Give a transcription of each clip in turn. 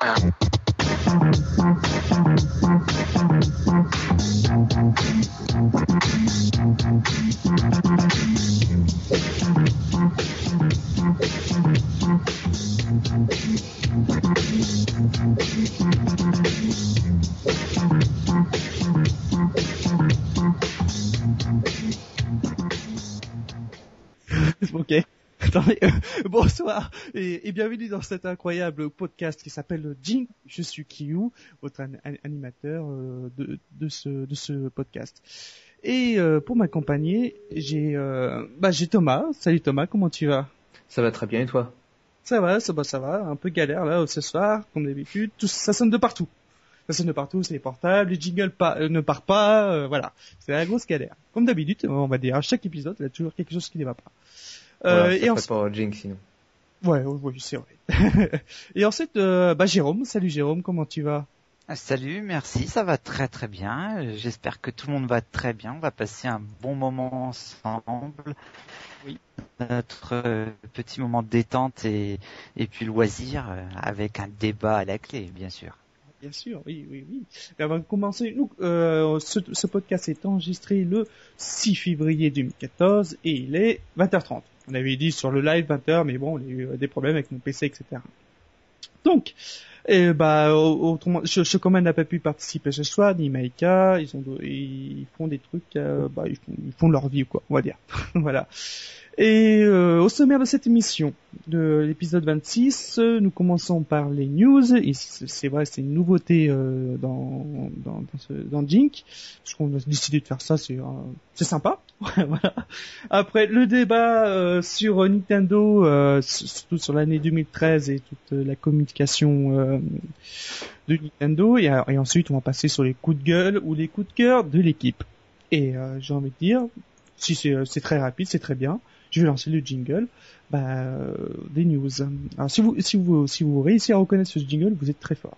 ok. Attendez, euh, bonsoir et, et bienvenue dans cet incroyable podcast qui s'appelle Jing. Je suis Kiyu, votre an- an- animateur euh, de, de, ce, de ce podcast. Et euh, pour m'accompagner, j'ai bah, j'ai Thomas. Salut Thomas, comment tu vas? Ça va très bien et toi? Ça va, ça va, ça va. Un peu galère là ce soir, comme d'habitude. Tout ça sonne de partout. Ça sonne de partout, c'est les portables, les jingles pas, ne partent pas, voilà. C'est la grosse galère. Comme d'habitude, on va dire à chaque épisode, il y a toujours quelque chose qui ne va pas. Voilà, ça et ensuite, pas Jinx sinon. Ouais, oui, oui, c'est vrai. et ensuite, euh, bah Jérôme, salut Jérôme, comment tu vas? Ah, Salut, merci, ça va très très bien. Euh, J'espère que tout le monde va très bien. On va passer un bon moment ensemble. Oui. Notre euh, petit moment de détente et, et puis loisir avec un débat à la clé, bien sûr. Bien sûr, oui, oui, oui. Et avant de commencer, nous, euh, ce, ce podcast est enregistré le 6 février 2014 et il est 20h30. On avait dit sur le live 20h, mais bon, on a eu euh, des problèmes avec mon PC, etc. Donc, eh bah, au- autrement, Chocoman n'a pas pu participer ce soir, ni Maïka, ils ont, ils font des trucs, euh, bah, ils font, ils leur vie, quoi, on va dire. voilà. Et euh, au sommaire de cette émission, de l'épisode 26, euh, nous commençons par les news. C'est vrai, c'est une nouveauté euh, dans dans dans, ce, dans Jink, parce qu'on a décidé de faire ça, c'est euh, sympa. voilà. Après le débat euh, sur Nintendo, euh, surtout sur l'année 2013 et toute la communication euh, de Nintendo, et, et ensuite on va passer sur les coups de gueule ou les coups de cœur de l'équipe. Et j'ai envie de dire, si c'est très rapide, c'est très bien. Je vais lancer le jingle bah, euh, des news. Alors si vous si vous si vous réussissez à reconnaître ce jingle, vous êtes très fort.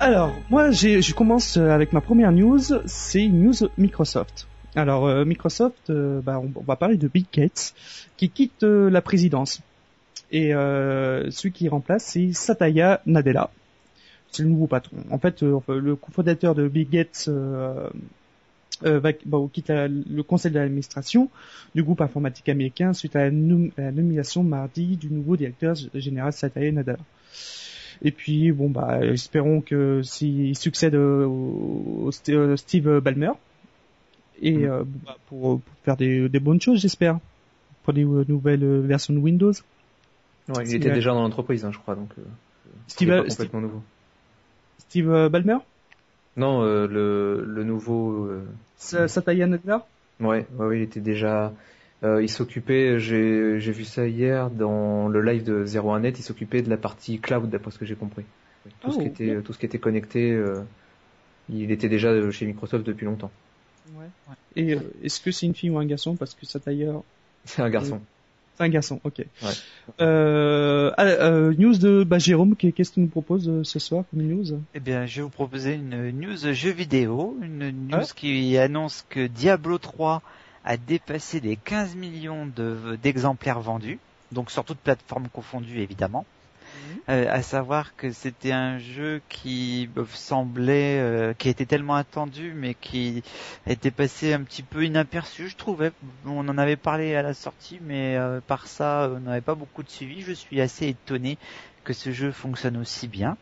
Alors, moi, je commence avec ma première news. C'est news Microsoft. Alors, euh, Microsoft, euh, bah, on, va parler de Bill Gates qui quitte la présidence. Et euh, celui qui remplace, c'est Satya Nadella. C'est le nouveau patron. En fait, euh, le cofondateur de Bill Gates euh, va, bah, quitte la- le conseil d'administration du groupe informatique américain suite à la, nom- à la nomination mardi du nouveau directeur général Satya Nadella. Et puis bon bah espérons que s'il succède au, au St- Steve Ballmer et euh, bon, bah, pour, pour faire des, des bonnes choses j'espère pour des nouvelles versions de Windows. Ouais, il était déjà dans l'entreprise, hein, je crois, donc euh, Steve, est pas Steve, complètement nouveau. Steve euh, Ballmer, Non, euh, le, le nouveau... euh, Sa- Satya Nadella? Ouais, ouais, ouais, il était déjà... euh, il s'occupait, j'ai vu ça hier dans le live de 01net, il s'occupait de la partie cloud, d'après ce que j'ai compris. Tout, ce Oh, qui était, tout ce qui était connecté, euh, il était déjà euh, chez Microsoft depuis longtemps. Ouais. Et euh, est-ce que c'est une fille ou un garçon? Parce que Satya C'est un garçon. C'est un garçon. Ok. Ouais. Euh, euh, news de bah, Jérôme, qu'est- qu'est-ce que tu nous proposes euh, ce soir comme news? Eh bien, je vais vous proposer une news jeu vidéo, une news qui annonce que Diablo 3 a dépassé les 15 millions de- d'exemplaires vendus, donc sur toutes plateformes confondues évidemment. Euh, à savoir que c'était un jeu qui me semblait, euh, qui était tellement attendu, mais qui était passé un petit peu inaperçu, je trouvais. On en avait parlé à la sortie, mais euh, par ça, on n'avait pas beaucoup de suivi. Je suis assez étonné que ce jeu fonctionne aussi bien.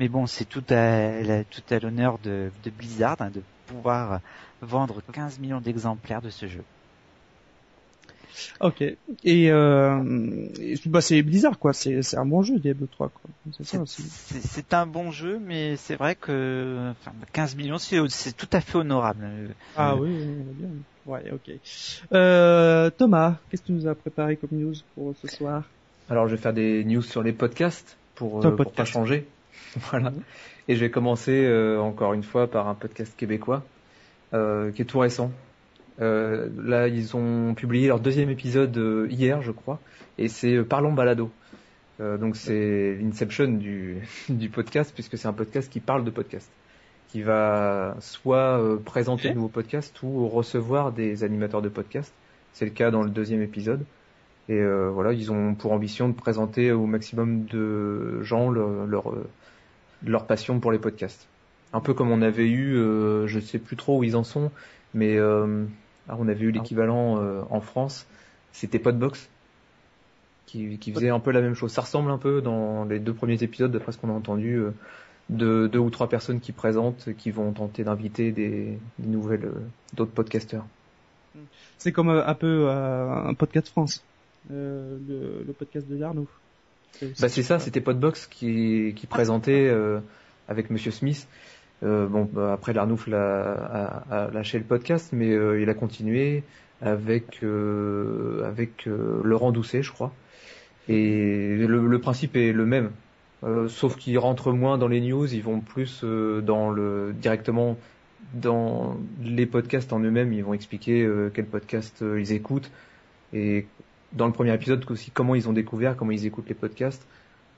Mais bon, c'est tout à, l'honneur de, de Blizzard hein, de pouvoir vendre 15 millions d'exemplaires de ce jeu. Ok. Et, euh, et, bah, c'est bizarre quoi. C'est c'est un bon jeu Diablo 3 quoi. C'est ça C'est aussi. c'est- c'est un bon jeu, mais c'est vrai que enfin, 15 millions, c'est c'est tout à fait honorable. Euh, Ah oui, oui, oui, bien. Ouais, ok. Euh, Thomas, qu'est-ce que tu nous as préparé comme news pour ce soir? Alors je vais faire des news sur les podcasts pour, euh, le pour pas podcast. changer. voilà. Et je vais commencer euh, encore une fois par un podcast québécois euh, qui est tout récent. Euh, là, ils ont publié leur deuxième épisode euh, hier, je crois, et c'est euh, Parlons Balado. Euh, donc c'est l'inception du, du podcast puisque c'est un podcast qui parle de podcast, qui va soit présenter de nouveaux podcasts ou recevoir des animateurs de podcast. C'est le cas dans le deuxième épisode. Et voilà, ils ont pour ambition de présenter au maximum de gens leur, leur, leur passion pour les podcasts. Un peu comme on avait eu, je sais plus trop où ils en sont, mais euh, ah, on avait eu l'équivalent euh, en France, c'était Podbox, qui, qui faisait un peu la même chose. Ça ressemble un peu dans les deux premiers épisodes, d'après ce qu'on a entendu, euh, de deux ou trois personnes qui présentent, qui vont tenter d'inviter des, des nouvelles, euh, d'autres podcasteurs. C'est comme un peu euh, un podcast France, euh, le, le podcast de Darnaud. Bah c'est ça, c'était Podbox qui, qui présentait euh, avec Monsieur Smith. Euh, bon, bah, après l'Arnouf a, lâché le podcast, mais euh, il a continué avec euh, avec Laurent Doucet, je crois. Et le, principe est le même, sauf qu'ils rentrent moins dans les news, ils vont plus dans le directement dans les podcasts en eux-mêmes. Ils vont expliquer quel podcast ils écoutent et dans le premier épisode aussi comment ils ont découvert, comment ils écoutent les podcasts.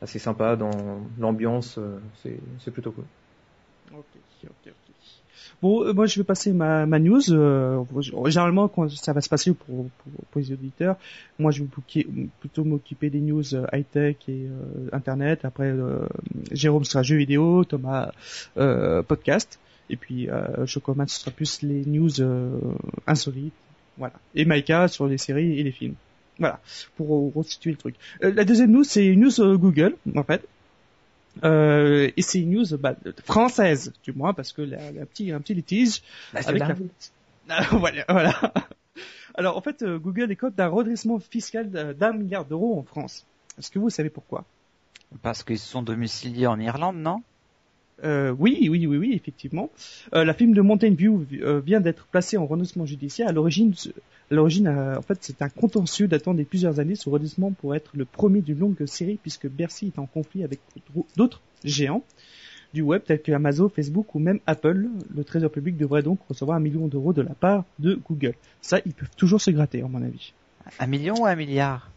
Assez sympa dans l'ambiance, c'est plutôt cool. Ok, ok, ok. Bon, euh, moi je vais passer ma, news. euh, généralement, quand ça va se passer pour, les auditeurs, moi je vais plutôt m'occuper des news euh, high-tech et euh, internet. Après, euh, Jérôme sera jeux vidéo, Thomas euh, podcast, et puis euh, Chocomat ce sera plus les news euh, insolites. Voilà. Et Maïka sur les séries et les films. Voilà, pour euh, restituer le truc. Euh, la deuxième news, c'est une news euh, Google, en fait. Euh, et c'est une news bah, française, du moins, parce que la, la petit, un petit litige avec la... Ah, voilà, voilà. Alors, en fait, euh, Google écope d'un redressement fiscal d'un milliard d'euros en France. Est-ce que vous savez pourquoi? Parce qu'ils sont domiciliés en Irlande, non? Euh, oui, oui, oui, oui, effectivement. Euh, la film de Mountain View vient d'être placée en redressement judiciaire. À l'origine, ce- à l'origine, euh, en fait, c'est un contentieux datant des plusieurs années. Ce redressement pourrait être le premier d'une longue série puisque Bercy est en conflit avec d'autres géants du web tels que Amazon, Facebook ou même Apple. Le Trésor public devrait donc recevoir un million d'euros de la part de Google. Ça, ils peuvent toujours se gratter, à mon avis. Un million ou un milliard?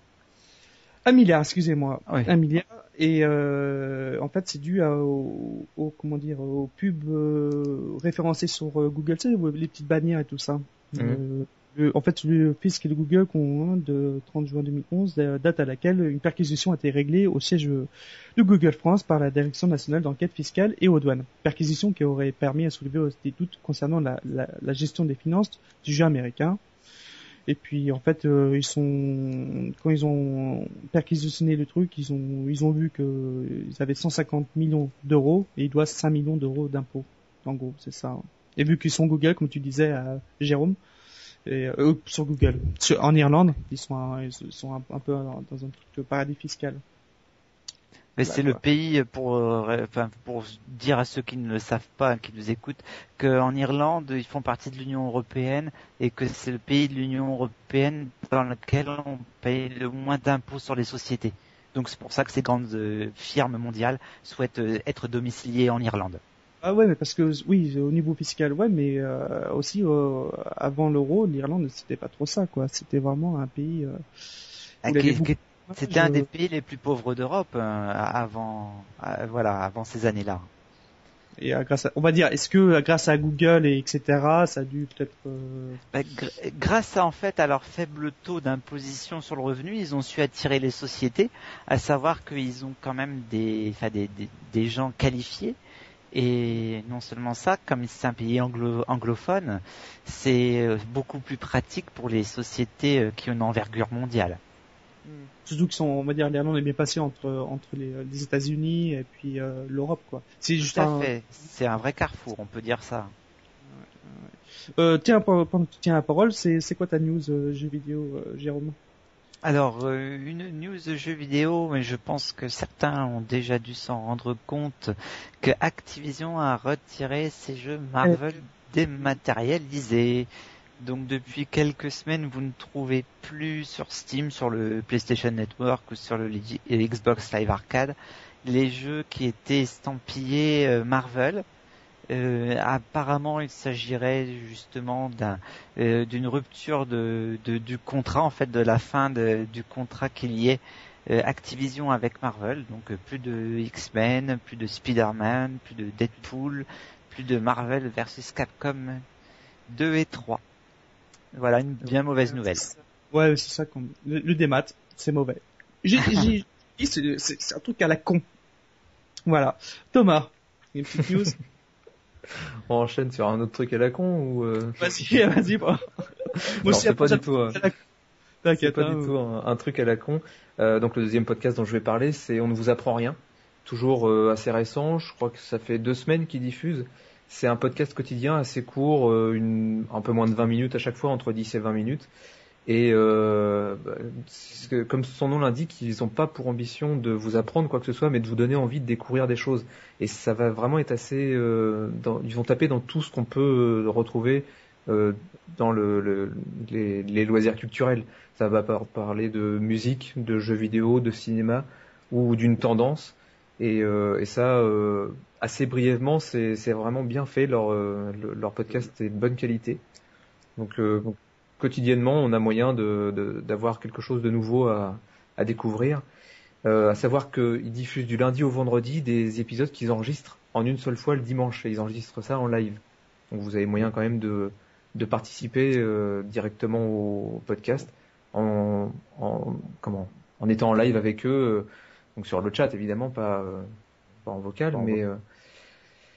Un milliard, excusez-moi. Oui. Un milliard. Et euh, en fait, c'est dû à, au, au- comment dire, aux pubs euh, référencées sur euh, Google, tu sais, les petites bannières et tout ça. Mhm. Euh, le- en fait, le fisc de Google qu'on- de 30 juin 2011, euh, date à laquelle une perquisition a été réglée au siège de Google France par la Direction nationale d'enquête fiscale et aux douanes. Perquisition qui aurait permis à soulever des doutes concernant la, gestion des finances du jeu américain. Et puis en fait, euh, ils sont quand ils ont perquisitionné le truc, ils ont vu que ils avaient 150 millions d'euros et ils doivent 5 millions d'euros d'impôts. En gros, c'est ça. Et vu qu'ils sont Google, comme tu disais, à Jérôme, et, euh, sur Google, Sur- en Irlande, ils sont un, ils sont un, un peu dans un truc de paradis fiscal. Mais Bah, c'est le pays pour, euh, enfin, pour dire à ceux qui ne le savent pas, qui nous écoutent, qu'en Irlande, ils font partie de l'Union européenne et que c'est le pays de l'Union européenne dans lequel on paye le moins d'impôts sur les sociétés. Donc c'est pour ça que ces grandes euh, firmes mondiales souhaitent euh, être domiciliées en Irlande. Ah ouais, mais parce que oui, au niveau fiscal, ouais, mais euh, aussi euh, avant l'euro, l'Irlande c'était pas trop ça, quoi. C'était vraiment un pays. euh, Ah, C'était un des pays les plus pauvres d'Europe euh, avant, euh, voilà, avant ces années-là. Et euh, grâce à, on va dire, est-ce que euh, grâce à Google et etc, ça a dû peut-être. euh, Bah, gr- grâce à en fait à leur faible taux d'imposition sur le revenu, ils ont su attirer les sociétés, à savoir qu'ils ont quand même des, enfin des, des, des gens qualifiés. Et non seulement ça, comme c'est un pays anglo- anglophone, c'est euh, beaucoup plus pratique pour les sociétés euh, qui ont une envergure mondiale. Surtout que sont, on va dire, l'Irlande est bien passée entre entre les, les États-Unis et puis euh, l'Europe, quoi. C'est juste Tout à un. fait, c'est un vrai carrefour, on peut dire ça. Euh, tiens, pendant que tu tiens la parole, c'est quoi ta news euh, jeux vidéo, euh, Jérôme? Alors, euh, une news de jeux vidéo, mais je pense que certains ont déjà dû s'en rendre compte, que Activision a retiré ses jeux Marvel dématérialisés. Donc depuis quelques semaines, vous ne trouvez plus sur Steam, sur le PlayStation Network ou sur le Xbox Live Arcade les jeux qui étaient estampillés euh, Marvel. Euh, apparemment, il s'agirait justement euh, d'une rupture de, de- du contrat, en fait, de la fin de- du contrat qu'il y ait euh, Activision avec Marvel, donc plus de X-Men, plus de Spider-Man, plus de Deadpool, plus de Marvel versus Capcom 2 et 3. Voilà une bien mauvaise nouvelle. Ouais, c'est ça qu'on... Le, le démat, c'est mauvais. J'ai, c'est un truc à la con. Voilà. Thomas, une petite news On enchaîne sur un autre truc à la con ou euh... Vas-y, vas-y. Moi c'est pas du tout. C'est T'inquiète. pas hein. du tout un, un truc à la con. Euh, donc le deuxième podcast dont je vais parler, c'est On ne vous apprend rien. Toujours euh, assez récent, je crois que ça fait deux semaines qu'il diffuse. C'est un podcast quotidien assez court, euh, une, un peu moins de 20 minutes à chaque fois, entre 10 et 20 minutes. Et euh, bah, comme son nom l'indique, ils n'ont pas pour ambition de vous apprendre quoi que ce soit, mais de vous donner envie de découvrir des choses. Et ça va vraiment être assez... euh, dans- ils vont taper dans tout ce qu'on peut euh, retrouver dans le, le- les, loisirs culturels. Ça va par- parler de musique, de jeux vidéo, de cinéma ou d'une tendance. Et, ça, assez brièvement, c'est vraiment bien fait. Leur, le- leur podcast est de bonne qualité. Donc, donc, quotidiennement, on a moyen de- de- d'avoir quelque chose de nouveau à, à découvrir. Euh, à savoir qu'ils diffusent du lundi au vendredi des épisodes qu'ils enregistrent en une seule fois le dimanche. Et ils enregistrent ça en live. Donc vous avez moyen quand même de, de participer euh, directement au podcast en, en comment en étant en live avec eux euh, donc sur le chat évidemment pas euh, pas en vocal en mais euh,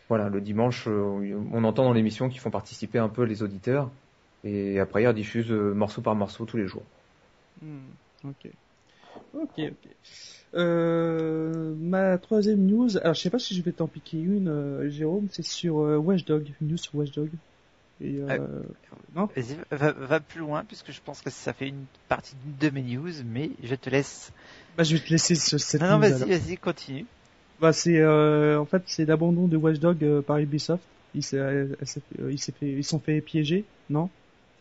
voilà le dimanche on entend dans l'émission qu'ils font participer un peu les auditeurs et après ils rediffusent euh, morceau par morceau tous les jours Hmm, ok. Ok, ok. Euh, ma troisième news, alors je sais pas si je vais t'en piquer une, euh, Jérôme, c'est sur euh, Watchdog, une news sur Watchdog. Et, euh, non? Vas-y, va, va plus loin puisque je pense que ça fait une partie de mes news, mais je te laisse. Bah je vais te laisser sur cette Non, vas-y, vas-y, continue. Bah c'est euh, en fait c'est l'abandon de Watchdog euh, par Ubisoft. Il s'est, euh, s'est fait, ils sont fait piéger, non?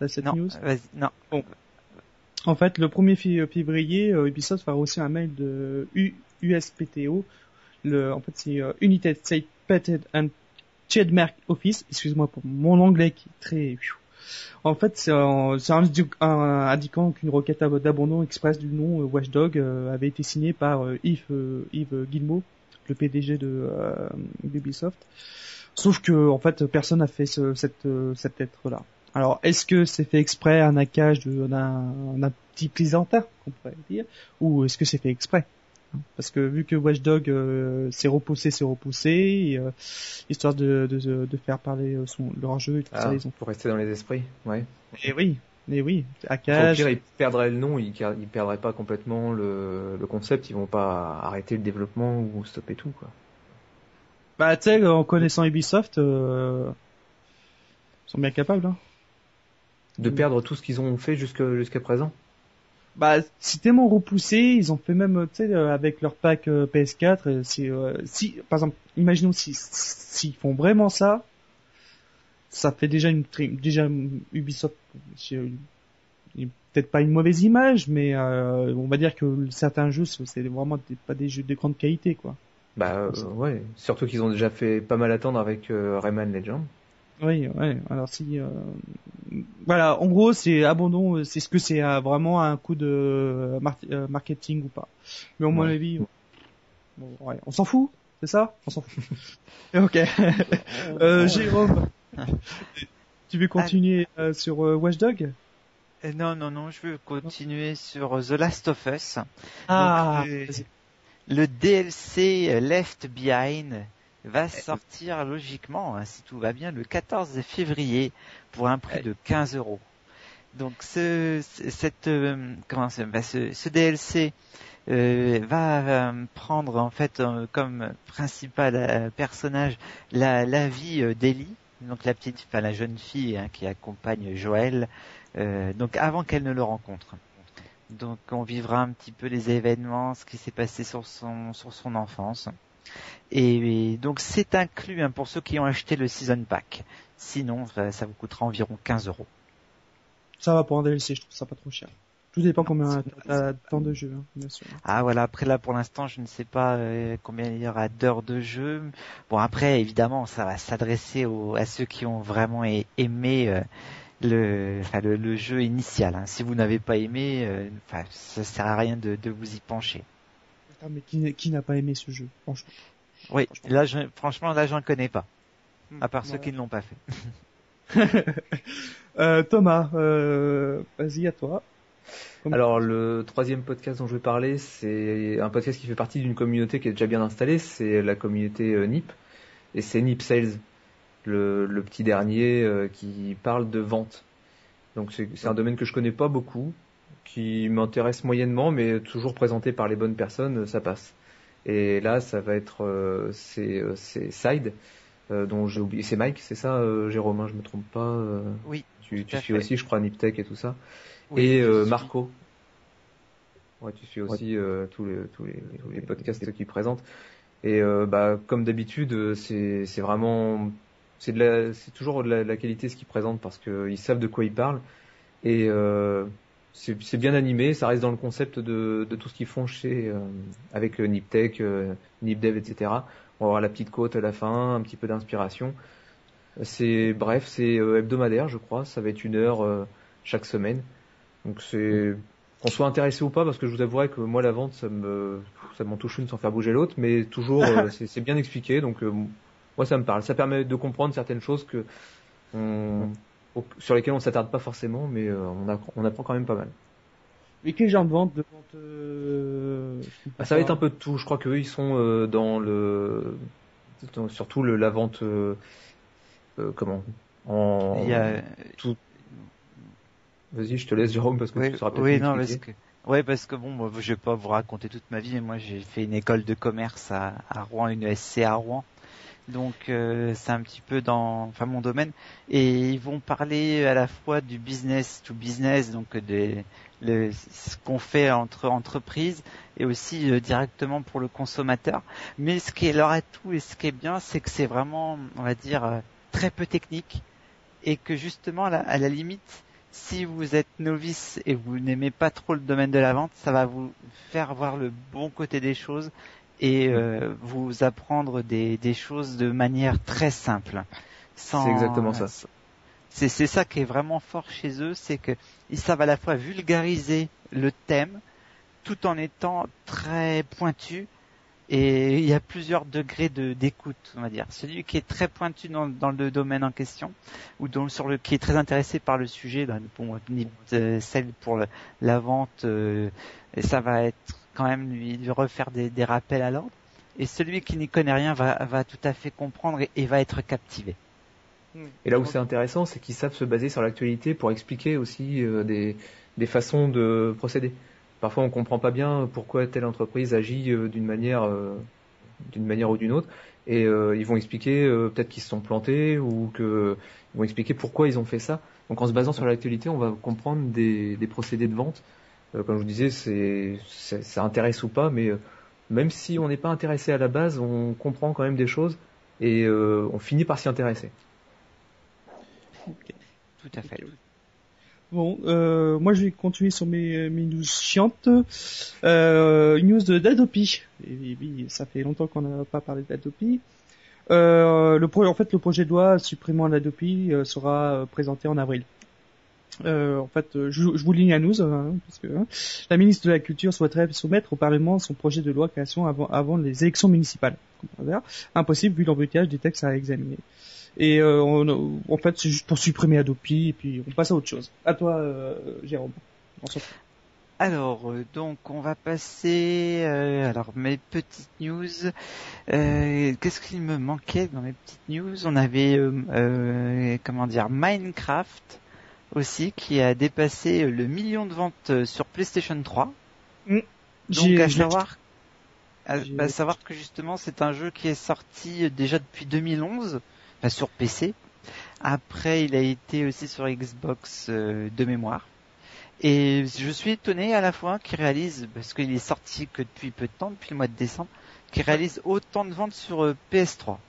Cette Non, news. vas-y, non. En fait, le 1er fi- février, euh, Ubisoft va reçu un mail de U- USPTO. Le, en fait, c'est euh, United States Patent and Trademark Office. Excuse-moi pour mon anglais qui est très. En fait, c'est un, c'est un, un- indiquant qu'une requête ab- d'abandon express du nom euh, Watchdog euh, avait été signée par euh, Yves, euh, Yves Guillemot, le PDG de euh, d'Ubisoft. Sauf que en fait, personne n'a fait ce, cette euh, cette lettre-là. Alors, est-ce que c'est fait exprès un hackage d'un petit plaisantin, qu'on pourrait dire, ou est-ce que c'est fait exprès Parce que vu que Watchdog euh, s'est repoussé, s'est repoussé, et, euh, histoire de, de, de faire parler euh, son, leur jeu et tout ah, ça, ils ont. pour rester dans les esprits ouais Et oui, et oui, Enfin, au hackage. pire, ils perdraient le nom, ils, ils perdraient pas complètement le, le concept, ils vont pas arrêter le développement ou stopper tout, quoi. Bah, tu sais, en connaissant Ubisoft, euh, ils sont bien capables. Hein. De Mm. perdre tout ce qu'ils ont fait jusque- jusqu'à présent. Bah, c'est tellement repoussé, ils ont fait même, tu sais, euh, avec leur pack euh, PS4, euh, c'est, euh, si, par exemple, imaginons si, s'ils font vraiment ça, ça fait déjà une, déjà Ubisoft, peut-être pas une mauvaise image, mais euh, on va dire que certains jeux, c'est vraiment des- pas des jeux de grande qualité, quoi. Bah ouais, surtout qu'ils ont déjà fait pas mal attendre avec Rayman Legend. Oui, ouais. Alors si, euh, voilà, en gros, c'est abandon. euh, C'est ce que c'est euh, vraiment un coup de euh, mar- euh, marketing ou pas. Mais au mon Ouais. avis, bon, ouais, on s'en fout, c'est ça? On s'en fout. ok. euh, Jérôme, tu veux continuer euh, sur euh, Watchdog Non, non, non, je veux continuer sur The Last of Us. Ah, euh. Le DLC Left Behind va sortir logiquement, hein, si tout va bien, le 14 février pour un prix de 15 euros. Donc ce, ce- cette, euh, comment ça, bah, ce, ce DLC euh, va euh, prendre en fait comme principal personnage la, la vie d'Ellie, donc la petite, enfin la jeune fille hein, qui accompagne Joël, euh, donc avant qu'elle ne le rencontre. Donc on vivra un petit peu les événements, ce qui s'est passé sur son sur son enfance. Et, donc c'est inclus hein, pour ceux qui ont acheté le season pack. Sinon ça, ça vous coûtera environ 15 euros. ça va pour un DLC, je trouve ça pas trop cher. Tout dépend combien t'as de temps de jeu, hein, bien sûr. Ah voilà, après là pour l'instant je ne sais pas euh, combien il y aura d'heures de jeu. Bon après évidemment ça va s'adresser à ceux qui ont vraiment aimé euh, le, enfin, le, le jeu initial. hein. Si vous n'avez pas aimé, euh, ça sert à rien de, de vous y pencher. Putain, mais qui, qui n'a pas aimé ce jeu, franchement. Oui, là, je, franchement, là, j'en connais pas. Hmm. À part ceux Ouais. qui ne l'ont pas fait. Euh, Thomas, euh, vas-y à toi. Alors le troisième podcast dont je vais parler, c'est un podcast qui fait partie d'une communauté qui est déjà bien installée, c'est la communauté euh, NIP, et c'est NIP Sales, le, le petit dernier euh, qui parle de vente. Donc c'est c'est un domaine que je connais pas beaucoup, qui m'intéresse moyennement, mais toujours présenté par les bonnes personnes, ça passe. Et là, ça va être euh, c'est euh, c'est Side, euh, dont j'ai oublié, c'est Mike, c'est ça, euh, Jérôme, hein, je me trompe pas. euh, Oui. tu, suis fait. aussi, je crois, Niptech et tout ça. Oui, et euh. Marco. Ouais, tu suis aussi euh, tous les tous les, tous les podcasts qu'ils présentent. Et euh, bah comme d'habitude, c'est c'est vraiment c'est de la c'est toujours de la, de la qualité ce qu'ils présentent parce que ils savent de quoi ils parlent et euh, c'est bien animé, ça reste dans le concept de de tout ce qu'ils font chez euh, avec euh, Niptech, euh, Nipdev, etc. On va avoir la petite côte à la fin, un petit peu d'inspiration. C'est bref, c'est hebdomadaire, je crois. Ça va être une heure euh, chaque semaine. Donc c'est qu'on soit intéressé ou pas, parce que je vous avouerai que moi la vente, ça me ça m'en touche une sans faire bouger l'autre, mais toujours c'est bien expliqué. Donc moi ça me parle. Ça permet de comprendre certaines choses que on, au- sur lesquelles on s'attarde pas forcément, mais euh, on, apprend, on apprend quand même pas mal. Mais quel genre de vente de vente euh, Bah, ça va être un peu de tout. Je crois qu'eux ils sont euh, dans le dans- surtout le, la vente euh, euh, comment? En Il y a, Vas-y, je te laisse Jérôme parce que oui, tu sauras peut-être oui, non, parce que, ouais, parce que bon, moi, je vais pas vous raconter toute ma vie, mais moi, j'ai fait une école de commerce à, à Rouen, une SC à Rouen. Donc, euh, c'est un petit peu dans, enfin, mon domaine. Et ils vont parler à la fois du business to business, donc des, le, ce qu'on fait entre entreprises et aussi euh, directement pour le consommateur. Mais ce qui est leur atout et ce qui est bien, c'est que c'est vraiment, on va dire, euh, très peu technique et que justement, à la, à la limite, si vous êtes novice et vous n'aimez pas trop le domaine de la vente, ça va vous faire voir le bon côté des choses et euh, vous apprendre des, des choses de manière très simple. Sans- C'est exactement ça. C'est c'est ça qui est vraiment fort chez eux, c'est que ils savent à la fois vulgariser le thème tout en étant très pointu et il y a plusieurs degrés de d'écoute, on va dire. Celui qui est très pointu dans, dans le domaine en question ou dans, sur le qui est très intéressé par le sujet, ben, bon, euh, celle pour la vente, euh, et ça va être quand même lui, refaire des, rappels à l'ordre. Et celui qui n'y connaît rien va, tout à fait comprendre et, va être captivé. Et là où c'est intéressant, c'est qu'ils savent se baser sur l'actualité pour expliquer aussi euh, des, façons de procéder. Parfois, on comprend pas bien pourquoi telle entreprise agit euh, d'une manière, euh, manière ou d'une autre, et ils vont expliquer peut-être qu'ils se sont plantés ou que ils vont expliquer pourquoi ils ont fait ça. Donc, en se basant sur l'actualité, on va comprendre des procédés de vente. Euh, comme je vous disais, c'est, ça intéresse ou pas, mais euh, même si on n'est pas intéressé à la base, on comprend quand même des choses et euh, on finit par s'y intéresser. Tout à fait. Bon, euh, moi je vais continuer sur mes, mes news chiantes. Euh, une news de d'Adopi. Et oui, oui, ça fait longtemps qu'on n'a pas parlé d'Adopi. Euh, le pro- en fait, le projet de loi supprimant l'Adopi euh, sera présenté en avril. Euh, en fait, euh, je, vous ligne la news, hein, parce que hein, la ministre de la Culture souhaiterait soumettre au Parlement son projet de loi création avant, les élections municipales. Impossible vu l'embouteillage des textes à examiner. Et euh, en fait, c'est juste pour supprimer Adopi et puis on passe à autre chose. À toi, Jérôme. Alors, donc, on va passer. alors, mes petites news. Qu'est-ce qu'il me manquait dans mes petites news? On avait, comment dire, Minecraft aussi qui a dépassé le million de ventes euh, sur PlayStation 3. Donc, J'ai- à savoir, à, savoir que justement, c'est un jeu qui est sorti déjà depuis 2011, enfin, sur PC. Après, il a été aussi sur Xbox euh, de mémoire. Et je suis étonné à la fois qu'il réalise, parce qu'il est sorti que depuis peu de temps, depuis le mois de décembre, qu'il réalise autant de ventes sur euh, PS3.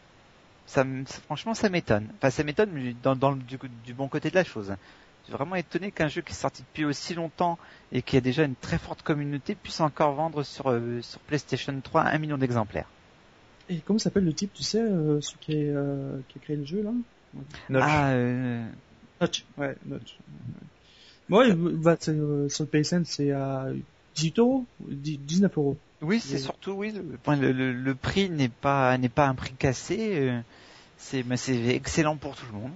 Ça, me- franchement, ça m'étonne. Enfin, ça m'étonne dans, du, du bon côté de la chose. Je suis vraiment étonné qu'un jeu qui est sorti depuis aussi longtemps et qui a déjà une très forte communauté puisse encore vendre sur, euh, sur PlayStation 3 un million d'exemplaires. Et comment s'appelle le type, tu sais, euh, celui qui, est, euh, qui a créé le jeu là? Notch. Ah, euh, Notch. Ouais, Notch. C'est, euh, sur le PSN, c'est à 18 euros, 10 19 euros. Oui, c'est surtout oui. Le, le, le prix n'est pas n'est pas un prix cassé. Euh, c'est mais c'est excellent pour tout le monde.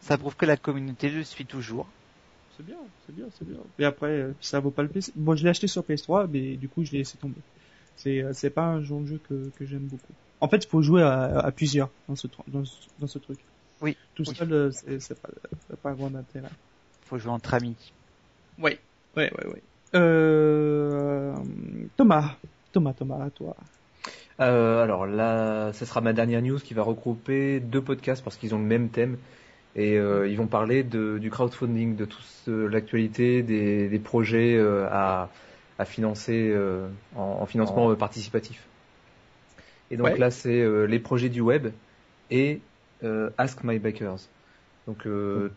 Ça prouve que la communauté le suit toujours. C'est bien, c'est bien, c'est bien. Et après, euh, ça vaut pas le PC. Moi, je l'ai acheté sur PS3, mais du coup, je l'ai laissé tomber. C'est euh, c'est pas un genre de jeu que que j'aime beaucoup. En fait, il faut jouer à, à plusieurs dans ce dans, ce- dans ce truc. Oui. Tout Oui. seul, euh, c'est pas c'est pas un grand intérêt. Faut jouer entre amis. Oui. Ouais, ouais, ouais. Euh, Thomas, Thomas, Thomas, à toi. Euh, alors là, ce sera ma dernière news qui va regrouper deux podcasts parce qu'ils ont le même thème et euh, ils vont parler de, du crowdfunding, de toute euh, l'actualité des, des projets euh, à, à financer en, en financement participatif. Et donc Ouais. là, c'est les projets du web et Ask My Bakers. Donc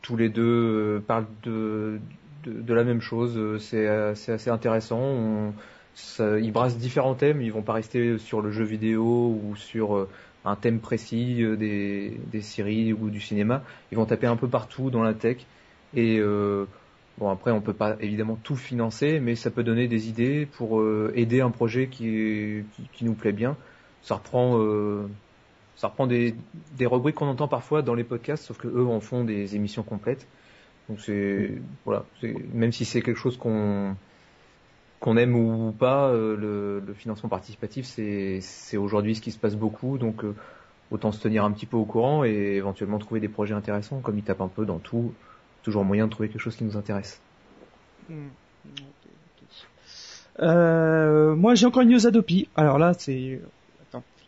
tous les deux parlent de, de, de la même chose. C'est assez intéressant. On- ça- ils brassent différents thèmes. Ils vont pas rester sur le jeu vidéo ou sur un thème précis euh, des, des séries ou du cinéma. Ils vont taper un peu partout dans la tech. Et euh, bon, après, on peut pas évidemment tout financer, mais ça peut donner des idées pour euh, aider un projet qui, qui, nous plaît bien. Ça reprend, ça reprend des, rubriques qu'on entend parfois dans les podcasts, sauf que eux en font des émissions complètes. Donc c'est voilà, c'est- même si c'est quelque chose qu'on qu'on aime ou pas, euh, le, le financement participatif, c'est aujourd'hui ce qui se passe beaucoup, donc euh, autant se tenir un petit peu au courant et éventuellement trouver des projets intéressants. Comme ils tapent un peu dans tout, toujours moyen de trouver quelque chose qui nous intéresse. Euh, moi, j'ai encore une news Adopi. Alors là, c'est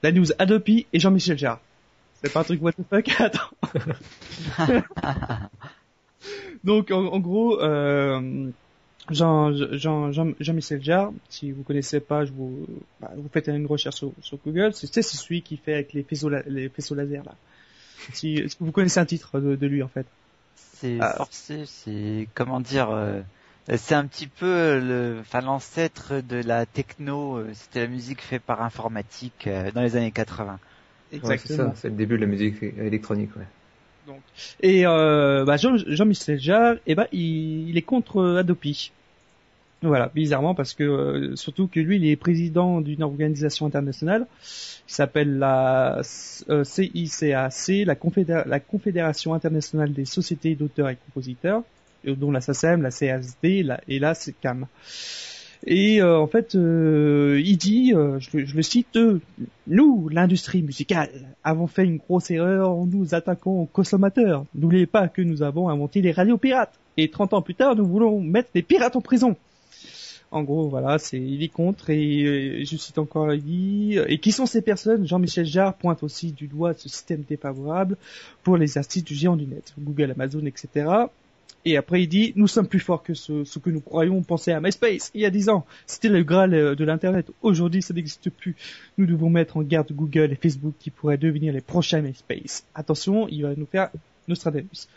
la news Adopi et Jean-Michel Jarre. C'est pas un truc what the fuck? Attends. Donc, en, en gros, euh, Jean, Jean, Jean, Jean-Michel Jarre, si vous connaissez pas, je vous, bah, vous faites une recherche sur, sur Google. C'est c'est celui qui fait avec les faisceaux, la- les faisceaux laser là. Si, est-ce que vous connaissez un titre de, de lui en fait C'est Ah. forcé, c'est comment dire, euh, c'est un petit peu le, enfin l'ancêtre de la techno. euh, C'était la musique faite par informatique euh, dans les années 80. Ouais, c'est ça, c'est le début de la musique électronique. Ouais. Et euh, bah Jean, Jean-Michel Jarre, eh ben, il, est contre euh, Adopi. Voilà, bizarrement parce que euh, surtout que lui, il est président d'une organisation internationale qui s'appelle la CICAC, la, Confédé- la Confédération internationale des sociétés d'auteurs et compositeurs, dont la SACEM, la CSD la, et la CAM. Et euh, en fait, euh, il dit, euh, je, le- cite, euh, nous, l'industrie musicale, avons fait une grosse erreur en nous attaquant aux consommateurs. N'oubliez pas que nous avons inventé les radios pirates. Et 30 ans plus tard, nous voulons mettre les pirates en prison. En gros, voilà, c'est il est contre et je cite encore il dit et qui sont ces personnes? Jean-Michel Jarre pointe aussi du doigt ce système défavorable pour les artistes du géant du net, Google, Amazon, etc. Et après il dit nous sommes plus forts que ce, que nous croyons penser à MySpace il y a 10 ans. C'était le graal euh, de l'internet. Aujourd'hui ça n'existe plus. Nous devons mettre en garde Google et Facebook qui pourraient devenir les prochains MySpace. Attention, il va nous faire Nostradamus.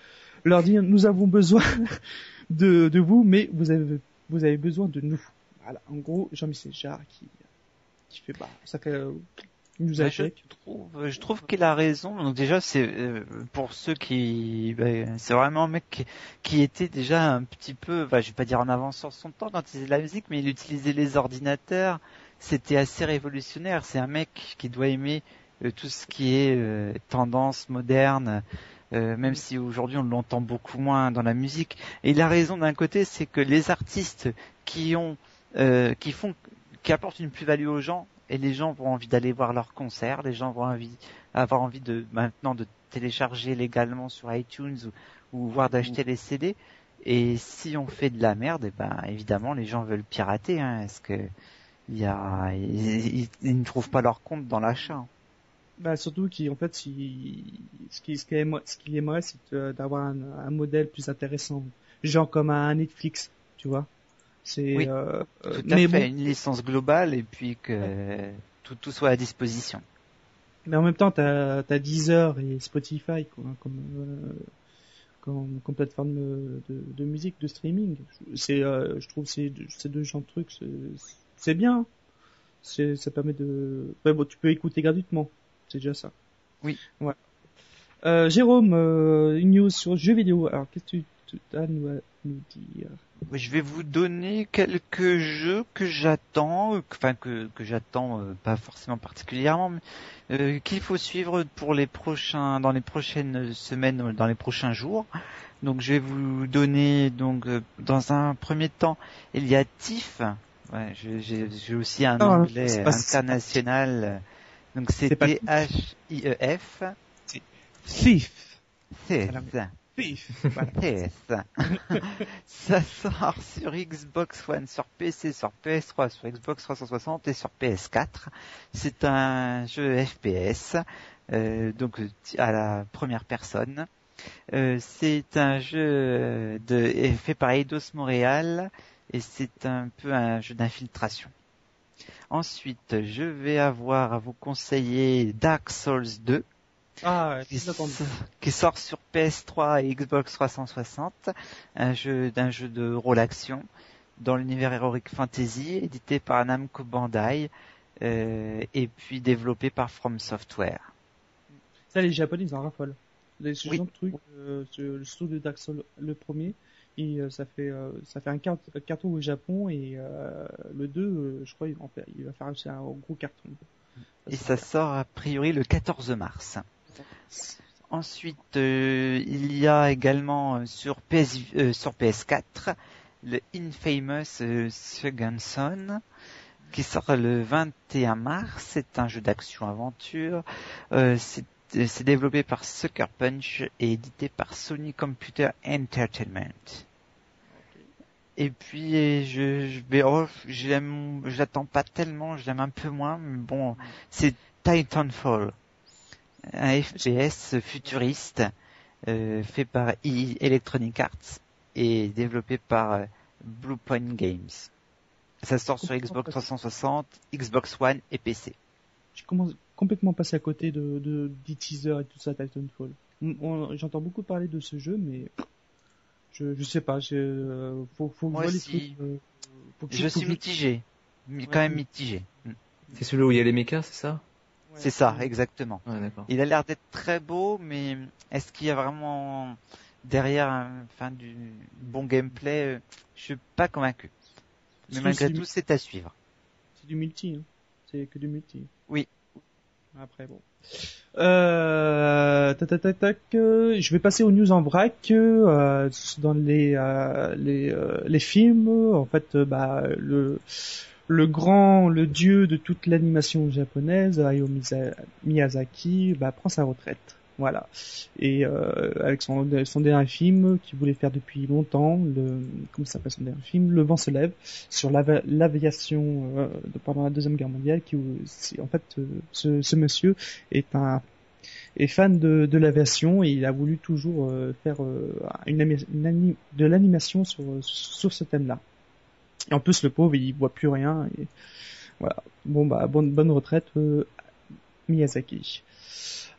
Leur dire nous avons besoin de, vous, mais vous avez vous avez besoin de nous. Voilà, en gros, Jean-Michel Jarre qui, fait bah, ça que Bah, je trouve, je trouve qu'il a raison. Donc déjà, c'est euh, pour ceux qui, ben, c'est vraiment un mec qui, qui était déjà un petit peu, enfin, je vais pas dire en avance sur son temps quand il faisait de la musique, mais il utilisait les ordinateurs. C'était assez révolutionnaire. C'est un mec qui doit aimer euh, tout ce qui est euh, tendance moderne. euh, même si aujourd'hui on l'entend beaucoup moins dans la musique. Et il a raison d'un côté, c'est que les artistes qui ont, euh, qui font, qui apportent une plus-value aux gens, et les gens vont envie d'aller voir leurs concerts, les gens vont envie, avoir envie de maintenant de télécharger légalement sur iTunes ou, ou voire d'acheter les CD. Et si on fait de la merde, eh ben évidemment les gens veulent pirater, hein, parce que il y a, ils, ils- ils ne trouvent pas leur compte dans l'achat. hein. Bah, surtout qu'il en fait, si, ce qu'il ce qu'il aimerait, ce qu'il aimerait, c'est euh, d'avoir un, un modèle plus intéressant, genre comme un Netflix, tu vois. C'est Oui, euh, Tout à mais fait, bon, une licence globale et puis que tout, tout soit à disposition. mais en même temps, t'as as Deezer et Spotify quoi, comme euh, comme, comme plateforme de, de, de musique, de streaming. C'est, euh, je trouve, ces deux- ces deux genres de trucs, c'est- bien. C'est, ça permet de, ouais, bon, tu peux écouter gratuitement. C'est déjà ça. Oui. Ouais. Euh, Jérôme, une news sur jeux vidéo. Alors, qu'est-ce que tu, tu as à nous dire? Je vais vous donner quelques jeux que j'attends, enfin que, que j'attends euh, pas forcément particulièrement, mais euh, qu'il faut suivre pour les prochains, dans les prochaines semaines, dans les prochains jours. Donc je vais vous donner donc euh, dans un premier temps, il y a TIFF. Ouais, j'ai aussi un Non, anglais international. Donc c'est T H I E F. Thief. C'est Voilà. ça. Thief. Voilà. Ça. ça sort sur Xbox One, sur PC, sur PS3, sur Xbox 360 et sur PS4. C'est un jeu FPS, euh, donc à la première personne. Euh, c'est un jeu euh, de, fait par Eidos Montréal et c'est un peu un jeu d'infiltration. Ensuite, je vais avoir à vous conseiller Dark Souls 2 Ah, ouais, qui, qui sort sur PS3 et Xbox 360, un jeu d'un jeu de rôle action dans l'univers Heroic Fantasy, édité par Namco Bandai euh, et puis développé par From Software. Ça, les Japonais, ils en raffolent. Les, ce Oui. genre de truc, euh, ce- le studio de Dark Souls, le premier, et euh, ça fait euh, ça fait un car- un carton au Japon et euh, le 2, euh, je crois, il, va en faire- il va faire aussi un gros carton. Et ça sort a priori le 14 mars. Ensuite, euh, il y a également euh, sur, PS, euh, sur PS4 le Infamous euh, Second Son qui sort le 21 mars. C'est un jeu d'action-aventure. C'est développé par Sucker Punch et édité par Sony Computer Entertainment. Et puis je, je vais, oh, je l'attends pas tellement, je l'aime un peu moins, mais bon, c'est Titanfall, un FPS futuriste euh, fait par EA Electronic Arts et développé par euh, Bluepoint Games. Ça sort sur Xbox 360, Xbox One et PC. Je commence complètement passé à côté de, de, des teasers et tout ça, Titanfall. J'entends beaucoup parler de ce jeu, mais je, je sais pas, je, euh, faut, Moi les trucs, euh, faut Je faut suis mitigé, mi- quand Ouais. même mitigé. Mm. C'est celui où il y a les mechas, c'est ça? Ouais. C'est ça, exactement. Ouais. Il a l'air d'être très beau, mais est-ce qu'il y a vraiment derrière un, enfin, du bon gameplay euh, Je suis pas convaincu. Mais malgré tout, c'est à suivre. C'est du multi, hein. C'est que du multi. Oui. Après, bon. Euh, tac, tac, tac, tac, euh, je vais passer aux news en vrac. Euh, dans les euh, les euh, les films, en fait, euh, bah le le grand, le dieu de toute l'animation japonaise, Hayao Miyazaki, bah, prend sa retraite. Voilà. Et euh, avec son, dernier film qu'il voulait faire depuis longtemps, le comment s'appelle son dernier film, Le vent se lève, sur l'aviation euh, pendant la deuxième guerre mondiale. Qui, c'est- en fait, euh, ce, monsieur est un est fan de, l'aviation et il a voulu toujours euh, faire euh, de l'animation sur ce thème-là. En plus, le pauvre, il voit plus rien. Voilà. Bon bah bonne retraite, euh, Miyazaki.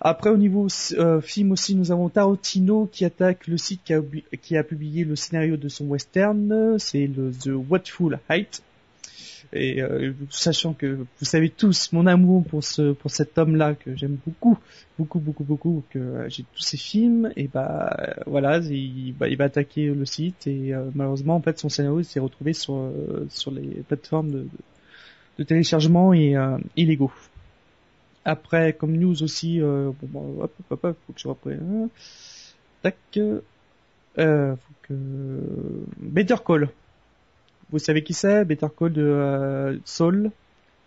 Après, au niveau euh, film aussi, nous avons Tarantino qui attaque le site qui a, oubli- qui a publié le scénario de son western. C'est le The Watful Height. Et euh, sachant que vous savez tous mon amour pour ce pour cet homme-là que j'aime beaucoup, beaucoup, beaucoup, beaucoup, que euh, j'ai tous ses films, et bah euh, voilà, il, bah, il va attaquer le site et malheureusement en fait son scénario s'est retrouvé sur sur les plateformes de, téléchargement et illégaux. Après, comme news aussi, euh, bon, bah, hop, hop, hop, faut que je reprenne. Tac. Euh, faut que Better Call. Vous savez qui c'est? Better Call de euh, Saul,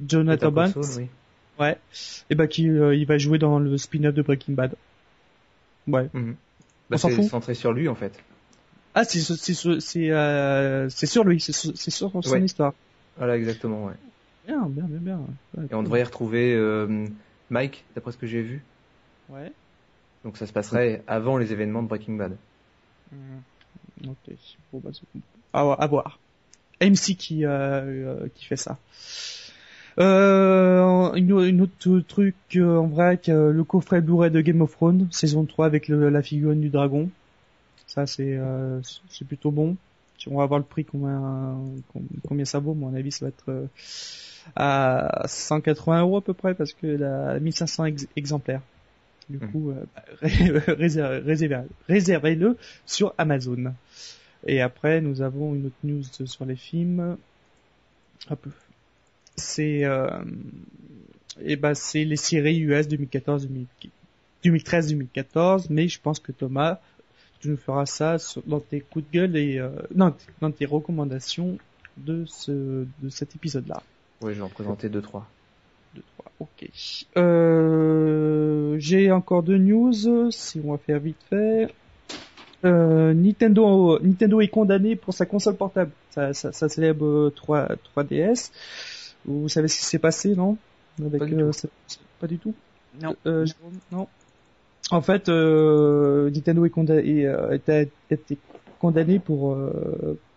Jonathan Banks? Saul, oui. Ouais. Et bah qui euh, il va jouer dans le spin-off de Breaking Bad. Ouais. Mhm. On Bah, s'en c'est fout. centré sur lui en fait. Ah c'est sur- c'est euh, c'est sur lui, c'est sur, son Ouais. histoire. Voilà, exactement, ouais. Bien, bien, bien, bien. Ouais, Et on devrait y retrouver euh, Mike, d'après ce que j'ai vu. Ouais. Donc ça se passerait avant les événements de Breaking Bad. Ok. Bon bah c'est à, à voir. MC qui euh, euh, qui fait ça. Euh, une, une autre truc euh, en vrai le coffret Blu-ray de Game of Thrones saison 3 avec le, la figurine du dragon. Ça c'est euh, c'est plutôt bon. On va voir le prix combien combien ça vaut. À mon avis ça va être euh, à 180 euros à peu près parce que la 1500 ex- exemplaires. Du Mhm. coup, euh, bah, réservez- réservez- réservez-le sur Amazon. Et après, nous avons une autre news sur les films. Hop. C'est euh, et ben c'est les séries US 2014 2013 2014 mais je pense que Thomas tu nous feras ça dans tes coups de gueule et euh, non dans tes recommandations de ce de cet épisode là. Oui, j'en présentais deux trois. Deux trois. OK. Euh, j'ai encore deux news si on va faire vite fait. Euh, Nintendo Nintendo est condamné pour sa console portable, sa, sa, célèbre 3 3DS. Vous savez ce qui s'est passé, non? Avec, pas, du euh, pas, du tout? Non. Euh, non. En fait, euh, Nintendo est condamné, a été condamné pour,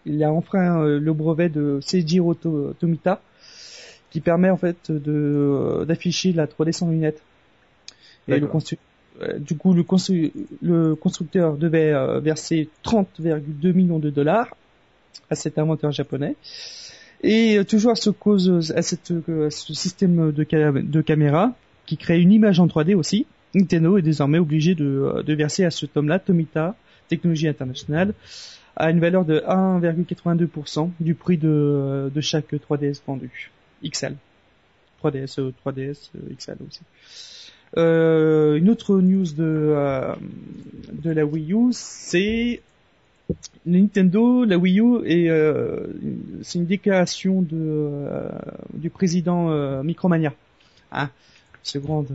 il a enfreint le brevet de Seijiro Tomita, qui permet en fait de d'afficher la 3D sans lunettes. Et le du coup, le, constructeur devait verser 30,2 millions de dollars à cet inventeur japonais. Et toujours à ce à, ce système de, caméra qui crée une image en 3D aussi, Nintendo est désormais obligé de, de verser à ce tome-là, Tomita, Technologie Internationale, à une valeur de 1,82% du prix de, de chaque 3DS vendu. XL. 3DS, 3DS, XL aussi. Euh, une autre news de, euh, de la Wii U, c'est Nintendo, la Wii U, et euh, c'est une déclaration de, du président Micromania, hein, ce grand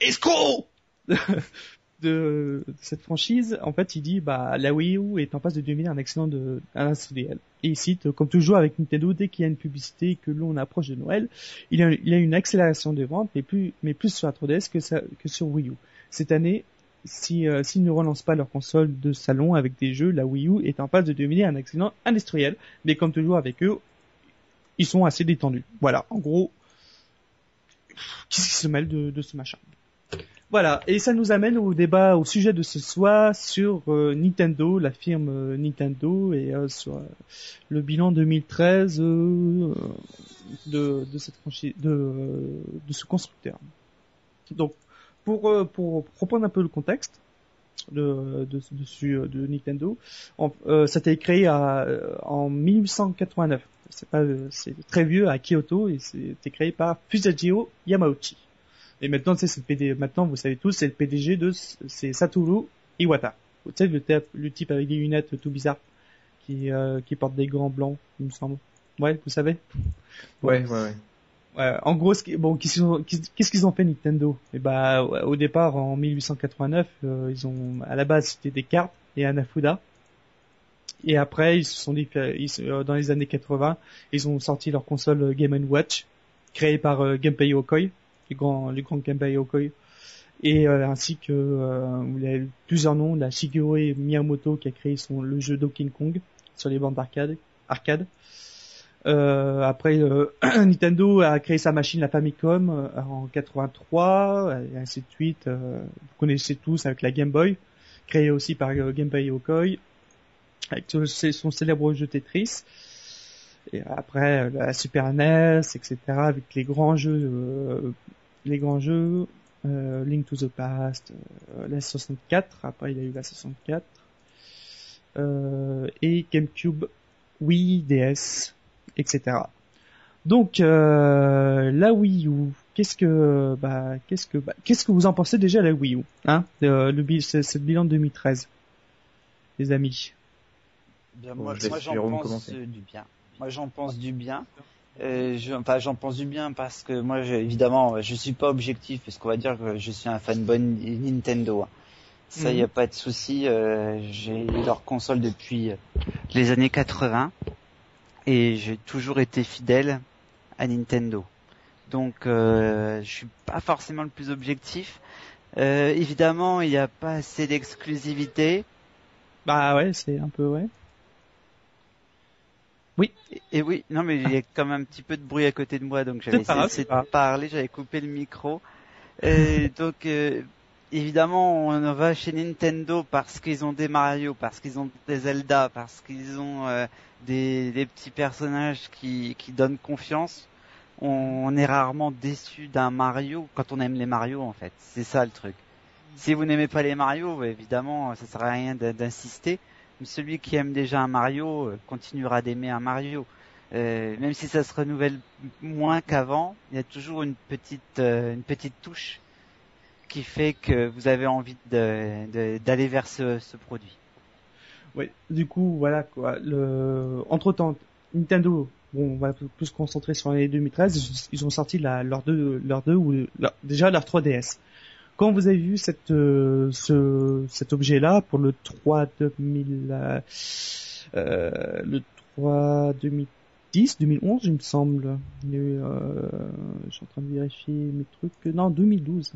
escroc de, cette franchise. En fait, il dit bah la Wii U est en passe de devenir un excellent de. Et il cite, comme toujours avec Nintendo, dès qu'il y a une publicité que l'on approche de Noël, il y a, une accélération des ventes, mais plus mais plus sur la 3DS que, ça, que sur Wii U. Cette année, si euh, s'ils ne relancent pas leur console de salon avec des jeux, la Wii U est en passe de devenir un accident industriel. Mais comme toujours avec eux, ils sont assez détendus. Voilà, en gros, qu'est-ce qui se mêle de, ce machin? Voilà, et ça nous amène au débat, au sujet de ce soir sur euh, Nintendo, la firme euh, Nintendo, et sur le bilan 2013 de, cette de, ce constructeur. Donc, pour, euh, pour reprendre un peu le contexte de, de, Nintendo, euh, ça a été créé en 1889. C'est pas, c'est très vieux à Kyoto et c'était créé par Fusajiro Yamauchi. Et maintenant, c'est le PD, maintenant, vous savez tous, c'est le PDG de, c'est Satoru Iwata. Vous savez, le, type, le type avec des lunettes tout bizarres, qui, euh, qui porte des grands blancs, il me semble. Ouais, vous savez? Ouais, ouais, ouais en gros, bon, qu'est-ce qu'ils ont fait Nintendo? Et eh bah, au départ, en 1889, euh, ils ont, à la base, c'était des cartes et un Afuda. Et après, ils se sont dit, euh, dans les années 80, ils ont sorti leur console Game Watch, créée par euh, Genpei Okoi, le grand, le grand Genpei Okoi, et ainsi que il y a eu plusieurs noms, la Shigeru Miyamoto qui a créé son le jeu Donkey Kong sur les bandes d'arcade, arcade. Euh, après, euh, Nintendo a créé sa machine, la Famicom, euh, en 83, et ainsi de suite. vous connaissez tous avec la Game Boy, créée aussi par Game Boy Okoi, avec son célèbre jeu Tetris. Après, la Super NES, etc., avec les grands jeux, les grands jeux, Link to the Past, la 64. Après, il y a eu la 64. et GameCube, Wii, DS, etc. Donc euh, la Wii U, qu'est-ce que bah qu'est-ce que bah, qu'est-ce que vous en pensez déjà de la Wii U, hein Le, le c'est le bilan de 2013, les amis? Bien, moi, moi j'en pense du bien. Moi j'en pense du bien. Euh, je, enfin, j'en pense du bien parce que moi, évidemment, je suis pas objectif parce qu'on va dire que je suis un fanboy Nintendo. Hein. Ça, il y a mhm. pas de souci. Euh, j'ai leur console depuis les années 80 et j'ai toujours été fidèle à Nintendo. Donc euh, je suis pas forcément le plus objectif. Euh, évidemment, il n'y a pas assez d'exclusivité. Bah ouais, c'est un peu ouais. Oui. Et, oui, non mais il y a quand même un petit peu de bruit à côté de moi, donc j'avais essayé de parler, j'avais coupé le micro. Et donc euh, évidemment, on va chez Nintendo parce qu'ils ont des Mario, parce qu'ils ont des Zelda, parce qu'ils ont euh, des, des, petits personnages qui, qui donnent confiance. On, est rarement déçu d'un Mario quand on aime les Mario en fait. C'est ça le truc. Si vous n'aimez pas les Mario, évidemment, ça sert à rien d'insister. Celui qui aime déjà un Mario euh, continuera d'aimer un Mario. Euh, même si ça se renouvelle moins qu'avant, il y a toujours une petite une petite touche qui fait que vous avez envie d'aller vers ce, produit. Oui, du coup, voilà quoi. Entre temps, Nintendo, on va plus se concentrer sur l'année 2013. Ils ont sorti leur deux, leur deux ou déjà leur 3DS. Quand vous avez vu cette, euh, ce, cet objet-là pour le 3 2000, euh, euh, le 3 2010, 2011, il me semble. euh, je suis en train de vérifier mes trucs. Non, 2012.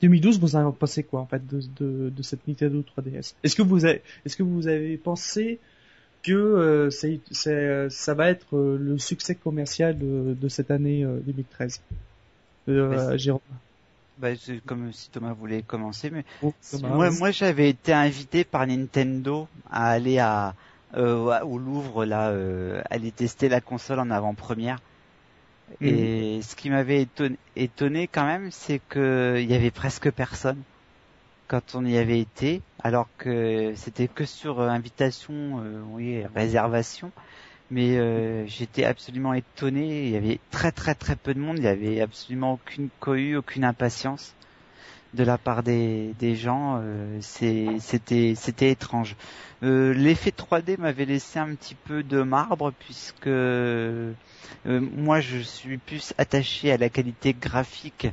2012, vous avez pensé quoi en fait de, de, de cette Nintendo 3DS Est-ce que vous avez, est-ce que vous avez pensé que euh, c'est, c'est, ça va être euh, le succès commercial de, de cette année 2013 euh, Jérôme bah, c'est comme si Thomas voulait commencer, mais oh, moi, moi j'avais été invité par Nintendo à aller à euh, au Louvre là, euh, aller tester la console en avant-première. Et mm. ce qui m'avait étonné, étonné, quand même, c'est que il y avait presque personne quand on y avait été, alors que c'était que sur euh, invitation, euh, oui, réservation. Mais euh, j'étais absolument étonné. Il y avait très très très peu de monde. Il y avait absolument aucune cohue, aucune impatience de la part des, gens. c'était c'était étrange. L'effet 3D m'avait laissé un petit peu de marbre puisque euh, moi, je suis plus attaché à la qualité graphique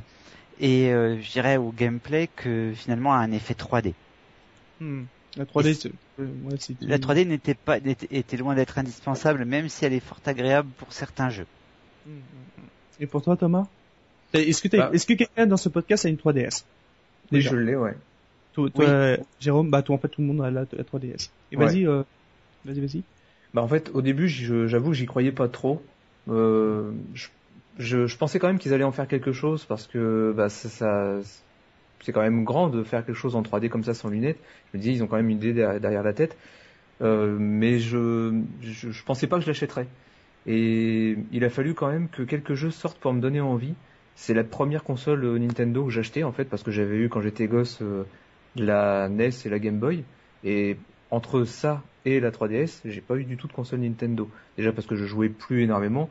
et euh, je dirais au gameplay que finalement à un effet 3D. Hmm. La 3D, euh, la 3D n'était pas était, loin d'être indispensable, même si elle est fort agréable pour certains jeux. Hmm, hmm, et pour toi, Thomas? Est-ce que, bah. que quelqu'un dans ce podcast a une 3DS Oui, je l'ai, ouais. Toi, Jérôme, bah toi en fait tout le monde a la, 3DS. Et vas-y, vas-y, vas-y. Bah en fait, au début, j'avoue que j'y croyais pas trop. Euh, je, je, pensais quand même qu'ils allaient en faire quelque chose parce que bah, ça, ça c'est quand même grand de faire quelque chose en 3D comme ça sans lunettes. Je me dis ils ont quand même une idée derrière, la tête, euh, mais je, je, pensais pas que je l'achèterais. Et il a fallu quand même que quelques jeux sortent pour me donner envie. C'est la première console Nintendo que acheté en fait parce que j'avais eu quand j'étais gosse euh, la NES et la Game Boy et entre ça et la 3DS, j'ai pas eu du tout de console Nintendo. Déjà parce que je jouais plus énormément,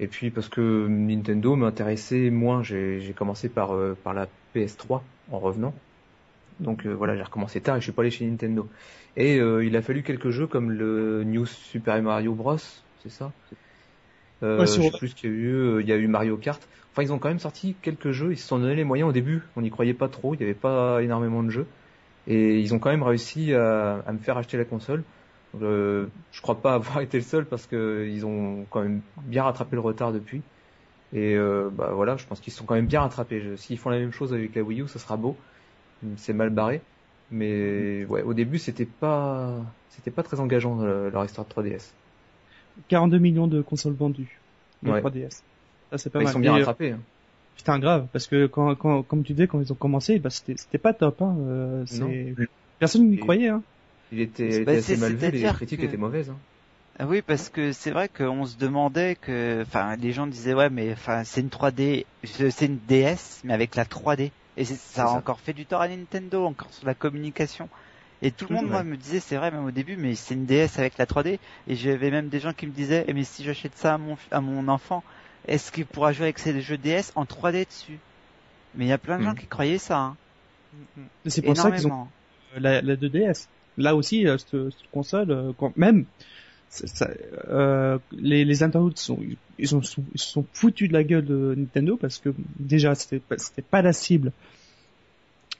et puis parce que Nintendo m'intéressait moins. J'ai commencé par, euh, par la PS3 en revenant. Donc euh, voilà, j'ai recommencé tard et je suis pas allé chez Nintendo. Et euh, il a fallu quelques jeux comme le New Super Mario Bros, c'est ça? Euh, ouais, Je sais plus qu'il y a eu. Il y a eu Mario Kart. Enfin, ils ont quand même sorti quelques jeux. Ils se sont donné les moyens au début. On n'y croyait pas trop. Il n'y avait pas énormément de jeux. Et ils ont quand même réussi à, à me faire acheter la console. Euh, je crois pas avoir été le seul parce que ils ont quand même bien rattrapé le retard depuis. Et euh, bah voilà, je pense qu'ils sont quand même bien rattrapés. S'ils font la même chose avec la Wii U, ça sera beau. C'est mal barré, mais ouais, au début c'était pas c'était pas très engageant euh, leur histoire de 3DS. 42 millions de consoles vendues de 3DS. Ça c'est pas mal. Ils sont bien rattrapés. Hein. Putain grave, parce que quand, quand comme tu disais quand ils ont commencé, bah c'était c'était pas top. Hein. Euh, Personne n'y croyait. Hein. Il était, bah, assez mal vu, les critiques étaient mauvaises. Hein. Ah oui, parce que c'est vrai qu'on se demandait que, enfin, les gens disaient ouais, mais enfin, c'est une 3D, c'est une DS, mais avec la 3D. Et ça a encore fait du tort à Nintendo, encore sur la communication. Et tout le monde, moi, me disait, c'est vrai, même au début, mais c'est une DS avec la 3D. Et j'avais même des gens qui me disaient, eh, mais si j'achète ça à mon, à mon enfant, est-ce qu'il pourra jouer avec ces jeux DS en 3D dessus? Mais il y a plein de gens mm. qui croyaient ça. Hein. C'est pour ça qu'ils ont la, la 2DS là aussi, euh, cette, cette console, euh, quand même, ça, euh, les, les internautes sont ils, sont, ils sont foutus de la gueule de Nintendo parce que déjà c'était c'était pas la cible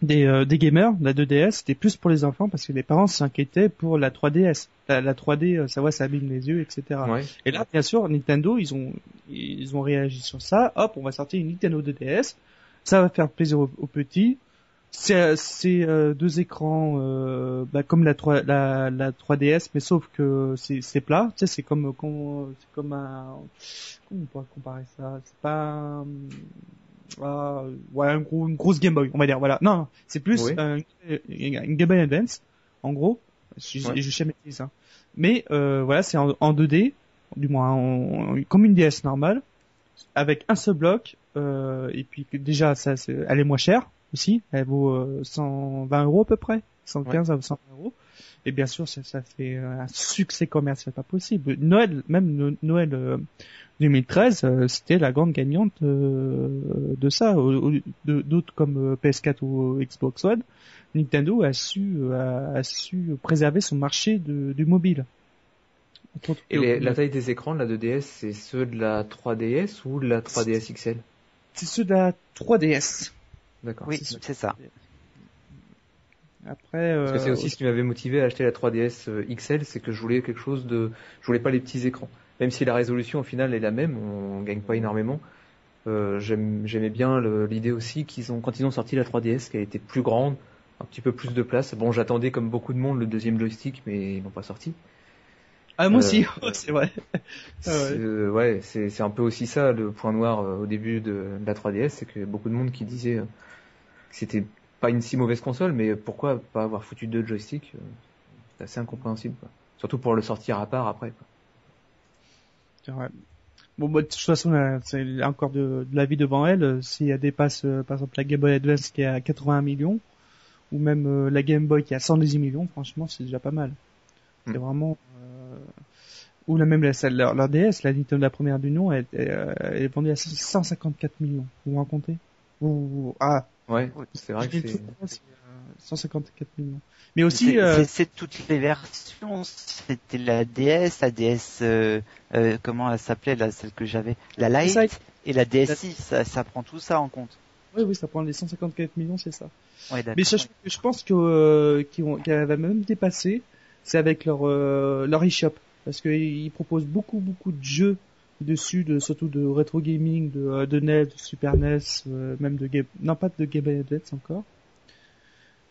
des, euh, des gamers la 2DS c'était plus pour les enfants parce que les parents s'inquiétaient pour la 3DS la, la 3D ça va ça abîme les yeux etc et là bien sûr Nintendo ils ont ils ont réagi sur ça. Hop on va sortir une Nintendo 2DS ça va faire plaisir aux petits c'est euh, deux écrans euh, bah, comme la 3 la, la 3DS mais sauf que c'est plat. Tu sais c'est comme c'est comme un comment on pourrait comparer ça? C'est pas ah, ouais un gros une grosse Game Boy on va dire voilà. Non c'est plus une, Game Boy Advance en gros. Je, ouais. je, jamais dit ça. Mais euh, voilà c'est en, en, 2D du moins en, comme une DS normale avec un seul bloc euh, et puis déjà ça elle est moins chère aussi. Elle vaut 120 euh, euros à peu près, 115 à 120 euros. Et bien sûr, ça, ça fait un succès commercial pas possible. Noël, même Noël 2013, euh, euh, c'était la grande gagnante de ça. D'autres comme PS4 ou Xbox One, Nintendo a su a, su préserver son marché de, du mobile. Et la taille des écrans de la 2DS, c'est ceux de la 3DS ou de la 3DS XL C'est ceux de la 3DS. D'accord. Oui, c'est ça. Après, Parce que c'est euh, aussi ce qui m'avait motivé à acheter la 3DS euh, XL, c'est que je voulais quelque chose de, je voulais pas les petits écrans. Même si la résolution au final est la même, on gagne pas énormément. Euh, J'aimais bien l'idée aussi qu'ils ont, quand ils ont sorti la 3DS, qui a été plus grande, un petit peu plus de place. Bon, j'attendais comme beaucoup de monde le deuxième joystick, mais ils n'ont pas sorti. Ah moi aussi, euh, c'est vrai. Ah ouais, c'est un peu aussi ça le point noir au début de, de la 3DS, c'est que beaucoup de monde qui disait que c'était pas une si mauvaise console, mais pourquoi pas avoir foutu deux joysticks euh, C'est assez incompréhensible, quoi. Surtout pour le sortir à part après. Quoi. Bon, bah, de toute façon, c'est encore de, la vie devant elle. Euh, si elle dépasse, euh, par exemple, la Game Boy Advance qui est à 81 millions, ou même la Game Boy qui est à 110 millions, franchement, c'est déjà pas mal. C'est hmm. vraiment... Ou la même la, leur, leur, DS, la Nintendo la première du nom, elle, elle, est vendue à 154 millions. Vous vous racontez ou, Ah, Ouais, c'est vrai que c'est... 154 millions. Mais aussi, euh, c'est toutes les versions. C'était la DS, la DS, euh, euh, comment elle s'appelait là, celle que j'avais, la Lite et la DSi. Ça, ça prend tout ça en compte. Oui, oui, ça prend les 154 millions, c'est ça. Ouais, Mais je, je, pense que euh, qu'elle va même dépasser. C'est avec leur euh, leur eShop parce qu'ils proposent beaucoup beaucoup de jeux dessus, de, surtout de rétro gaming, de, euh, de NES, de Super NES, euh, même de Game, non pas de Game Boy Advance encore.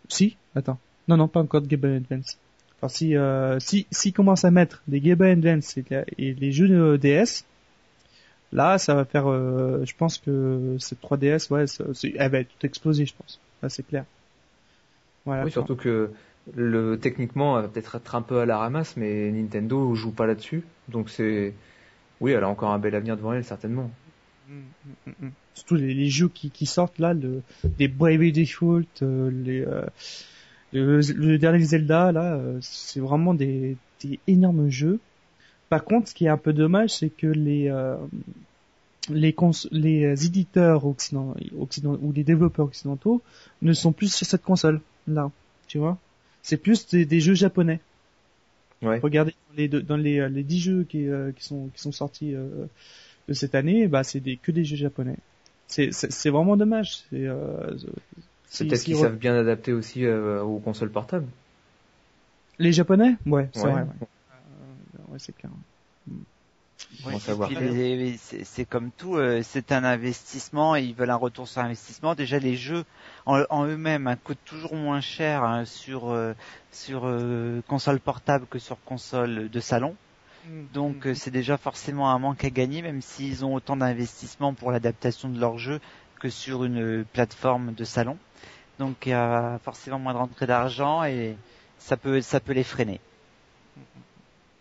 Si, attends, non non pas encore de Game Boy Advance. Enfin si euh, si s'ils commencent à mettre des Game Boy Advance et, les jeux de DS, là ça va faire, je pense que cette 3DS, ouais, elle va tout exploser, je pense. Là c'est clair. Voilà. Oui, surtout que le techniquement va peut-être être un peu à la ramasse, mais Nintendo joue pas là-dessus, donc c'est oui, elle a encore un bel avenir devant elle, certainement. Mm, mm, mm, Surtout les, jeux qui, sortent là, le, les Bravely Default, euh, les, euh, le, dernier Zelda, là, euh, c'est vraiment des, énormes jeux. Par contre, ce qui est un peu dommage, c'est que les les, les éditeurs occidentaux ou les développeurs occidentaux ne sont plus sur cette console là, tu vois. C'est plus des, des, jeux japonais. Ouais. Regardez les, dans les, euh, les 10 jeux qui, euh, qui, sont, qui sont sortis euh, de cette année, bah, c'est des, que des jeux japonais. C'est, vraiment dommage. C'est, peut-être qu'ils savent bien adapter aussi aux consoles portables. Les japonais? Ouais, c'est vrai. ouais c'est clair c'est comme tout, euh, c'est un investissement et ils veulent un retour sur investissement. Déjà, les jeux en, eux-mêmes hein, coûtent toujours moins cher hein, sur euh, sur euh, console portable que sur console de salon. Mm. Donc, mm. c'est déjà forcément un manque à gagner, même s'ils ont autant d'investissement pour l'adaptation de leurs jeux que sur une plateforme de salon. Donc, il y a forcément moins de rentrée d'argent et ça peut ça peut les freiner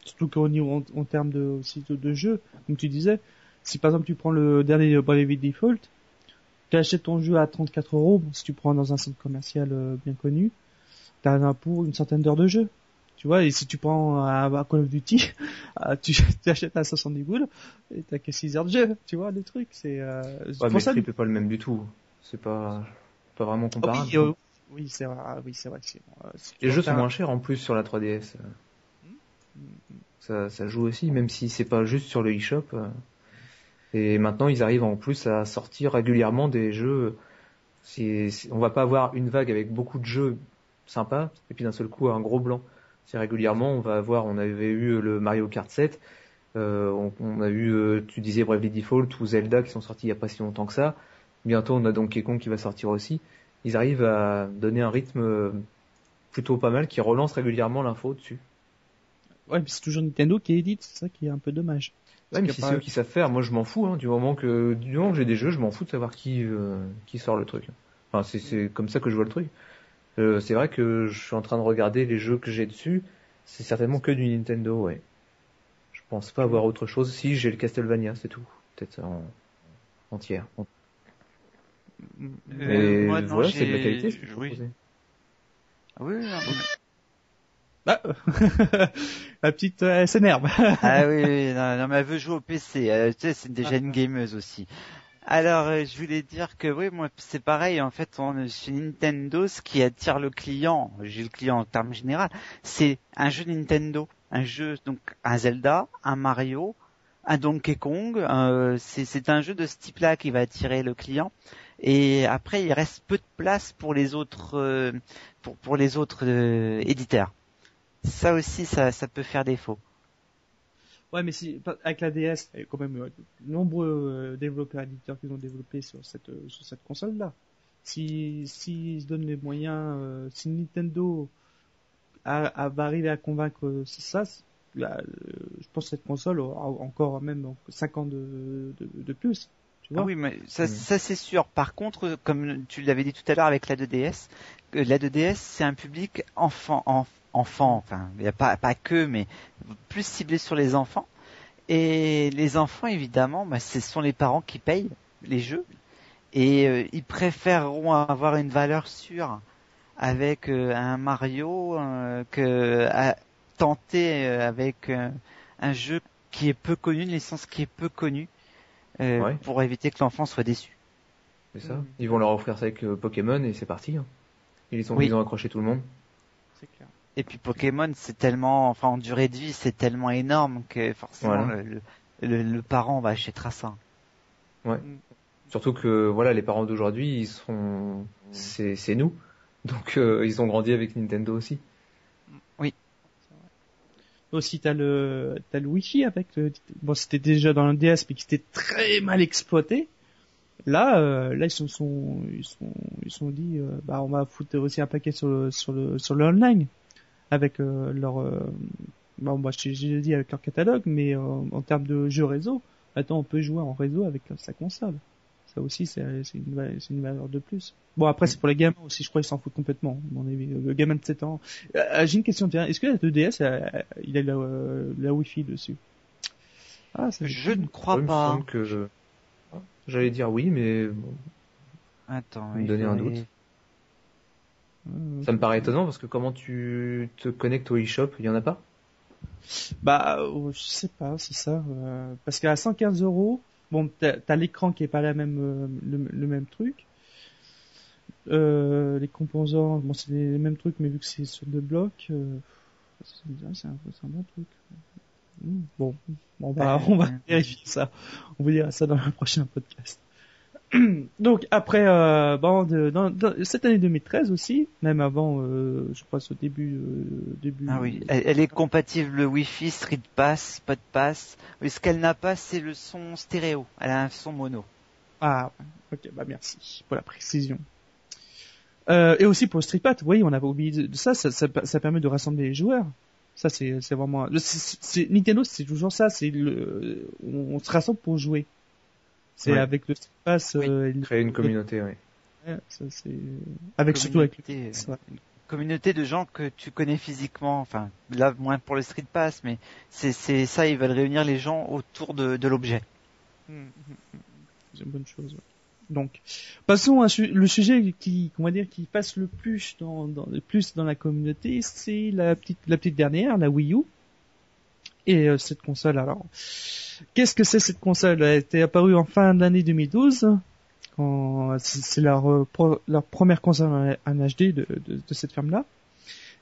surtout qu'au niveau en, termes de aussi de, jeu, comme tu disais, si par exemple tu prends le dernier Bravely Default, tu achètes ton jeu à 34 euros, si tu prends dans un centre commercial euh, bien connu, tu as pour une centaine d'heures de jeu. Tu vois, et si tu prends à, Call of Duty, tu, achètes à 70 boules et t'as que 6 heures de jeu. Tu vois, le truc, c'est... Euh, ouais, mais ça, le pas le même du tout. C'est pas, pas vraiment comparable. oui, euh, oui c'est vrai. Ah oui, c'est vrai. Euh, Les jeux sont moins chers en plus sur la 3DS. Ça, joue aussi, même si c'est pas juste sur le eShop. Euh. Et maintenant, ils arrivent en plus à sortir régulièrement des jeux. C'est, on va pas avoir une vague avec beaucoup de jeux sympas et puis d'un seul coup un gros blanc. C'est régulièrement, on va avoir, on avait eu le Mario Kart 7, euh, on, a eu, euh, tu disais Bravely Default ou Zelda qui sont sortis il y a pas si longtemps que ça. Bientôt, on a Donkey Kong qui va sortir aussi. Ils arrivent à donner un rythme plutôt pas mal qui relance régulièrement l'info dessus. Ouais, mais c'est toujours Nintendo qui édite, c'est ça qui est un peu dommage. Ouais, mais si c'est eux qui savent faire, moi je m'en fous, hein, du moment que du moment que j'ai des jeux, je m'en fous de savoir qui euh, qui sort le truc. Enfin, c'est c'est comme ça que je vois le truc. Euh, c'est vrai que je suis en train de regarder les jeux que j'ai dessus, c'est certainement que du Nintendo, ouais. Je pense pas avoir autre chose. Si j'ai le Castlevania, c'est tout. Peut-être en entière. Mais euh, voilà, c'est de la qualité. Je oui. Ah oui, Bah, la petite euh, s'énerve. ah oui, oui non, non, mais elle veut jouer au PC. Euh, tu sais, c'est déjà une gameuse aussi. Alors, euh, je voulais dire que oui, moi, c'est pareil. En fait, on, chez Nintendo, ce qui attire le client, j'ai le client en termes général, c'est un jeu Nintendo, un jeu donc un Zelda, un Mario, un Donkey Kong. Euh, c'est un jeu de ce type-là qui va attirer le client. Et après, il reste peu de place pour les autres, pour, pour les autres éditeurs. Ça aussi, ça, ça peut faire défaut. Ouais, mais si avec la DS, il y a quand même de nombreux développeurs éditeurs qui ont développé sur cette sur cette console là. Si s'ils se donnent les moyens, si Nintendo a, a arrivé à convaincre ça, là, je pense que cette console aura encore même 5 ans de, de, de plus. Tu vois ah oui, mais ça, mm. ça c'est sûr. Par contre, comme tu l'avais dit tout à l'heure avec la 2DS, la 2DS c'est un public enfant, enfant, enfin il n'y a pas pas que, mais plus ciblé sur les enfants. Et les enfants, évidemment, bah, ce sont les parents qui payent les jeux et euh, ils préféreront avoir une valeur sûre avec euh, un Mario euh, que tenter euh, avec euh, un jeu qui est peu connu, une licence qui est peu connue, euh, pour éviter que l'enfant soit déçu. C'est ça. Ils vont leur offrir ça avec Pokémon et c'est parti. Hein. Ils, ont, ils ont accroché tout le monde. C'est clair. Et puis Pokémon, c'est tellement, enfin en durée de vie, c'est tellement énorme que forcément le, le, parent va acheter ça. Ouais. Surtout que voilà, les parents d'aujourd'hui, ils sont, c'est nous, donc ils ont grandi avec Nintendo aussi. Aussi, t'as le, t'as le Wi-Fi avec le, bon, c'était déjà dans le DS, mais qui était très mal exploité. Là, euh, là, ils sont, sont, ils sont, ils sont dit, euh, bah, on va foutre aussi un paquet sur le, sur le, sur le online, avec euh, leur, bon, bah, j'ai dit avec leur catalogue, mais en termes de jeux réseau, maintenant, on peut jouer en réseau avec sa console. Ça aussi, c'est une, une valeur de plus. Bon, après, c'est pour les gamins aussi, je crois qu'ils s'en foutent complètement. Le gamin de 7 ans. Euh, J'ai une question, tiens. Est-ce que la 2DS, euh, il a la, la Wi-Fi dessus? Ah, ça Je ne crois pas. que J'allais dire oui, mais Attends, me donner un doute. Euh, ça me paraît étonnant parce que comment tu te connectes au eShop, il y en a pas? Bah, je sais pas, c'est ça. parce qu'à 115 euros, bon, t'as as, l'écran qui est pas la même, euh, le, même truc. Euh, les composants, bon, c'est les, mêmes trucs, mais vu que c'est sur deux blocs, euh, c'est un, un, bon truc. Hmm, bon, on va, on va vérifier ça. On vous dira ça dans le prochain podcast. donc après, euh, bon, de, dans, cette année 2013 aussi, même avant, euh, je crois au début, euh, début. Ah oui, elle, est compatible Wi-Fi, Street Pass, Pass. Oui, ce qu'elle n'a pas, c'est le son stéréo. Elle a un son mono. Ah, ok, bah merci pour la précision. Euh, et aussi pour Street Pass, oui, on avait oublié de ça, ça, ça, ça permet de rassembler les joueurs. Ça, c'est, c'est vraiment. Nintendo, c'est toujours ça. C'est le, on se rassemble pour jouer. C'est avec le Pass. Euh, Créer une communauté, oui. Ouais, ça c'est avec surtout avec le... une communauté de gens que tu connais physiquement. Enfin, là moins pour le Street Pass, mais c'est c'est ça. Ils veulent réunir les gens autour de, de l'objet. Hum, hum, hum. C'est une bonne chose. Donc, passons à le sujet qui, on va dire, qui passe le plus dans, dans le plus dans la communauté, c'est la petite, la petite dernière, la Wii U. Et euh, cette console, alors, qu'est-ce que c'est cette console? Elle a été apparue en fin d'année 2012. C'est leur, euh, première console en HD de, cette firme-là.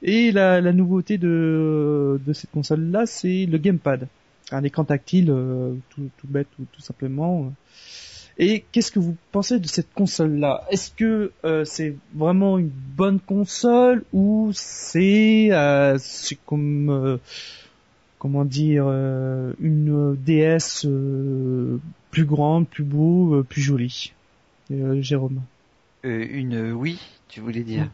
Et la, nouveauté de, cette console-là, c'est le gamepad. Un écran tactile, euh, tout, bête, tout, tout simplement. Et qu'est-ce que vous pensez de cette console-là? Est-ce que c'est vraiment une bonne console ou c'est comme comment dire, euh, une déesse euh, plus grande, plus beau, euh, plus jolie. Jérôme. une oui, tu voulais dire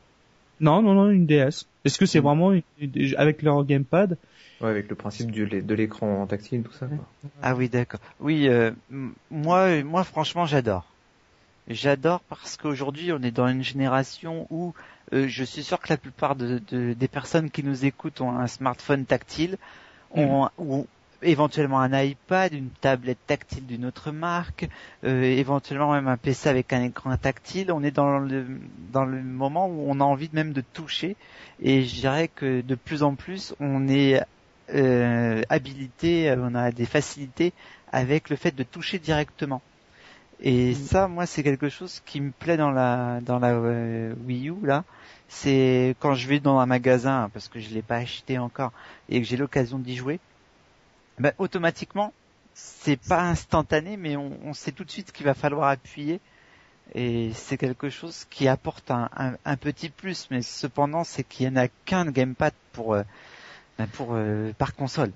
Non, non, non, une déesse. Est-ce que c'est mm. vraiment avec leur gamepad? Ouais, avec le principe du, de l'écran tactile, tout ça. Ah oui, d'accord. Oui, moi, moi, franchement, j'adore. J'adore parce qu'aujourd'hui, on est dans une génération où je suis sûr que la plupart de, des personnes qui nous écoutent ont un smartphone tactile. Mhm. éventuellement un iPad, une tablette tactile d'une autre marque, euh, éventuellement même un PC avec un écran tactile. On est dans le dans le moment où on a envie même de toucher et je dirais que de plus en plus on est euh, habilité, on a des facilités avec le fait de toucher directement. Et mm. ça, moi, c'est quelque chose qui me plaît dans la dans la euh, Wii U là. C'est quand je vais dans un magasin parce que je l'ai pas acheté encore et que j'ai l'occasion d'y jouer ben, automatiquement, c'est pas instantané, mais on, on, sait tout de suite qu'il va falloir appuyer. Et c'est quelque chose qui apporte un, un, petit plus, mais cependant, c'est qu'il n'y en a qu'un gamepad pour, euh, ben pour euh, par console.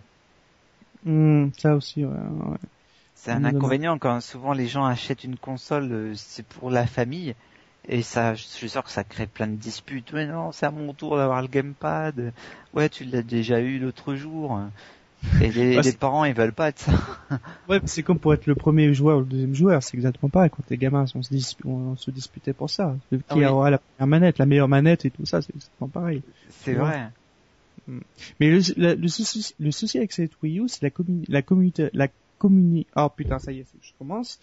Hmm, ça aussi, ouais. C'est un inconvénient quand souvent les gens achètent une console, euh, c'est pour la famille. Et ça, je suis sûr que ça crée plein de disputes. Mais non, c'est à mon tour d'avoir le gamepad. Ouais, tu l'as déjà eu l'autre jour. Et les, parents, ils veulent pas être ça. ouais, c'est comme pour être le premier joueur ou le deuxième joueur, c'est exactement pareil. Quand les gamins, on se, on se disputait pour ça. Qui ah aura la première manette, la meilleure manette et tout ça, c'est exactement pareil. C'est vrai. Mm. Mais le, le, souci, le souci avec cette Wii U, c'est la, la communauté, la oh putain, ça y est, je commence.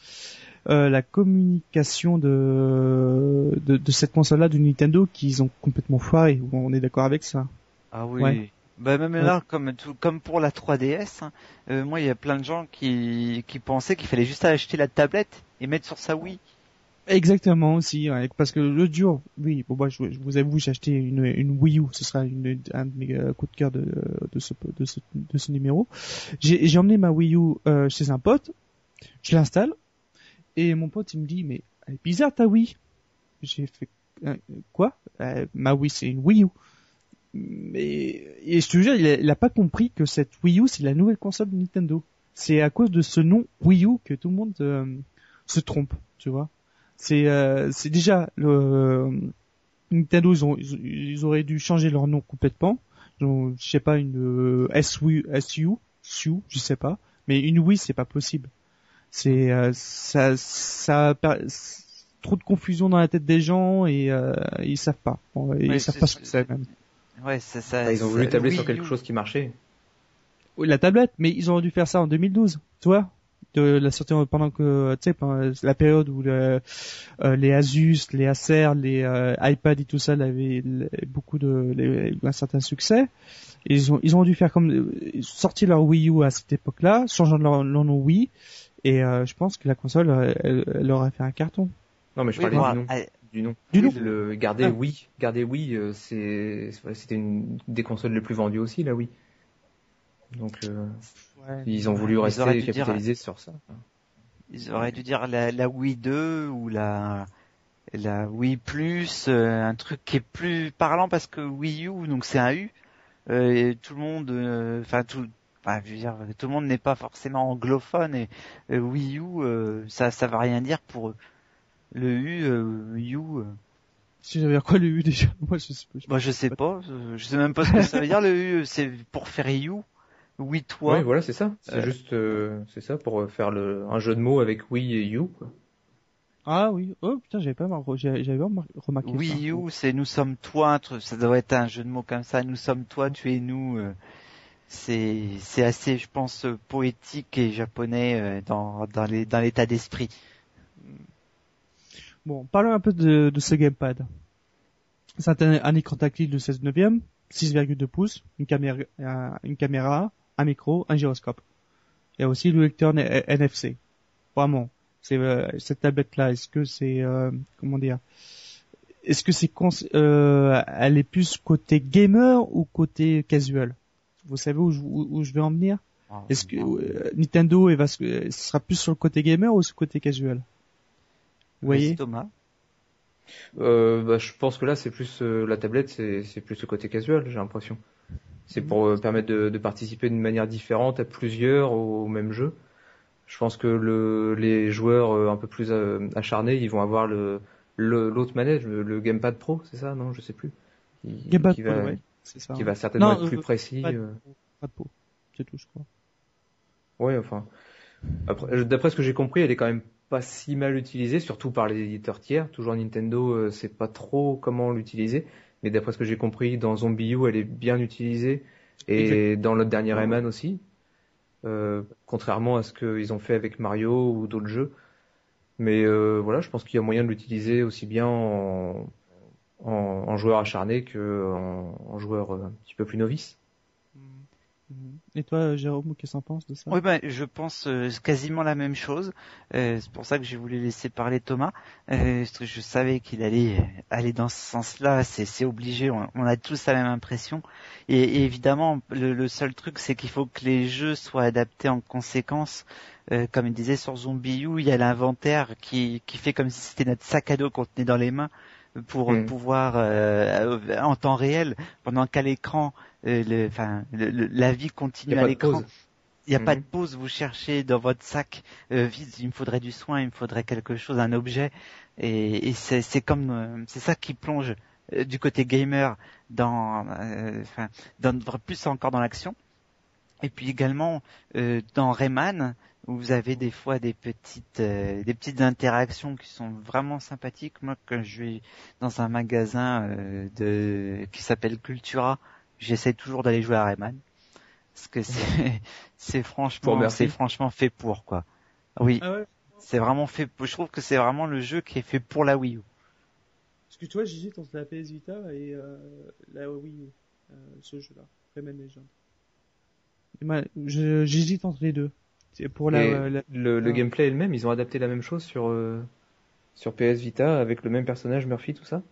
Euh, la communication de, de, de cette console-là de Nintendo qu'ils ont complètement foiré. On est d'accord avec ça. Ah oui. Bah même là, comme tout, comme pour la 3DS, hein, euh, moi il y a plein de gens qui, qui pensaient qu'il fallait juste acheter la tablette et mettre sur sa Wii. Exactement aussi, parce que le dur, oui, bon moi je, vous avoue j'ai acheté une, Wii U, ce sera une, un de mes euh, coups de cœur de, de, ce, numéro. J'ai emmené ma Wii U euh, chez un pote, je l'installe et mon pote il me dit mais elle est bizarre ta Wii. J'ai fait quoi? Ma Wii c'est une Wii U mais et je te jure, il a, pas compris que cette Wii U c'est la nouvelle console de Nintendo. C'est à cause de ce nom Wii U que tout le monde euh, se trompe, tu vois. C'est euh, c'est déjà le euh, Nintendo ils, ont, ils, auraient dû changer leur nom complètement. je sais pas une SU SU SU, je sais pas, mais une Wii c'est pas possible. C'est ça ça trop de confusion dans la tête des gens et ils savent pas. ils savent pas ce que c'est même. Ouais, c'est ça. ils ont voulu tabler sur quelque chose qui marchait. Oui, la tablette, mais ils auraient dû faire ça en 2012, tu vois de la sortie pendant que tu sais la période où le, euh, les Asus, les Acer, les euh, iPad et tout ça avaient beaucoup de les, un certain succès. Et ils ont ils ont dû faire comme sortir leur Wii U à cette époque-là, changeant leur, leur nom Wii et euh, je pense que la console elle, elle, aurait fait un carton. Non mais je parlais du nom du nom. Du nom. Le garder ah. oui, garder euh, c'est c'était une des consoles les plus vendues aussi là oui. Donc euh, ils ont voulu rester capitalisés sur ça. Ils auraient dû dire la, la Wii 2 ou la la Wii Plus, euh, un truc qui est plus parlant parce que Wii U donc c'est un U. et tout le monde, enfin tout, enfin, je veux dire, tout le monde n'est pas forcément anglophone et Wii U, ça, ça va rien dire pour eux. Le U, euh, U. Euh. Si j'avais quoi le U déjà Moi je sais pas. Bah, je sais pas. Je sais même pas ce que ça veut dire le U. C'est pour faire U. Oui toi. Oui voilà c'est ça. C'est euh. juste c'est ça pour faire le un jeu de mots avec oui et you quoi. Ah oui. Oh putain j'avais pas j'avais pas remarqué. Oui you c'est nous sommes toi. Ça doit être un jeu de mots comme ça. Nous sommes toi, tu es nous. C'est c'est assez je pense poétique et japonais dans dans les dans l'état d'esprit. Bon, parlons un peu de, de ce gamepad. C'est un, un, écran tactile de 16 neuvième, 6,2 pouces, une caméra, une caméra, un micro, un gyroscope. Il y a aussi le lecteur NFC. Vraiment, c'est euh, cette tablette là. Est-ce que c'est euh, comment dire? Est-ce que c'est euh, elle est plus côté gamer ou côté casual? Vous savez où je, où, je vais en venir? Ah, Est-ce que euh, Nintendo va, sera plus sur le côté gamer ou sur le côté casual? Vous voyez? Thomas euh, bah, je pense que là c'est plus euh, la tablette, c'est plus le côté casual, j'ai l'impression. C'est pour euh, permettre de, de, participer d'une manière différente à plusieurs au, même jeu. Je pense que le, les joueurs euh, un peu plus acharnés, ils vont avoir le l'autre manette, le, gamepad pro, c'est ça Non, je sais plus. gamepad qui va, c'est ça. Qui va certainement être plus précis. Pas pro, c'est tout, je crois. Ouais, enfin. D'après ce que j'ai compris, elle est quand même pas si mal utilisé, surtout par les éditeurs tiers. Toujours Nintendo, euh, sait pas trop comment l'utiliser, mais d'après ce que j'ai compris, dans Zombie U, elle est bien utilisée et dans le dernier Rayman aussi. euh, contrairement à ce qu'ils ont fait avec Mario ou d'autres jeux. Mais euh, voilà, je pense qu'il y a moyen de l'utiliser aussi bien en, en, en joueur acharné que en, en joueur euh, un petit peu plus novice. Et toi, Jérôme, qu'est-ce que t'en penses de ça? Oui, ben, je pense euh, quasiment la même chose. Euh, c'est pour ça que j'ai voulu laisser parler Thomas. Euh, je savais qu'il allait aller dans ce sens-là. C'est, obligé. On, a tous la même impression. Et, évidemment, le, seul truc, c'est qu'il faut que les jeux soient adaptés en conséquence. Euh, comme il disait sur Zombie il y a l'inventaire qui, qui fait comme si c'était notre sac à dos qu'on tenait dans les mains pour Mm. pouvoir euh, en temps réel, pendant qu'à l'écran, euh, le, enfin, le- le- la vie continue à l'écran. Il n'y a pas Mhm. de pause, vous cherchez dans votre sac, euh, vite, il me faudrait du soin, il me faudrait quelque chose, un objet, et, et c'est, c'est comme, euh, c'est ça qui plonge euh, du côté gamer dans, euh, enfin, dans plus encore dans l'action. Et puis également euh, dans Rayman, où vous avez des fois des petites, euh, des petites interactions qui sont vraiment sympathiques. Moi, quand je vais dans un magasin euh, de qui s'appelle Cultura, j'essaie toujours d'aller jouer à Rayman parce que c'est c'est Pour franchement c'est franchement fait pour quoi. Oui, Ah ouais c'est vraiment fait. Je trouve que c'est vraiment le jeu qui est fait pour la Wii U. Parce que tu vois, j'hésite entre la PS Vita et euh, la Wii U, euh, ce jeu-là, Rayman Legend. Et moi, je- J'hésite entre les deux. C'est pour la, Et la- le, le Ah. gameplay est le même, ils ont adapté la même chose sur euh, sur PS Vita avec le même personnage Murphy tout ça?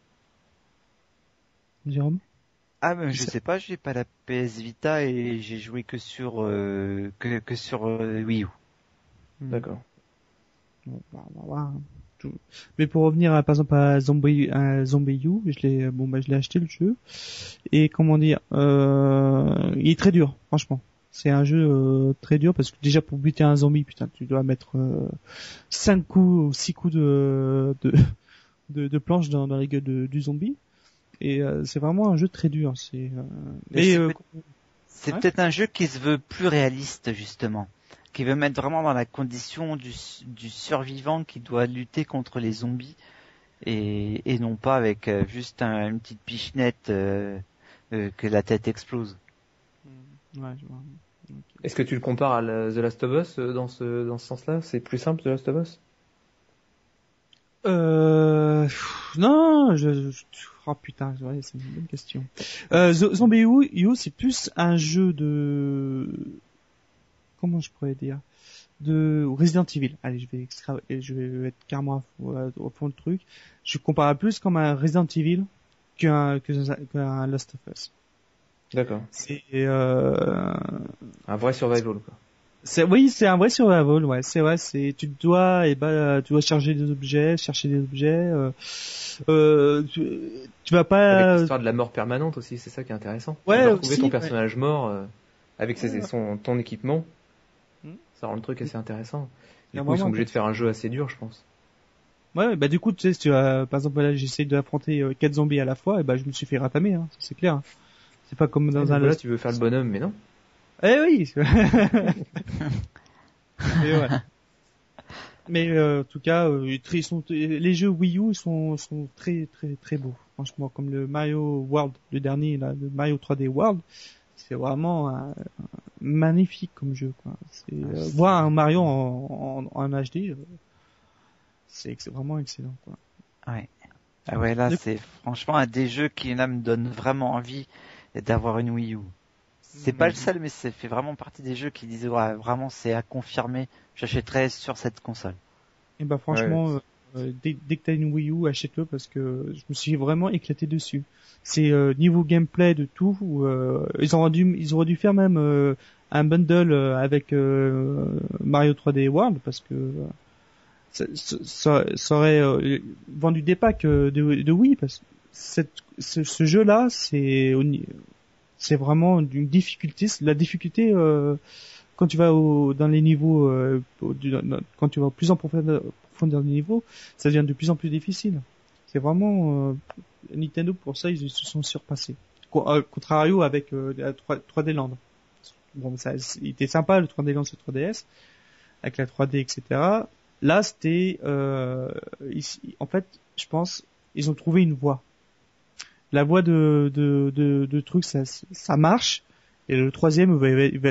Jérôme? Ah mais je sais pas, j'ai pas la PS Vita et j'ai joué que sur euh, que, que sur euh, Wii U. D'accord. Bon, bah, va voir, hein. Mais pour revenir à, par exemple à Zombie, à Zombie U, je l'ai, bon bah je l'ai acheté le jeu et comment dire, euh, il est très dur, franchement. C'est un jeu euh, très dur parce que déjà pour buter un zombie, putain, tu dois mettre euh, cinq coups ou six coups de de, de, de planche dans, gueules de- du zombie. Et euh, c'est vraiment un jeu très dur. C'est euh, Mais c'est euh, Ouais. peut-être un jeu qui se veut plus réaliste justement, qui veut mettre vraiment dans la condition du, du survivant qui doit lutter contre les zombies et, et non pas avec euh, juste un- une petite pichenette euh, euh, que la tête explose. Ouais, je vois. Est-ce que tu le compares à la- The Last of Us euh, dans ce dans ce sens-là? C'est plus simple The Last of Us? Euh, pff, non, je, je- oh putain, ouais, c'est une bonne question. Euh, Zo- Zombie U, c'est plus un jeu de, comment je pourrais dire, de Resident Evil. Allez, je vais extra, je vais être carrément au fond du truc. Je compare plus comme un Resident Evil qu'un qu'un Last of Us. D'accord. C'est euh, Un vrai survival quoi. c'est oui, c'est un vrai survival, ouais, c'est vrai, c'est tu dois et ben tu dois charger des objets, chercher des objets euh, euh, tu, tu vas Avec pas l'histoire de la mort permanente aussi, c'est ça qui est intéressant. Ouais, Tu retrouver aussi, ton ouais. personnage mort euh, avec ses, Ouais. son ton équipement. Hmm. Ça rend le truc assez intéressant. Du coup, ils sont obligés de faire un jeu assez dur, je pense. Ouais, bah du coup, tu sais, si tu as, par exemple, là, j'essaie d'affronter quatre zombies à la fois, et bah je me suis fait ratamer, hein, c'est clair. hein. C'est pas comme dans un Lost. tu veux faire le bonhomme, mais non. Eh oui. Mais ouais. Mais euh, en tout cas, euh, ils sont, les jeux Wii U sont, sont très très très beaux. Franchement, comme le Mario World, le dernier, là, le Mario 3D World, c'est vraiment magnifique comme jeu. Quoi. Ah, euh, voir un Mario en, en, en HD, c'est c'est vraiment excellent. Quoi. Ouais. Ah ouais, là c'est franchement un des jeux qui là me donne vraiment envie d'avoir une Wii U. C'est pas le seul, mais ça fait vraiment partie des jeux qui disent ouais, vraiment c'est à confirmer. J'achèterai sur cette console. Et bah franchement, euh, euh, dès, dès que t'as une Wii U, achète-le parce que je me suis vraiment éclaté dessus. C'est euh, niveau gameplay de tout. où, euh, ils auraient dû, ils auraient dû faire même euh, un bundle euh, avec euh, Mario 3D World parce que euh, ça, ça- ça- ça aurait euh, vendu des packs euh, de, de Wii parce que ce, jeu-là, c'est vraiment d'une difficulté. La difficulté euh, quand tu vas au, dans les niveaux, euh, quand tu vas plus en profondeur, profondeur du niveau, ça devient de plus en plus difficile. C'est vraiment euh, Nintendo pour ça ils se sont surpassés. Co- contrario avec la 3, 3D Land. Bon, ça, était sympa le 3D Land sur 3DS avec la 3D etc. Là c'était, en fait, je pense, ils ont trouvé une voie. La voie de trucs ça ça marche et le troisième,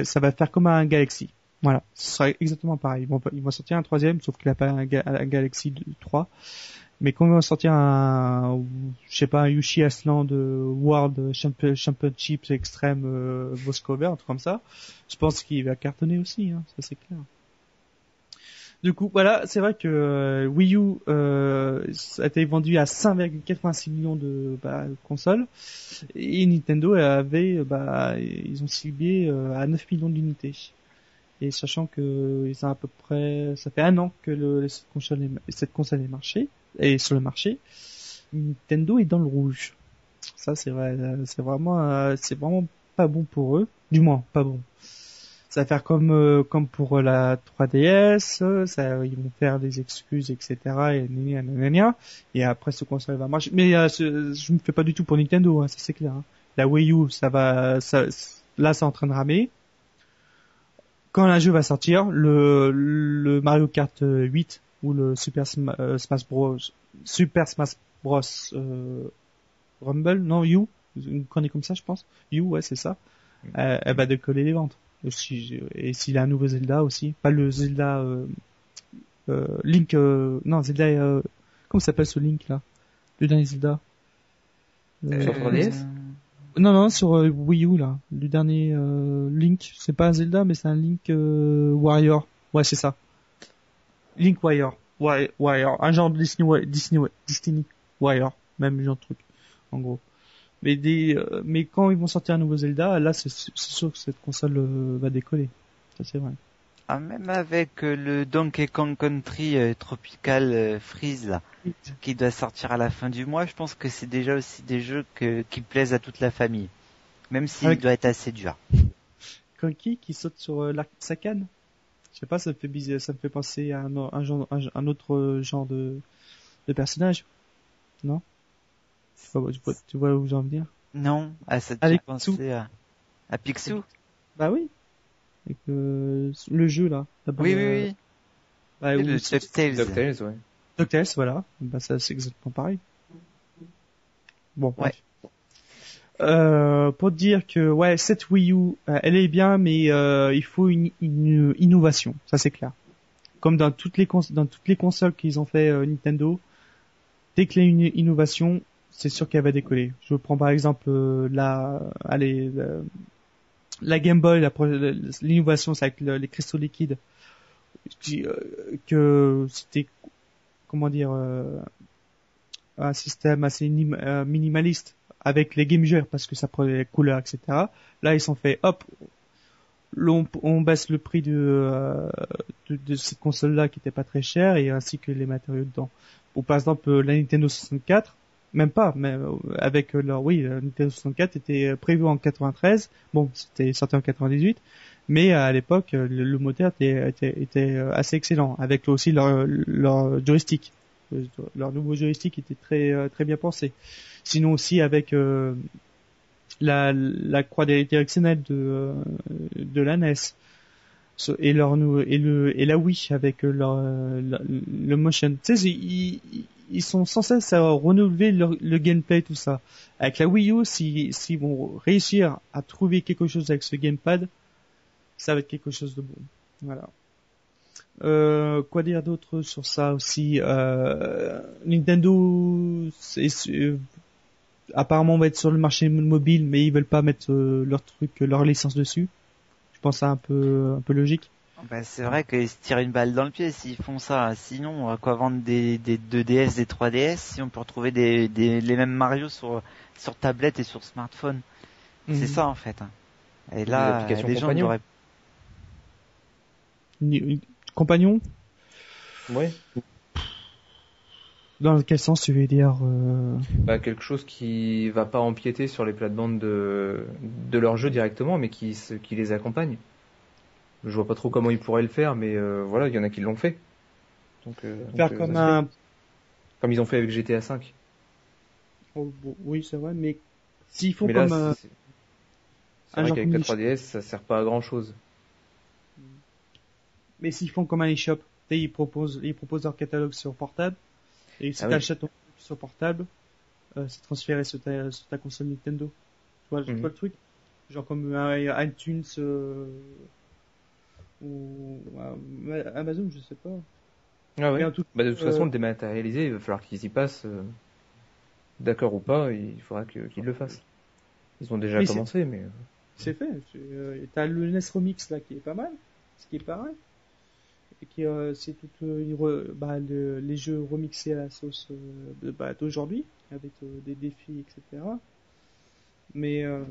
ça va faire comme un Galaxy. Voilà, ce sera exactement pareil. Ils vont, sortir un troisième, sauf qu'il n'a pas un, Galaxy 3. Mais quand ils vont sortir un, je sais pas, un Yushi Asland World Championship Extreme euh, Voscover, un truc comme ça, je pense qu'il va cartonner aussi, hein, ça c'est clair. Du coup, voilà, c'est vrai que euh, Wii U euh, a été vendu à 5,86 millions de bah, consoles et Nintendo avait, bah, ils ont ciblé euh, à 9 millions d'unités. Et sachant que ils ont à peu près, ça fait un an que le, cette console est, cette console est marché et sur le marché, Nintendo est dans le rouge. Ça, c'est vrai, c'est vraiment, c'est vraiment pas bon pour eux, du moins pas bon ça va faire comme euh, comme pour la 3DS, ça, ils vont faire des excuses, etc. Et, et après ce console va marcher. Mais euh, je ne fais pas du tout pour Nintendo, hein, ça c'est clair. Hein. La Wii U, ça va, ça, là c'est en train de ramer. Quand un jeu va sortir, le, le Mario Kart 8 ou le Super euh, Smash Bros, Super Smash Bros Rumble, non U, vous connaissez comme ça je pense. U, ouais c'est ça. Mm. elle va décoller les ventes et s'il a un nouveau Zelda aussi, pas le Zelda euh, euh, Link, euh, non Zelda, euh, comment s'appelle ce Link là, le dernier Zelda. Euh, sur 3DS Non non sur Wii U là, le dernier Link, c'est pas un Zelda mais c'est un Link Warrior, ouais c'est ça. Link Warrior, Warrior, un genre de Disney, Disney, Disney Warrior, même genre de truc, en gros. Mais des, euh, mais quand ils vont sortir un nouveau Zelda, là c'est sûr que cette console euh, va décoller. Ça c'est vrai. Ah, même avec euh, le Donkey Kong Country Tropical Freeze là, qui doit sortir à la fin du mois, je pense que c'est déjà aussi des jeux que, qui plaisent à toute la famille, même s'il doit être assez dur. Conky qui saute sur l'arc de sa canne. Je sais pas, ça me fait bizarre, ça me fait penser à un, un, genre, un, autre genre de, de personnage, non? Tu vois, où j'en venir Non, ah, ça te fait penser à, à Picsou Bah oui. Avec euh, le jeu là. Oui, oui, euh, oui. Bah, le DuckTales. DuckTales, ouais. DuckTales, voilà. Bah ça c'est exactement pareil. Bon, ouais. Euh, pour dire que ouais cette Wii U euh, elle est bien mais euh, il faut une, une innovation ça c'est clair comme dans toutes les dans toutes les consoles qu'ils ont fait euh, Nintendo dès qu'il y a une innovation c'est sûr qu'elle va décoller. Je prends par exemple euh, la, la, Game Boy, l'innovation, c'est avec les cristaux liquides, euh, que c'était, comment dire, euh, un système assez minimaliste avec les Game Gear parce que ça prenait les couleurs, etc. Là, ils sont fait, hop, on, baisse le prix de, cette console-là qui était pas très chère et ainsi que les matériaux dedans. Ou par exemple la Nintendo 64, même pas, mais euh, avec leur oui, Nintendo 64 était prévu en 93, bon, c'était sorti en 98, mais à l'époque le, moteur était, assez excellent, avec aussi leur, leur joystick, leur nouveau joystick était très très bien pensé. Sinon aussi avec euh, la, croix directionnelle de de la NES et leur et le et la Wii avec leur, le motion. Tu sais, ils sont sans cesse à renouveler le, gameplay tout ça. Avec la Wii U, s'ils si, vont réussir à trouver quelque chose avec ce gamepad, ça va être quelque chose de bon. Voilà. Euh, quoi dire d'autre sur ça aussi euh, Nintendo euh, apparemment va être sur le marché mobile mais ils veulent pas mettre leur truc leur licence dessus je pense ça un peu logique bah, c'est vrai qu'ils se tirent une balle dans le pied s'ils font ça. Sinon, à quoi vendre des, des 2DS, des 3DS si on peut retrouver des, des les mêmes Mario sur, sur tablette et sur smartphone C'est mhm. ça en fait. Hein. Et là, les gens auraient... Compagnon Ouais. Dans quel sens tu veux dire euh... bah, Quelque chose qui va pas empiéter sur les plates-bandes de, de leur jeu directement, mais qui, qui les accompagne. Je vois pas trop comment ils pourraient le faire, mais euh, voilà, il y en a qui l'ont fait. Donc, euh, faire euh, comme un... Comme ils ont fait avec GTA V. Oh, oui, c'est vrai, mais s'ils font comme un... C'est vrai qu'avec la 3DS, ça sert pas à grand chose. Mais s'ils font comme un eShop, ils proposent, ils proposent leur catalogue sur portable, et si ah t'achètes ton sur portable, euh, c'est transféré sur ta, sur ta console Nintendo. Tu vois, mhm. le truc? Genre comme un, iTunes, ou euh, Amazon, je sais pas. Ah ouais. Tout- Bah, de toute euh, façon, le dématérialisé, il va falloir qu'ils y passent. euh, D'accord ou pas, il faudra qu'ils le fassent. Ils ont déjà Oui, commencé, mais euh, C'est fait. euh, T'as le NES Remix là qui est pas mal, ce qui est pareil. Et qui euh, c'est tout euh, bah, le- les jeux remixés à la sauce euh, de- bah, d'aujourd'hui avec euh, des défis etc. Mais euh,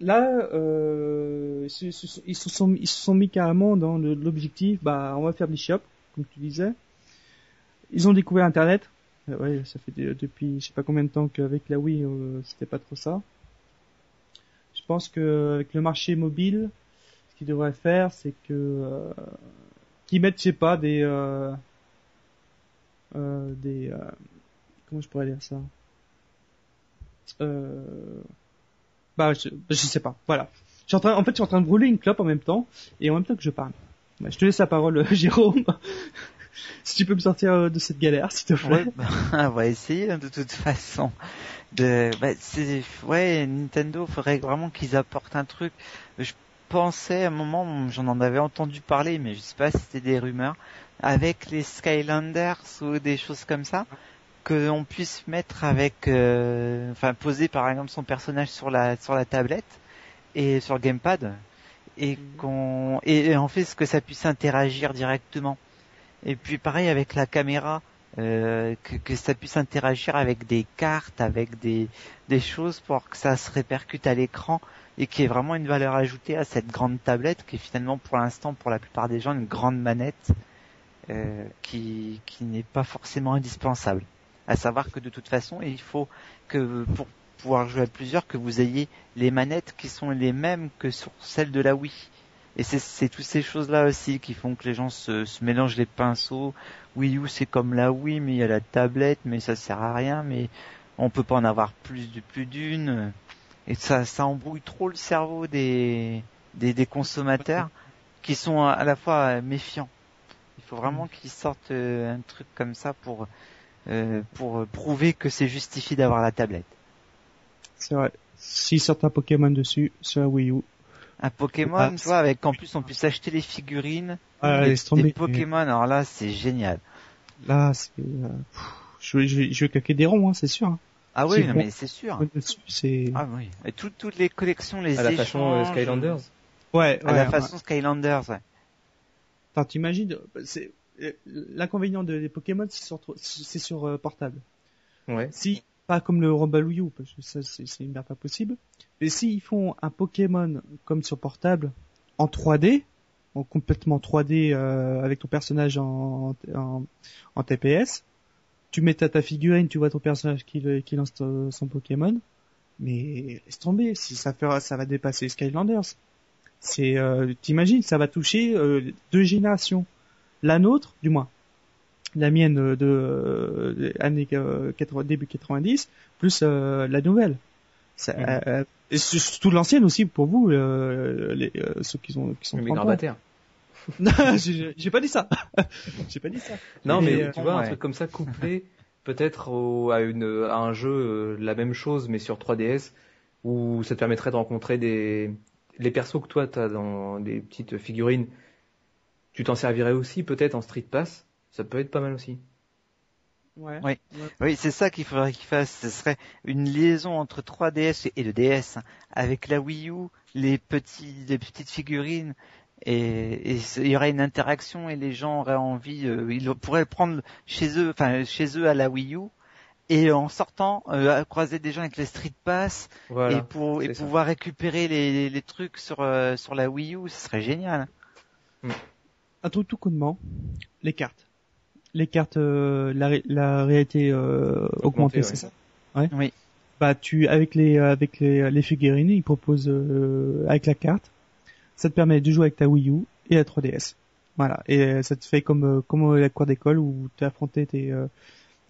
là, euh, ils, se, sont ils se sont mis carrément dans l'objectif. Bah, on va faire des shops, comme tu disais. Ils ont découvert Internet. Euh, ouais, ça fait de- depuis je sais pas combien de temps qu'avec la Wii euh, c'était pas trop ça. Je pense que avec le marché mobile, ce qu'ils devraient faire, c'est que qu'ils mettent, je sais pas, des des comment je pourrais dire ça? Euh, Bah, je, sais pas. Voilà. Je suis en train, en fait, je suis en train de brûler une clope en même temps et en même temps que je parle. Bah, je te laisse la parole, Jérôme. si tu peux me sortir euh, de cette galère, s'il te plaît. Ouais, bah, on va essayer hein, de toute façon. De, bah, c'est, ouais, Nintendo, faudrait vraiment qu'ils apportent un truc. Je pensais à un moment, j'en en avais entendu parler, mais je sais pas si c'était des rumeurs, avec les Skylanders ou des choses comme ça, qu'on puisse mettre avec, euh, enfin, poser par exemple son personnage sur la sur la tablette et sur le gamepad, et Mhm. qu'on et, et en fait ce que ça puisse interagir directement. Et puis pareil avec la caméra, euh, que, que ça puisse interagir avec des cartes, avec des, des choses pour que ça se répercute à l'écran et qu'il y ait vraiment une valeur ajoutée à cette grande tablette qui est finalement pour l'instant pour la plupart des gens une grande manette euh, qui, qui n'est pas forcément indispensable. À savoir que de toute façon il faut que pour pouvoir jouer à plusieurs que vous ayez les manettes qui sont les mêmes que sur celles de la Wii. Et c'est- toutes ces choses-là aussi qui font que les gens se, se mélangent les pinceaux. Wii U c'est comme la Wii, mais il y a la tablette, mais ça sert à rien, mais on peut pas en avoir plus de plus d'une. Et ça, ça embrouille trop le cerveau des, des, des consommateurs qui sont à, la fois méfiants. Il faut vraiment qu'ils sortent euh, un truc comme ça pour euh, pour prouver que c'est justifié d'avoir la tablette. C'est vrai. S'ils sortent un Pokémon dessus sur la Wii U, Un Pokémon, Ah, tu vois, avec en plus on puisse acheter les figurines ah, tomber. des Pokémon. Alors là, c'est génial. Là, c'est, euh, je vais, je vais, je vais claquer des ronds, hein, c'est sûr. hein. Ah C'est oui, non, bon. mais c'est sûr. C'est, Ah oui. Et tout- toutes les collections, les à la échanges, façon euh, Skylanders. ouais, à ouais, la ouais. façon Skylanders. Ouais. T'imagines, c'est, euh, l'inconvénient de- des Pokémon, c'est sur, c'est sur euh, portable. Ouais. Si, pas comme le Rumble Wii U, parce que ça, c'est, une merde pas possible. Mais s'ils font un Pokémon comme sur portable, en 3D, en complètement 3D, euh, avec ton personnage en, en, en TPS, tu mets ta, ta figurine, tu vois ton personnage qui, lance son Pokémon, mais laisse tomber, si ça fera, ça va dépasser Skylanders. C'est, euh, t'imagines, ça va toucher euh, deux générations. La nôtre, du moins, la mienne euh, de, euh, des années euh, 80, début 90, plus euh, la nouvelle. Ça, euh, et surtout l'ancienne aussi pour vous, les, ceux qui sont qui sont Mais 30 ans. grabataire. Non, j'ai pas dit ça. j'ai pas dit ça. Non, Mais, mais, euh, tu vois, un truc comme ça couplé peut-être au- à, une, à un jeu la même chose mais sur 3DS où ça te permettrait de rencontrer des les persos que toi t'as dans des petites figurines. Tu t'en servirais aussi peut-être en Street Pass? Ça peut être pas mal aussi. Ouais. Oui. Oui, c'est ça qu'il faudrait qu'ils fassent. Ce serait une liaison entre 3DS et le DS hein, avec la Wii U, les petits, les petites figurines. Et, et il y aurait une interaction et les gens auraient envie, euh, ils pourraient le prendre chez eux, enfin chez eux à la Wii U, et en sortant euh, croiser des gens avec les Street Pass Voilà. et pour et pouvoir récupérer les, les trucs sur euh, sur la Wii U, ce serait génial. Un truc tout connement, les cartes. Les cartes, euh, la, ré- la réalité euh, augmentée, ouais. c'est ça? Ouais. Oui. Bah tu avec les avec les, les figurines, ils proposent euh, avec la carte, ça te permet de jouer avec ta Wii U et la 3DS. Voilà, et euh, ça te fait comme euh, comme la cour d'école où tu affronté tes, euh,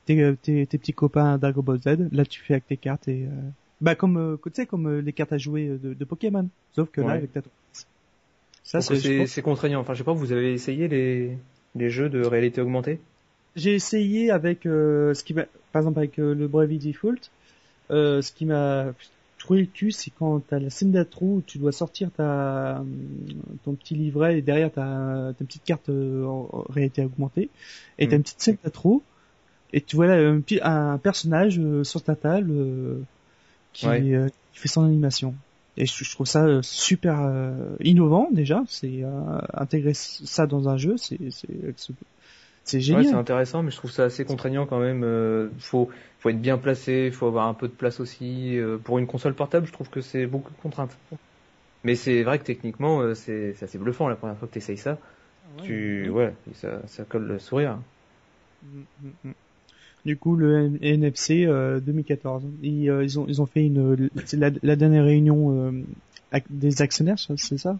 tes, euh, tes tes petits copains Dragon Ball Z. Là, tu fais avec tes cartes et euh, bah comme euh, tu sais comme euh, les cartes à jouer de, de Pokémon, sauf que là Ouais. avec ta 3DS. Ça c'est pense- contraignant. Enfin, je sais pas, vous avez essayé les les jeux de réalité augmentée? J'ai essayé avec euh, ce qui m'a, par exemple avec euh, le Bravely Default, euh, ce qui m'a, trouvais le cul, c'est quand t'as la scène d'intro où tu dois sortir ta ton petit livret et derrière t'as ta petite carte en réalité augmentée et t'as Mm. une petite scène d'intro et tu vois là un, personnage sur ta table qui, Ouais. qui fait son animation. Et je, je trouve ça euh, super euh, innovant déjà. C'est euh, intégrer ça dans un jeu, c'est c'est Ouais, génial. c'est intéressant, mais je trouve ça assez contraignant quand même. Euh, faut, faut être bien placé, faut avoir un peu de place aussi. Euh, pour une console portable, je trouve que c'est beaucoup de contraintes. Mais c'est vrai que techniquement, euh, c'est c'est assez bluffant la première fois que tu essayes ça. Tu, ouais, ça, ça colle le sourire. Mm, mm, mm. Du coup, le NFC euh, 2014, ils, euh, ils ont ils ont fait une la, la dernière réunion euh, des actionnaires, c'est ça,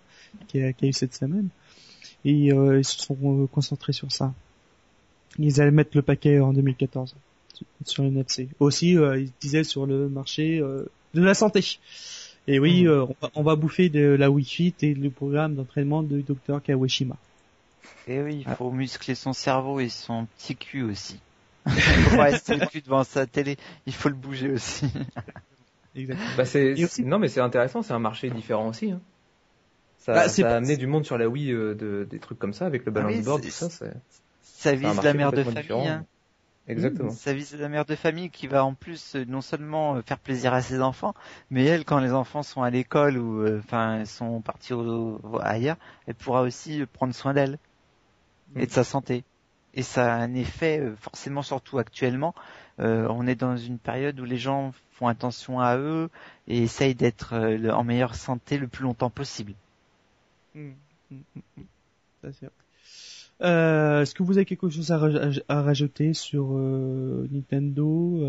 qui a, qui a eu cette semaine, et euh, ils se sont euh, concentrés sur ça. Ils allaient mettre le paquet en 2014 sur- sur le NFC. Aussi, euh, ils disaient sur le marché euh, de la santé. Et oui, euh, on, va, on va bouffer de la Wi-Fi et le programme d'entraînement du docteur Kawashima. Et oui, il Ah. faut muscler son cerveau et son petit cul aussi. Il faut pas rester le cul devant sa télé, il faut le bouger aussi. Exactement. Bah c'est, aussi- non mais c'est intéressant, c'est un marché différent aussi. Hein. Ça, Bah, c'est ça a amené du monde sur la Wii, euh, de, des trucs comme ça avec le Ah balance oui, board, tout ça. Vise la mère de famille. Hein. Exactement. Ça vise la mère de famille qui va en plus euh, non seulement euh, faire plaisir à ses enfants, mais elle, quand les enfants sont à l'école ou euh, enfin sont partis au- au- ailleurs, elle pourra aussi prendre soin d'elle et de sa santé. Et ça a un effet euh, forcément, surtout actuellement. euh, on est dans une période où les gens font attention à eux et essayent d'être euh, en meilleure santé le plus longtemps possible. Mm, mm, mm, mm. Ça, c'est vrai. Euh, Est-ce que vous avez quelque chose à, raj- à rajouter sur euh, Nintendo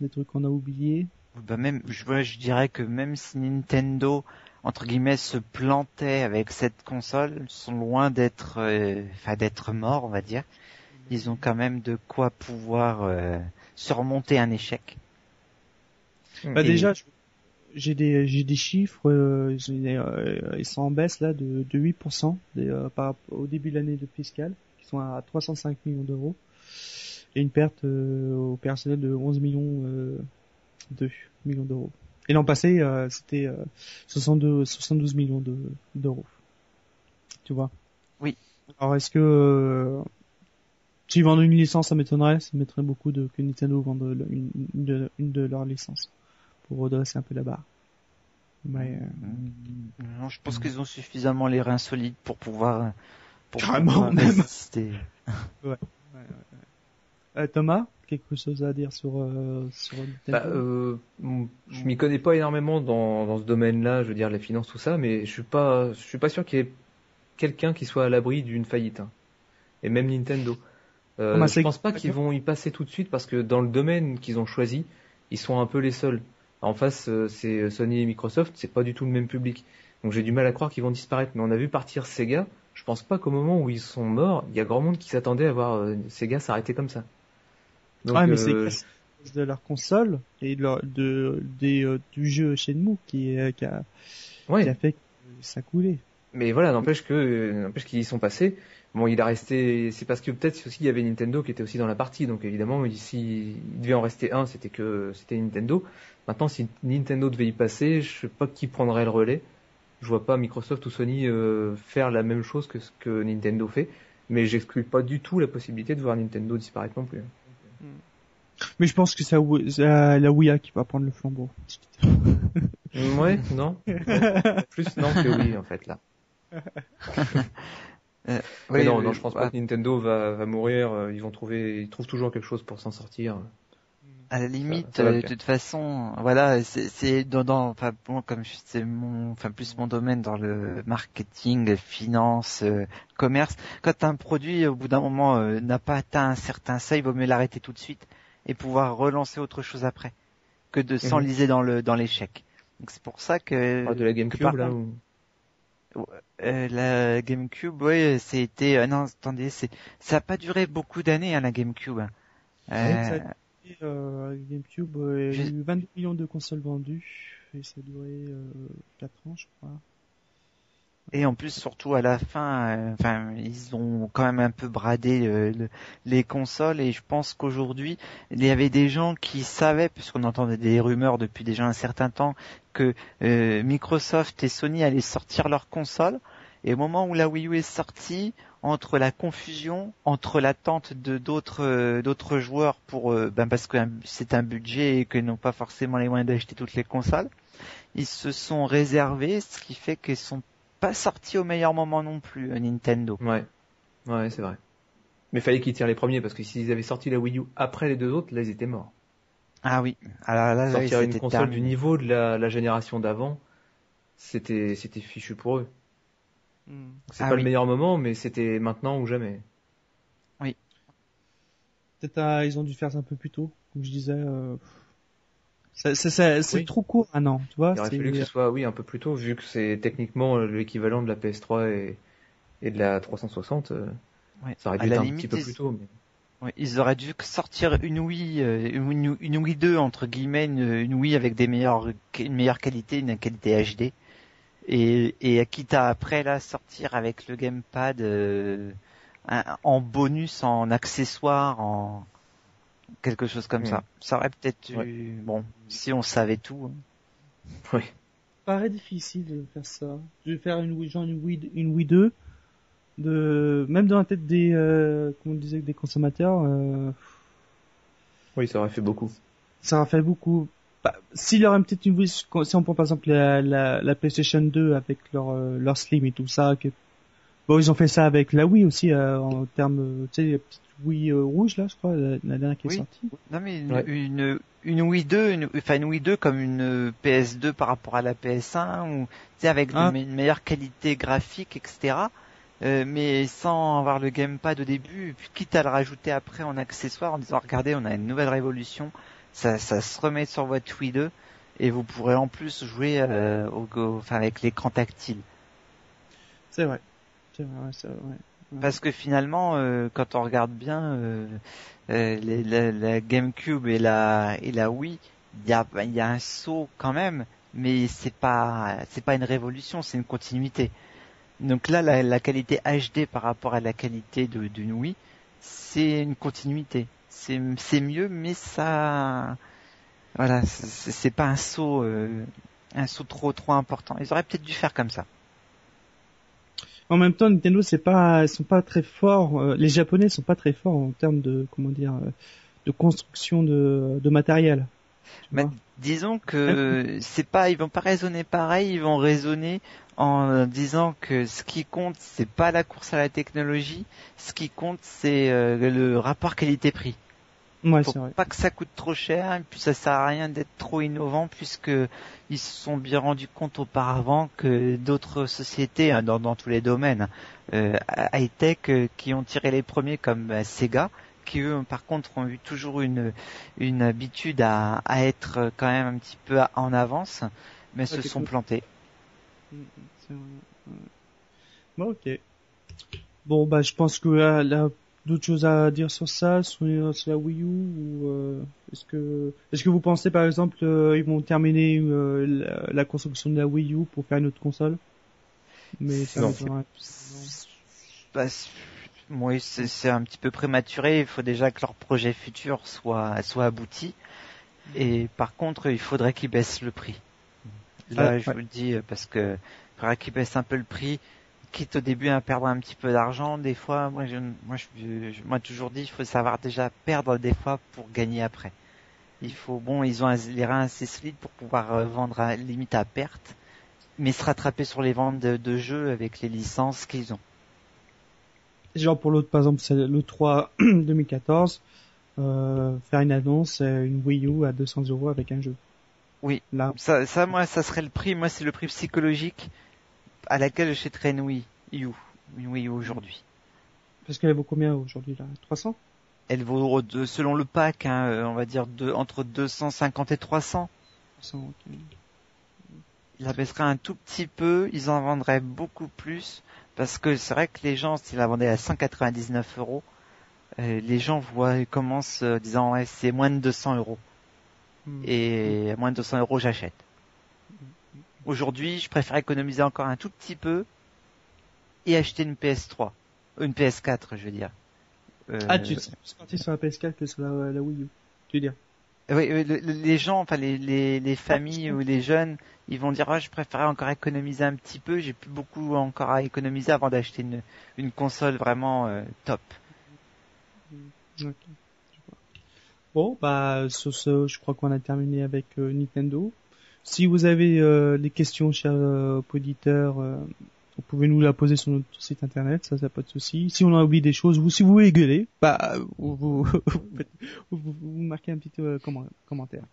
Des trucs qu'on a oubliés? Bah même, je dirais que même si Nintendo entre guillemets se plantait avec cette console, sont loin d'être, euh, enfin d'être morts, on va dire. Ils ont quand même de quoi pouvoir euh, surmonter un échec. Bah Et- déjà, j'ai des j'ai des chiffres, euh, ils sont en baisse là de, de 8% des, euh, par au début de l'année de fiscale, qui sont à 305 millions d'euros, et une perte euh, au personnel de 11 millions euh, 2 millions d'euros. Et l'an passé, euh, c'était euh, 62 72 millions de- d'euros. Tu vois? Oui. Alors est-ce que euh, s'ils vendent une licence, ça m'étonnerait, ça m'étonnerait beaucoup de que Nintendo vende le- une, une de, une de leurs licences pour redresser un peu la barre. Mais euh, Non, je pense qu'ils ont suffisamment les reins solides pour pouvoir, pour Carrément, pouvoir même. résister. euh, Thomas, quelque chose à dire sur euh, sur Bah, euh, je m'y connais pas énormément dans, dans ce domaine-là, je veux dire les finances, tout ça, mais je suis pas, je suis pas sûr qu'il y ait quelqu'un qui soit à l'abri d'une faillite. hein. Et même Nintendo. Euh, Comment je c'est- pense pas qu'ils vont y passer tout de suite parce que dans le domaine qu'ils ont choisi, ils sont un peu les seuls. En face, euh, c'est Sony et Microsoft, c'est pas du tout le même public. Donc j'ai du mal à croire qu'ils vont disparaître. Mais on a vu partir Sega. Je pense pas qu'au moment où ils sont morts, il y a grand monde qui s'attendait à voir Sega s'arrêter comme ça. Donc, ouais, mais euh, c'est cause de leur console et de, leur, de euh, du jeu qui est qui a, ouais. qui a fait que ça coulait. Mais voilà, n'empêche que, euh, n'empêche qu'ils y sont passés. Bon, il a resté, c'est parce que peut-être aussi il y avait Nintendo qui était aussi dans la partie, donc évidemment, ici, il devait en rester un, c'était que, c'était Nintendo. Maintenant, si Nintendo devait y passer, je sais pas qui prendrait le relais. Je vois pas Microsoft ou Sony euh, faire la même chose que ce que Nintendo fait, mais j'exclus pas du tout la possibilité de voir Nintendo disparaître non plus. Mais je pense que c'est la- la Wii qui va prendre le flambeau. Ouais, non. Plus non que oui, en fait, là. Oui, non, oui, non, je pense bah, pas que Nintendo va, va mourir. euh, Ils vont trouver, ils trouvent toujours quelque chose pour s'en sortir. À la limite, ça euh, de toute façon, voilà, c'est c'est dans, dans, enfin bon, comme c'est mon, enfin plus mon domaine dans le marketing, finance, euh, commerce. Quand un produit, au bout d'un moment, euh, n'a pas atteint un certain seuil, il vaut mieux l'arrêter tout de suite et pouvoir relancer autre chose après, que de s'enliser dans le dans l'échec. Donc c'est pour ça que Ah, de la par GameCube, là, où... euh, la GameCube, ouais, c'était, euh, non, attendez, c'est, ça a pas duré beaucoup d'années hein, la GameCube. hein. Euh, ça a Et, euh, GameCube, euh, il y a eu 22 millions de consoles vendues et ça a duré euh, 4 ans, je crois. Et en plus, surtout à la fin, euh, enfin, ils ont quand même un peu bradé euh, le- les consoles et je pense qu'aujourd'hui, il y avait des gens qui savaient, puisqu'on entendait des rumeurs depuis déjà un certain temps, que euh, Microsoft et Sony allaient sortir leurs consoles. Et au moment où la Wii U est sortie, entre la confusion, entre l'attente de d'autres euh, d'autres joueurs pour, euh, ben parce que c'est un budget et qu'ils n'ont pas forcément les moyens d'acheter toutes les consoles, ils se sont réservés, ce qui fait qu'ils sont pas sortis au meilleur moment non plus, euh, Nintendo. Ouais, ouais, c'est vrai. Mais fallait qu'ils tirent les premiers parce que s'ils avaient sorti la Wii U après les deux autres, là ils étaient morts. Ah oui. Alors là, oui, Sortir une c'était console du niveau de la, la génération d'avant, c'était c'était fichu pour eux. Hmm. C'est Ah pas oui. le meilleur moment, mais c'était maintenant ou jamais. Peut-être euh, ils ont dû faire ça un peu plus tôt, comme je disais. Euh... C'est Oui. trop court un an, tu vois. Il aurait c'est- fallu que ce soit, oui, un peu plus tôt, vu que c'est techniquement l'équivalent de la PS3 et, et de la 360. euh, Ouais. Ça aurait dû être un limite, petit peu ils- plus tôt. Mais... Ouais, ils auraient dû sortir une Wii, euh, une, une Wii 2 entre guillemets, une, une Wii avec des meilleures, une meilleure qualité, une qualité HD, et, et quitte à après là sortir avec le gamepad euh, un- en bonus, en accessoire, en quelque chose comme Mm. ça. Ça aurait peut-être Ouais. eu, bon, si on savait tout. hein. Oui. paraît difficile de faire ça. Je vais faire une Wii, genre une Wii, une Wii 2, de, même dans la tête des, euh, comment on disait, des consommateurs, euh, oui, ça aurait fait beaucoup. ça aurait fait beaucoup. Bah, S'il y aurait peut-être une Wii, si on prend par exemple la, la, la PlayStation 2 avec leur, euh, leur Slim et tout ça, que, bon, ils ont fait ça avec la Wii aussi, euh, en termes, euh, tu sais, la petite Wii euh, rouge là, je crois, la, la dernière qui est Oui. sortie. Non mais une, Ouais. une, une Wii 2, une, enfin une Wii 2 comme une PS2 par rapport à la PS1 ou tu sais avec Ah. une meilleure qualité graphique, etc. euh, mais sans avoir le gamepad au début, puis quitte à le rajouter après en accessoire en disant regardez on a une nouvelle révolution, ça, ça se remet sur votre Wii 2 et vous pourrez en plus jouer euh, au, au- enfin avec l'écran tactile. C'est vrai. C'est vrai, c'est vrai. ouais. Parce que finalement, euh, quand on regarde bien euh, euh, les- la, la GameCube et la et la Wii, il y a y a un saut quand même, mais c'est pas c'est pas une révolution, c'est une continuité. Donc là, la, la qualité HD par rapport à la qualité d'une Wii, c'est une continuité. C'est c'est mieux, mais ça voilà, c'est pas un saut euh, un saut trop trop important. Ils auraient peut-être dû faire comme ça. En même temps, Nintendo, c'est pas, ils sont pas très forts. euh, les Japonais sont pas très forts en termes de, comment dire, euh, de construction de, de matériel. Disons que c'est pas, ils vont pas raisonner pareil, ils vont raisonner en disant que ce qui compte c'est pas la course à la technologie, ce qui compte c'est euh, le rapport qualité-prix. Ouais, Faut vrai. pas que ça coûte trop cher, et puis ça sert à rien d'être trop innovant puisque ils se sont bien rendus compte auparavant que d'autres sociétés hein, dans, dans tous les domaines euh, high tech qui ont tiré les premiers comme euh, Sega, qui eux par contre ont eu toujours une une habitude à, à être euh, quand même un petit peu en avance, mais se sont plantés. Mm, ouais. Bon, ok. Bon, bah, je pense que là, là, d'autres choses à dire sur ça, sur, sur la Wii U, ou euh, est-ce que, est-ce que vous pensez, par exemple, euh, ils vont terminer euh, la, la construction de la Wii U pour faire une autre console? Mais ça Non. m'étonnerait. Bah, c'est- oui, un petit peu prématuré. Il faut déjà que leur projet futur soit soit abouti. Et par contre, il faudrait qu'ils baissent le prix. Là, Ah, je ouais. vous le dis parce que il faudrait qu'ils baissent un peu le prix, quitte au début à perdre un petit peu d'argent. Des fois, moi, je, moi, je, je- moi, toujours dit, il faut savoir déjà perdre des fois pour gagner après. Il faut, bon, ils ont les reins assez solides pour pouvoir euh, vendre à limite à perte, mais se rattraper sur les ventes de, de jeux avec les licences qu'ils ont. Genre pour l'autre, par exemple, c'est le 3 2014, euh, faire une annonce, euh, une Wii U à 200 euros avec un jeu. Oui. Là, Ça, ça, moi, ça serait le prix. Moi, c'est le prix psychologique à laquelle j'achèterais une Wii U, une Wii U aujourd'hui. parce qu'elle vaut combien aujourd'hui là 300 Elle vaut, selon le pack, hein, euh, on va dire de, entre 250 et 300. 300, ok. Ils la baisseraient un tout petit peu, ils en vendraient beaucoup plus, parce que c'est vrai que les gens, s'ils la vendaient à 199 euros, euh, les gens voient, commencent euh, disant ouais, c'est moins de 200 euros. Hmm. Et à moins de 200 euros, j'achète. Aujourd'hui, je préfère économiser encore un tout petit peu et acheter une PS3, une PS4, je veux dire. Euh... Ah, tu serais plus parti sur la PS4 que sur la, la Wii U, tu veux dire oui, les gens, enfin les, les, les familles ou les jeunes, ils vont dire ah, je préférais encore économiser un petit peu, j'ai plus beaucoup encore à économiser avant d'acheter une, une console vraiment euh, top. Bon, bah sur ce, je crois qu'on a terminé avec euh, Nintendo. Si vous avez euh, des questions, chers auditeurs, vous pouvez nous la poser sur notre site internet, ça, ça pas de souci. Si on a oublié des choses, ou si vous voulez gueuler, bah, vous, vous, vous, marquez un petit euh, commentaire.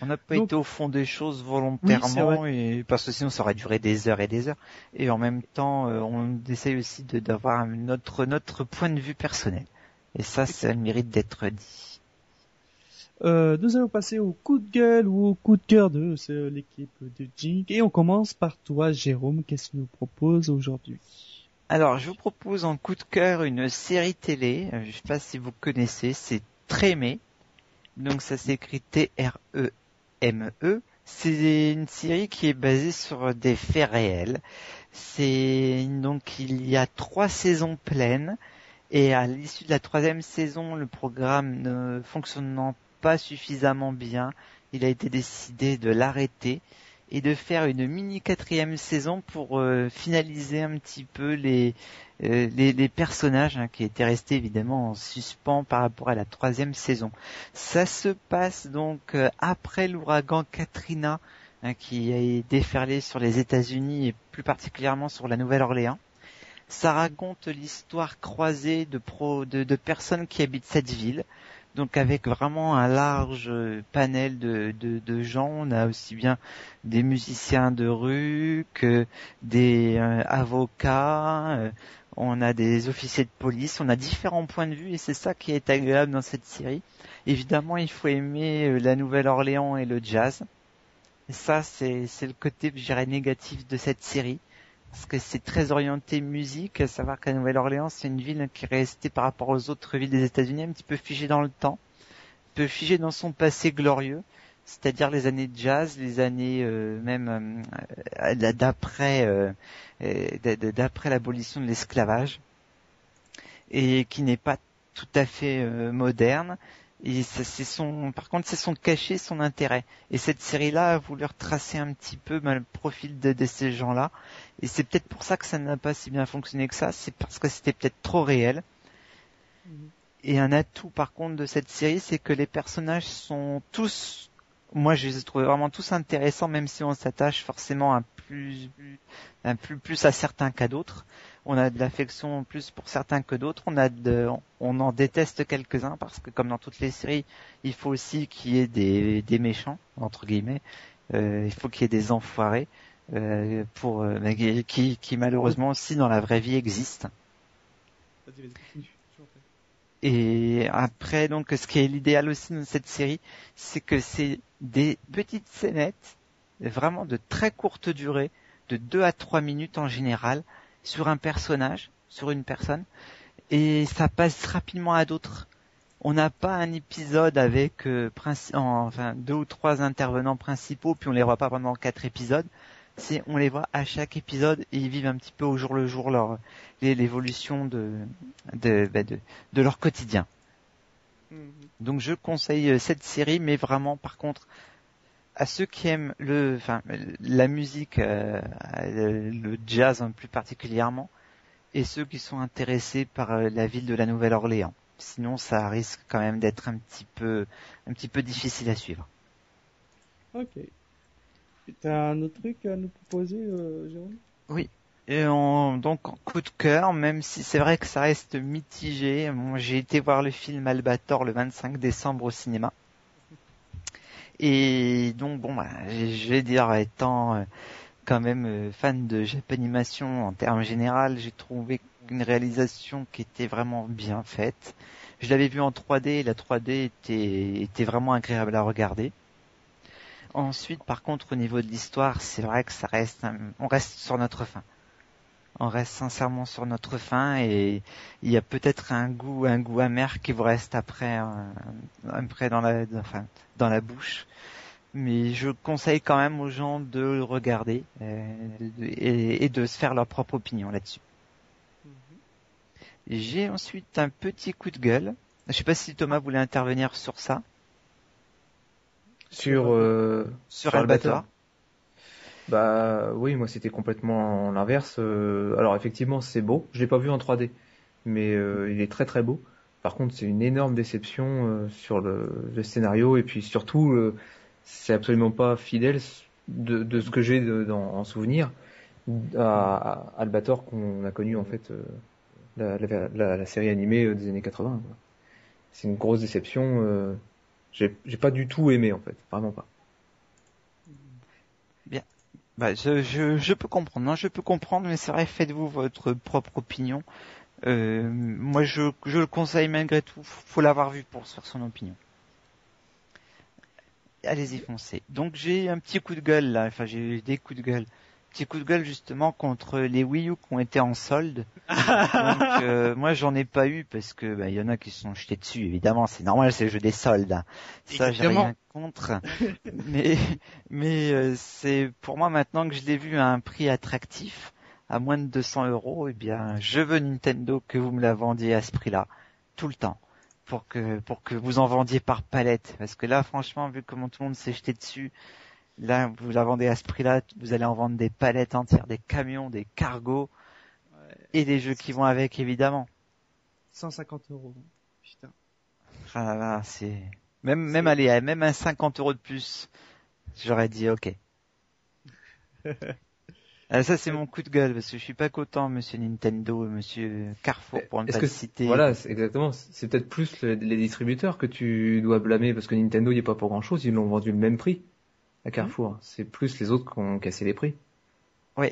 On n'a pas été au fond des choses volontairement, et parce que sinon ça aurait duré des heures et des heures. Et en même temps, euh, on essaye aussi d'avoir notre notre point de vue personnel. Et ça, ça mérite d'être dit. Euh, nous allons passer au coup de gueule ou au coup de cœur de l'équipe de Jink. Et on commence par toi, Jérôme. Qu'est-ce que tu nous proposes aujourd'hui? Alors, je vous propose en coup de cœur une série télé. Euh, je ne sais pas si vous connaissez. C'est Trémé. Donc, ça s'écrit T-R-E-M-E. -E. C'est une série qui est basée sur des faits réels. C'est donc il y a trois saisons pleines. Et à l'issue de la troisième saison, le programme ne fonctionnant pas suffisamment bien, il a été décidé de l'arrêter et de faire une mini quatrième saison pour euh, finaliser un petit peu les euh, les, personnages hein, qui étaient restés évidemment en suspens par rapport à la troisième saison. Ça se passe donc euh, après l'ouragan Katrina hein, qui a déferlé sur les États-Unis et plus particulièrement sur la Nouvelle-Orléans. Ça raconte l'histoire croisée de, pro, de, de personnes qui habitent cette ville, donc avec vraiment un large panel de, de, gens, on a aussi bien des musiciens de rue que des euh, avocats, euh, on a des officiers de police, on a différents points de vue et c'est ça qui est agréable dans cette série. Évidemment, il faut aimer euh, la Nouvelle-Orléans et le jazz. Et ça, c'est le côté, je dirais, négatif de cette série parce que c'est très orienté musique, à savoir qu'à Nouvelle-Orléans, c'est une ville qui est restée par rapport aux autres villes des États-Unis un petit peu figée dans le temps, un peu figée dans son passé glorieux, c'est-à-dire les années de jazz, les années euh, même euh, d'après euh, d'après l'abolition de l'esclavage, et qui n'est pas tout à fait moderne, et c'est son, par contre, c'est son cachet, son intérêt. Et cette série-là a voulu retracer un petit peu ben, le profil de, ces gens-là. Et c'est peut-être pour ça que ça n'a pas si bien fonctionné que ça. C'est parce que c'était peut-être trop réel. Mhm. Et un atout, par contre, de cette série, c'est que les personnages sont tous, moi, je les ai trouvés vraiment tous intéressants, même si on s'attache forcément un plus, un plus, plus à certains qu'à d'autres on a de l'affection plus pour certains que d'autres. On a de, on en déteste quelques-uns parce que comme dans toutes les séries, il faut aussi qu'il y ait des, des méchants entre guillemets. Euh, il faut qu'il y ait des enfoirés euh, pour euh, qui, qui malheureusement aussi dans la vraie vie existent. Et après donc ce qui est l'idéal aussi dans cette série, c'est que c'est des petites scénettes vraiment de très courte durée, de 2 à 3 minutes en général, sur un personnage, sur une personne, et ça passe rapidement à d'autres. On n'a pas un épisode avec euh, enfin deux ou trois intervenants principaux, puis on les voit pas pendant quatre épisodes. C'est on les voit à chaque épisode et ils vivent un petit peu au jour le jour leur l'évolution de de, bah, de, de leur quotidien. Mhm. Donc je conseille euh, cette série, mais vraiment par contre à ceux qui aiment le, enfin, la musique, euh, le jazz plus particulièrement, et ceux qui sont intéressés par euh, la ville de la Nouvelle-Orléans. Sinon, ça risque quand même d'être un petit peu, un petit peu difficile à suivre. Ok. T'as un autre truc à nous proposer, euh, Jérôme? Oui. Et on, donc en coup de cœur, même si c'est vrai que ça reste mitigé. j'ai été voir le film Albator le 25 décembre au cinéma. Et donc bon, bah, je vais dire étant euh, quand même euh, fan de Japanimation en termes général, j'ai trouvé une réalisation qui était vraiment bien faite. Je l'avais vu en 3D et la 3D était, était vraiment agréable à regarder. Ensuite, par contre, au niveau de l'histoire, c'est vrai que ça reste, on reste sur notre fin on reste sincèrement sur notre fin et il y a peut-être un goût un goût amer qui vous reste après après dans la enfin dans la bouche mais je conseille quand même aux gens de le regarder euh, et, de se faire leur propre opinion là-dessus. J'ai ensuite un petit coup de gueule. Je sais pas si Thomas voulait intervenir sur ça. Sur, euh, sur Albator. Bah oui, moi c'était complètement l'inverse. Euh, alors effectivement c'est beau, je l'ai pas vu en 3D, mais euh, il est très très beau. Par contre c'est une énorme déception euh, sur le, le, scénario et puis surtout c'est absolument pas fidèle de, de ce que j'ai en souvenir à, à Albator qu'on a connu en fait la, la, la, série animée des années 80. C'est une grosse déception. j'ai pas du tout aimé en fait, vraiment pas. Bah, je, peux comprendre, je peux comprendre, mais c'est vrai, faites-vous votre propre opinion. Euh, moi, je, je le conseille malgré tout. Faut l'avoir vu pour se faire son opinion. Allez-y, foncez. Donc j'ai un petit coup de gueule là, enfin j'ai des coups de gueule petit coup de gueule justement contre les Wii U qui ont été en solde. Donc, euh, moi j'en ai pas eu parce que bah, il y en a qui se sont jetés dessus. Évidemment, c'est normal, c'est le jeu des soldes. Hein. Ça, j'ai rien contre. mais mais euh, c'est pour moi maintenant que je l'ai vu à un prix attractif, à moins de 200 euros, eh bien je veux Nintendo que vous me la vendiez à ce prix-là tout le temps pour que pour que vous en vendiez par palette parce que là franchement vu comment tout le monde s'est jeté dessus Là, vous la vendez à ce prix-là, vous allez en vendre des palettes entières, des camions, des cargos et des jeux qui vont avec, évidemment. 150 euros. Putain. Ah là c'est même même aller même un 50 euros de plus, j'aurais dit ok. Ah, ça c'est mon coup de gueule parce que je suis pas content, Monsieur Nintendo, Monsieur Carrefour pour ne pas que citer. Voilà, exactement. C'est peut-être plus les distributeurs que tu dois blâmer parce que Nintendo n'y est pas pour grand chose, ils l'ont vendu le même prix à Carrefour. C'est plus les autres qui ont cassé les prix. Oui.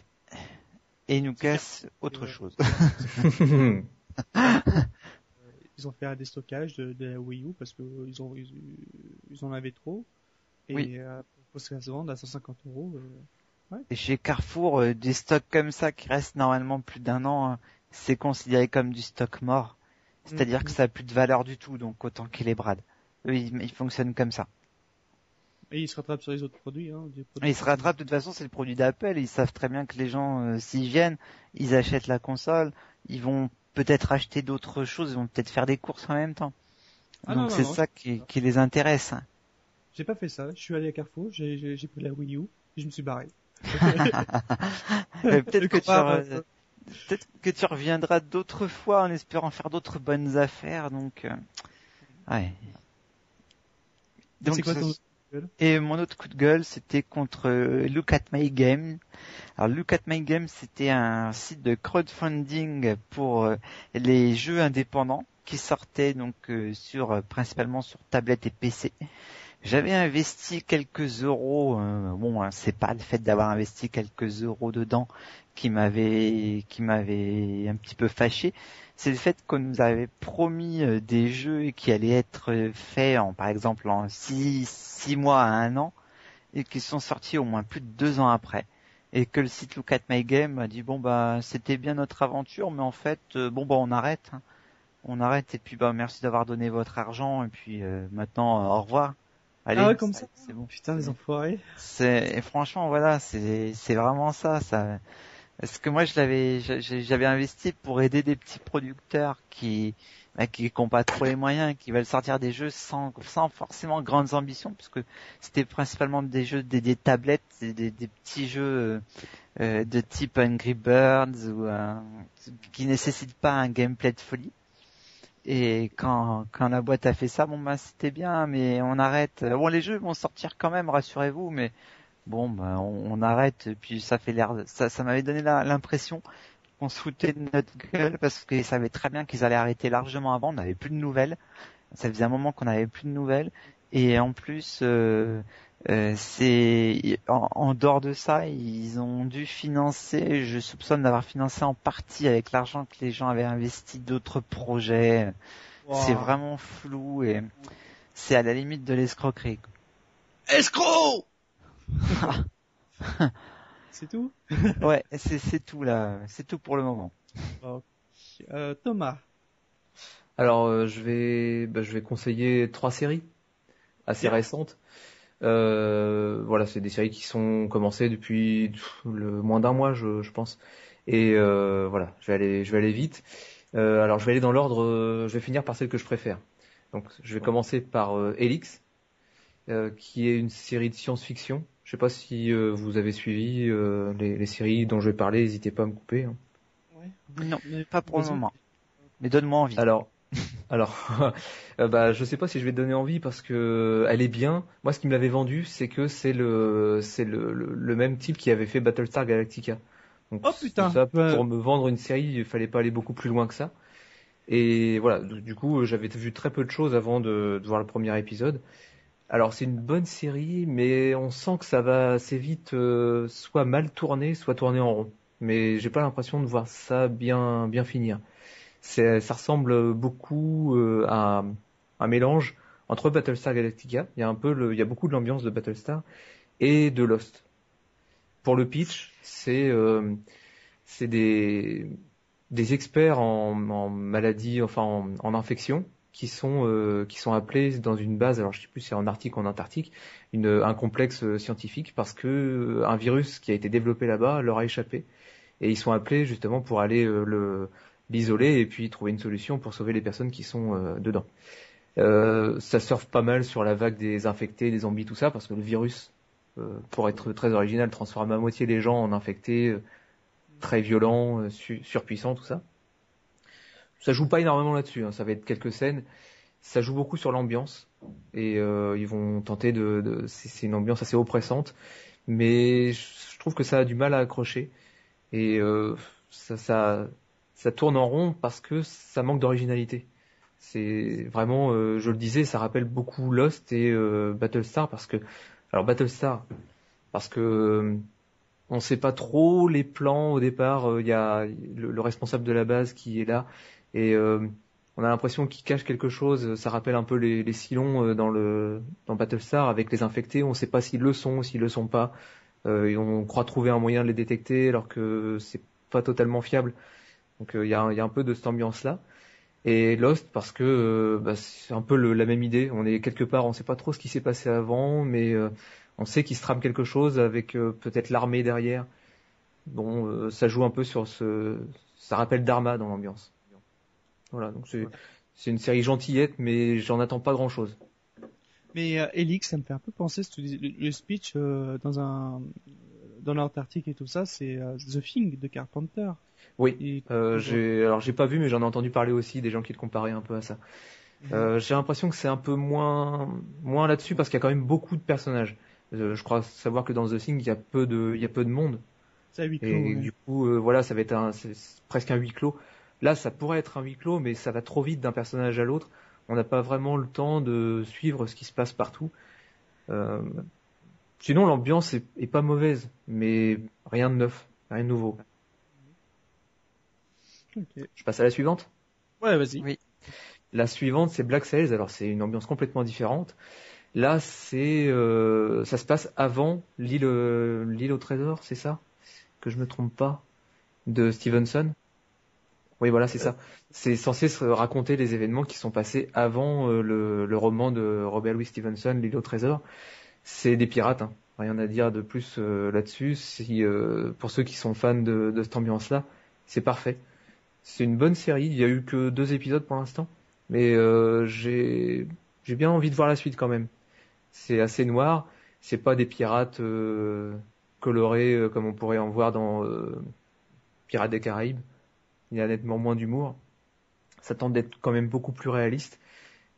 Et ils nous cassent autre chose. ils ont fait un déstockage de, de, la Wii U parce que ils ont ils, en avaient trop et oui. euh, pour se vendre à 150 euros. Euh, ouais. Et chez Carrefour, euh, des stocks comme ça qui restent normalement plus d'un an, hein, c'est considéré comme du stock mort. C'est-à-dire Mhm. que ça a plus de valeur du tout, donc autant qu'il les brade. Eux, ils, ils fonctionnent comme ça. Et ils se rattrapent sur les autres produits. Hein, des Et produits ils se rattrapent, de toute façon, c'est le produit d'Apple. Ils savent très bien que les gens, euh, s'ils viennent, ils achètent la console, ils vont peut-être acheter d'autres choses, ils vont peut-être faire des courses en même temps. Ah Donc c'est ça qui, qui les intéresse. J'ai pas fait ça. Je suis allé à Carrefour, j'ai pris la Wii U et je me suis barré. Euh, peut-être que tu Comparable, re- peut-être que tu reviendras d'autres fois en espérant faire d'autres bonnes affaires. Donc, euh, ouais. Donc, C'est quoi ton Et mon autre coup de gueule, c'était contre euh, Look at My Game. Alors Look at My Game, c'était un site de crowdfunding pour euh, les jeux indépendants qui sortaient donc euh, sur principalement sur tablette et PC. J'avais investi quelques euros. euh, bon, hein, c'est pas le fait d'avoir investi quelques euros dedans qui m'avait qui m'avait un petit peu fâché. C'est le fait qu'on nous avait promis euh, des jeux qui allaient être euh, faits en, par exemple, en six, six mois à un an et qui sont sortis au moins plus de deux ans après. Et que le site Look at My Game a dit bon bah c'était bien notre aventure, mais en fait euh, bon bah on arrête, hein. on arrête et puis bah merci d'avoir donné votre argent et puis euh, maintenant euh, au revoir. Allez, Ah ouais, comme ça c'est bon. Putain, les enfoirés. C'est et franchement voilà, c'est c'est vraiment ça. Ça, parce que moi je l'avais, j'avais investi pour aider des petits producteurs qui bah, qui n'ont pas trop les moyens, qui veulent sortir des jeux sans sans forcément grandes ambitions, parce que c'était principalement des jeux des, des tablettes, des, des, petits jeux euh, de type Angry Birds ou euh, qui nécessitent pas un gameplay de folie. Et quand, quand la boîte a fait ça, bon bah c'était bien, mais on arrête. Bon les jeux vont sortir quand même, rassurez-vous, mais bon bah on, on arrête. Et puis ça fait l'air, ça, ça m'avait donné l'impression qu'on se foutait de notre gueule parce qu'ils savaient très bien qu'ils allaient arrêter largement avant. On n'avait plus de nouvelles. Ça faisait un moment qu'on n'avait plus de nouvelles. Et en plus, euh, euh, c'est en, en dehors de ça, ils ont dû financer. Je soupçonne d'avoir financé en partie avec l'argent que les gens avaient investi d'autres projets. C'est vraiment flou et c'est à la limite de l'escroquerie. Escroc C'est tout? Ouais, c'est tout là, c'est tout pour le moment. euh, Thomas. Alors euh, je vais bah, je vais conseiller trois séries assez récentes. Euh, voilà, c'est des séries qui sont commencées depuis le moins d'un mois, je, je pense. Et euh, voilà, je vais aller je vais aller vite. Euh, alors je vais aller dans l'ordre, je vais finir par celle que je préfère. Donc je vais commencer par euh, Helix, euh, qui est une série de science-fiction. Je sais pas si euh, vous avez suivi euh, les, les séries dont je vais parler, n'hésitez pas à me couper. hein. Non, pas pour le moment. Mais donne-moi envie. Alors, alors, euh, bah, je sais pas si je vais te donner envie parce que elle est bien. Moi, ce qui me l'avait vendu, c'est que c'est le, c'est le, le, le même type qui avait fait Battlestar Galactica. Donc, Oh, putain. ça, Ouais. pour me vendre une série, il fallait pas aller beaucoup plus loin que ça. Et voilà, du du coup, j'avais vu très peu de choses avant de, de voir le premier épisode. Alors, c'est une bonne série, mais on sent que ça va assez vite, euh, soit mal tourner, soit tourner en rond. Mais j'ai pas l'impression de voir ça bien, bien finir. Ça ressemble beaucoup euh, à un mélange entre Battlestar Galactica. Il y a un peu, il y a beaucoup de l'ambiance de Battlestar et de Lost. Pour le pitch, c'est, euh, des experts en, en maladie, enfin en, en infection, qui sont, euh, qui sont appelés dans une base. Alors je sais plus si c'est en Arctique ou en Antarctique, une, un complexe euh, scientifique parce que euh, un virus qui a été développé là-bas leur a échappé et ils sont appelés justement pour aller le l'isoler et puis trouver une solution pour sauver les personnes qui sont dedans. Ça surfe pas mal sur la vague des infectés, des zombies, tout ça, parce que le virus, pour être très original, transforme à moitié les gens en infectés, très violents, su- surpuissants, tout ça. Ça joue pas énormément là-dessus, hein, ça va être quelques scènes. Ça joue beaucoup sur l'ambiance et euh, ils vont tenter de. c'est une ambiance assez oppressante, mais je trouve que ça a du mal à accrocher et euh, ça, tourne en rond parce que ça manque d'originalité. C'est vraiment, euh, je le disais, ça rappelle beaucoup Lost et Battlestar parce que, alors Battlestar, parce que on sait pas trop les plans au départ. Il y a le responsable de la base qui est là et euh, on a l'impression qu'il cache quelque chose. Ça rappelle un peu les, les Cylons euh, dans le dans Battlestar avec les infectés. On sait pas s'ils le sont, s'ils le sont pas. Euh, et on croit trouver un moyen de les détecter alors que c'est pas totalement fiable. Donc il y, a, un- peu de cette ambiance-là. Et Lost parce que bah, c'est un peu la même idée. On est quelque part, on sait pas trop ce qui s'est passé avant, mais on sait qu'il se trame quelque chose avec peut-être l'armée derrière. Bon, ça joue un peu sur ce, ça rappelle Dharma dans l'ambiance. Voilà, donc c'est une série gentillette, mais j'en attends pas grand-chose. Mais euh, Helix, ça me fait un peu penser, si tu dis- le, le speech euh, dans un dans l'Antarctique et tout ça, c'est euh, The Thing de Carpenter. Oui. Et- Euh, j'ai alors j'ai pas vu, mais j'en ai entendu parler aussi des gens qui le comparaient un peu à ça. Euh, j'ai l'impression que c'est un peu moins moins là-dessus parce qu'il y a quand même beaucoup de personnages. Je crois savoir que dans The Thing il y a peu de il y a peu de monde C'est à huis clos. et ouais. du coup voilà ça va être un presque un huis clos. Là ça pourrait être un huis clos mais ça va trop vite d'un personnage à l'autre. On n'a pas vraiment le temps de suivre ce qui se passe partout. Euh, sinon l'ambiance est, est pas mauvaise mais rien de neuf, rien de nouveau. Je passe à la suivante? Ouais, vas-y. Oui. La suivante, c'est Black Sails. Alors, c'est une ambiance complètement différente. Là, c'est, euh, ça se passe avant l'île, euh, l'île au trésor, c'est ça? Que je me trompe pas? De Stevenson? Oui, voilà, c'est ça. C'est censé se raconter les événements qui sont passés avant euh, le, le roman de Robert Louis Stevenson, l'île au trésor. C'est des pirates, hein. rien à dire de plus euh, là-dessus. Si, euh, pour ceux qui sont fans de, de cette ambiance-là, c'est parfait. C'est une bonne série. Il y a eu que deux épisodes pour l'instant, mais euh, j'ai j'ai bien envie de voir la suite quand même. C'est assez noir. C'est pas des pirates euh, colorés euh, comme on pourrait en voir dans euh, Pirates des Caraïbes. Il y a nettement moins d'humour. Ça tente d'être quand même beaucoup plus réaliste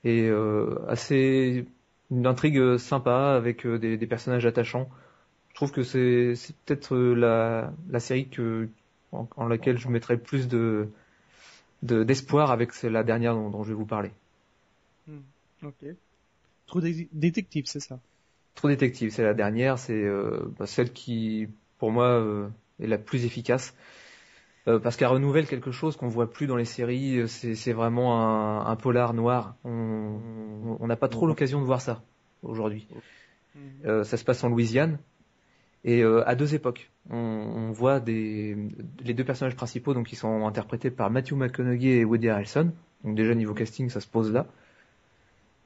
et euh, assez une intrigue sympa avec euh, des, des personnages attachants. Je trouve que c'est peut-être euh, la la série que en, en laquelle je mettrais plus de de- d'espoir avec la dernière dont, dont je vais vous parler. Ok. Trop dé- détective, c'est ça? Trop détective, c'est la dernière, c'est euh, bah, celle qui, pour moi, euh, est la plus efficace. Euh, parce qu'elle renouvelle quelque chose qu'on voit plus dans les séries, euh, c'est vraiment un, un polar noir. On n'a pas trop l'occasion de voir ça aujourd'hui. Euh, ça se passe en Louisiane et euh, à deux époques. On, on voit des les deux personnages principaux donc qui sont interprétés par Matthew McConaughey et Woody Harrelson. Donc déjà niveau casting ça se pose là.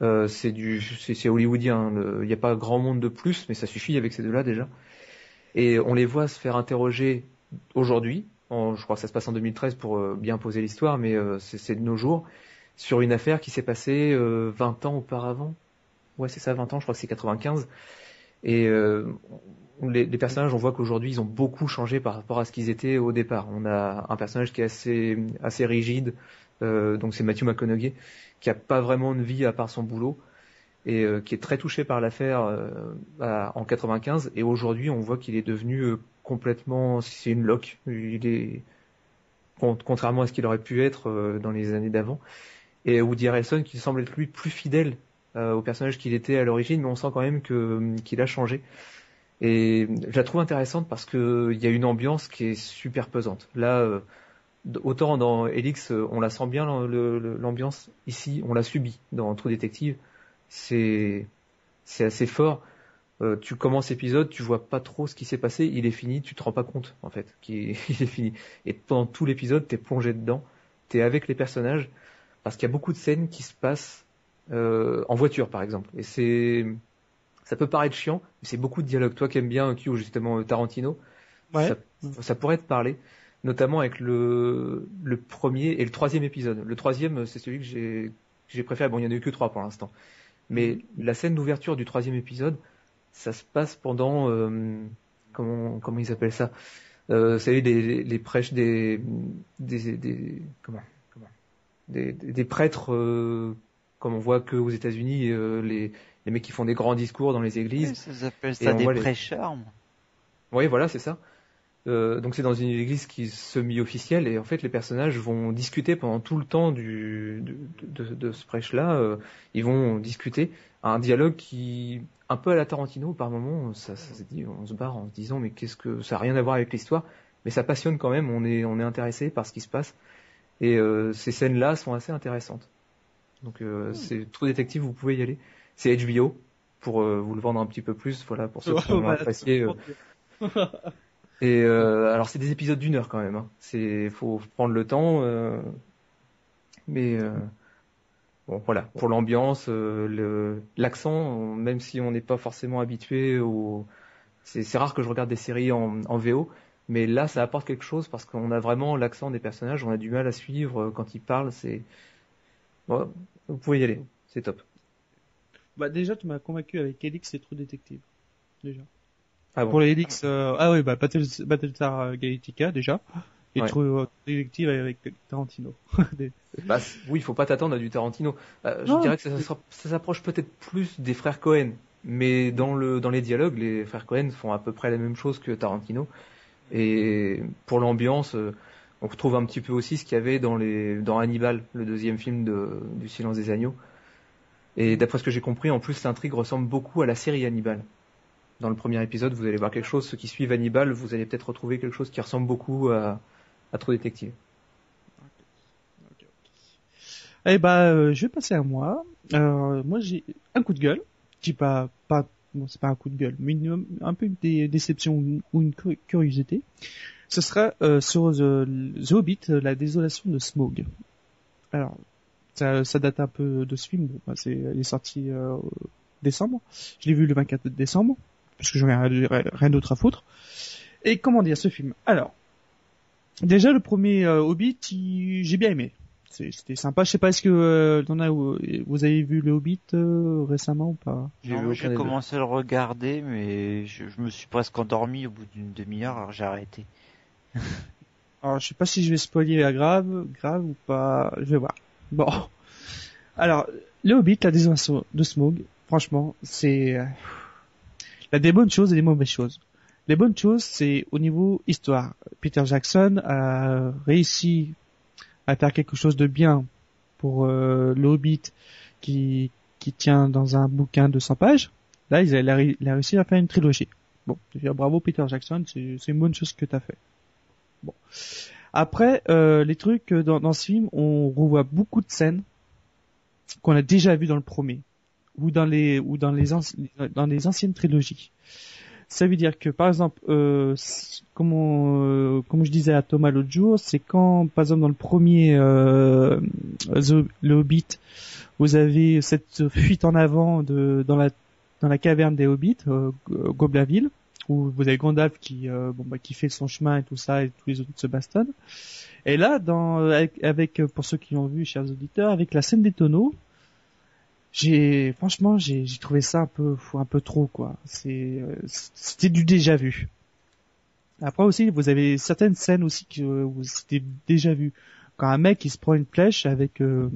Euh, c'est du c'est hollywoodien. hein. Il n'y a pas grand monde de plus mais ça suffit avec ces deux-là déjà. Et on les voit se faire interroger aujourd'hui je crois que ça se passe en 2013 pour euh, bien poser l'histoire, mais euh, c'est de nos jours, sur une affaire qui s'est passée 20 ans auparavant. Ouais, c'est ça, 20 ans, je crois que c'est 95. Et les, personnages, on voit qu'aujourd'hui, ils ont beaucoup changé par rapport à ce qu'ils étaient au départ. On a un personnage qui est assez, assez rigide, donc c'est Matthew McConaughey, qui a pas vraiment de vie à part son boulot et euh, qui est très touché par l'affaire euh, en 95 et aujourd'hui on voit qu'il est devenu euh, complètement c'est une loque. Il est contrairement à ce qu'il aurait pu être dans les années d'avant. Et Woody Harrelson qui semble être lui plus fidèle au personnage qu'il était à l'origine mais on sent quand même que qu'il a changé. Et je la trouve intéressante parce que il y a une ambiance qui est super pesante. Là autant dans Elix on la sent bien l'ambiance. Ici on l'a subit. Dans True Detective c'est c'est assez fort. Euh, tu commences l'épisode, tu vois pas trop ce qui s'est passé, il est fini, tu te rends pas compte en fait qu'il est fini. Et pendant tout l'épisode, t'es plongé dedans, t'es avec les personnages, parce qu'il y a beaucoup de scènes qui se passent euh, en voiture par exemple. Et c'est ça peut paraître chiant, mais c'est beaucoup de dialogue. Toi qui aimes bien Q justement Tarantino, ouais. ça, pourrait te parler, notamment avec le le premier et le troisième épisode. Le troisième, c'est celui que j'ai j'ai préféré. Bon, il y en a eu que trois pour l'instant. Mais la scène d'ouverture du troisième épisode, ça se passe pendant euh, comment comment ils appellent ça euh, Vous savez les, les prêches des des, des comment comment des, des, prêtres euh, comme on voit que aux États-Unis euh, les les mecs qui font des grands discours dans les églises. ça s'appelle ça des prêcheurs. Oui, voilà, c'est ça. Euh, donc c'est dans une église qui est semi-officielle et en fait les personnages vont discuter pendant tout le temps du, de, de, de ce prêche-là. Euh, ils vont discuter un dialogue qui, un peu à la Tarantino, par moment, ça, ça se dit, on se barre en se disant mais qu'est-ce que ça a rien à voir avec l'histoire, mais ça passionne quand même. On est on est intéressé par ce qui se passe et euh, ces scènes-là sont assez intéressantes. Donc hmm. c'est trop détective, vous pouvez y aller. C'est HBO pour vous le vendre un petit peu plus, voilà pour ceux qui ont apprécié. Et euh, alors c'est des épisodes d'une heure quand même. Hein. C'est faut prendre le temps, euh, mais euh, bon voilà pour l'ambiance, l'accent, même si on n'est pas forcément habitué au, c'est rare que je regarde des séries en, VO, mais là ça apporte quelque chose parce qu'on a vraiment l'accent des personnages, on a du mal à suivre quand ils parlent. C'est vous pouvez y aller, c'est top. Bah déjà tu m'as convaincu avec Elix c'est trop détective déjà. Ah pour les Helix, euh, ah oui, bah, Battlestar euh, Galactica déjà. Et ouais. True Detective avec Tarantino. bah, oui, il faut pas t'attendre à du Tarantino. Euh, je dirais que ça, ça, ça s'approche peut-être plus des frères Cohen, mais dans le dans les dialogues, les frères Cohen font à peu près la même chose que Tarantino. Et pour l'ambiance, on retrouve un petit peu aussi ce qu'il y avait dans les dans Hannibal, le deuxième film de, du Silence des agneaux. Et d'après ce que j'ai compris, en plus l'intrigue ressemble beaucoup à la série Hannibal dans le premier épisode, vous allez voir quelque chose. Ceux qui suivent Hannibal, vous allez peut-être retrouver quelque chose qui ressemble beaucoup à, à True Detective. Eh bah, euh, je vais passer à moi. Euh, moi, j'ai un coup de gueule. Je pas, pas, bon, c'est pas un coup de gueule, mais un peu une déception ou une curiosité. Ce sera euh, sur The, Hobbit, la désolation de Smog. Alors, ça, date un peu de ce film. Bon, bah, c'est, il est sorti décembre. Je l'ai vu le 24 décembre parce que j'en ai rien d'autre à foutre. Et comment dire ce film? Alors, déjà le premier euh, Hobbit, j'ai bien aimé. C'était sympa. Je sais pas est-ce que euh, vous avez vu le Hobbit euh, récemment ou pas? J'ai commencé à le regarder, mais je, me suis presque endormi au bout d'une demi-heure, alors j'ai arrêté. alors je sais pas si je vais spoiler la grave, grave ou pas. Je vais voir. Bon. Alors, le Hobbit, la désolation de Smog, franchement, c'est il y a des bonnes choses et des mauvaises choses. Les bonnes choses, c'est au niveau histoire. Peter Jackson a réussi à faire quelque chose de bien pour euh, le Hobbit qui, qui tient dans un bouquin de 100 pages. Là, il a, réussi à faire une trilogie. Bon, bravo Peter Jackson, c'est une bonne chose que tu as fait. Bon. Après, euh, les trucs dans, dans ce film, on revoit beaucoup de scènes qu'on a déjà vues dans le premier ou dans les ou dans les dans les anciennes trilogies. Ça veut dire que par exemple, euh, comme, euh, comme je disais à Thomas l'autre jour, c'est quand par exemple dans le premier euh, le Hobbit, vous avez cette fuite en avant de dans la dans la caverne des Hobbits, euh, Goblaville, où vous avez Gandalf qui euh, bon bah qui fait son chemin et tout ça et tous les autres se bastonnent. Et là, dans avec, avec, pour ceux qui l'ont vu, chers auditeurs, avec la scène des tonneaux, franchement j'ai trouvé ça un peu trop quoi. C'est c'était du déjà vu. Après aussi, vous avez certaines scènes aussi que vous c'était déjà vu. Quand un mec il se prend une flèche avec euh,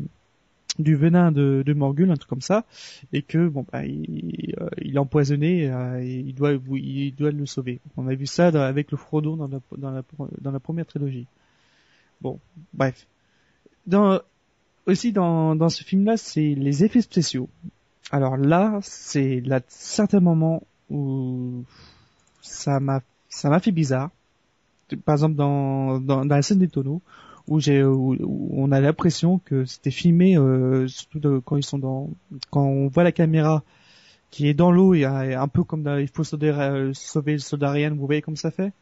du venin de, Morgul, un truc comme ça, et que bon bah il, euh, est empoisonné euh, il doit le sauver. On a vu ça avec le Frodo dans la, première trilogie. Bon, bref. Aussi dans dans ce film-là, c'est les effets spéciaux. Alors là, c'est là certains moments où ça m'a ça m'a fait bizarre. Par exemple dans, dans, la scène des tonneaux où j'ai où, on a l'impression que c'était filmé euh, surtout quand ils sont dans quand on voit la caméra qui est dans l'eau et un peu comme dans, il faut sauver, euh, le soldat vous voyez comme ça fait?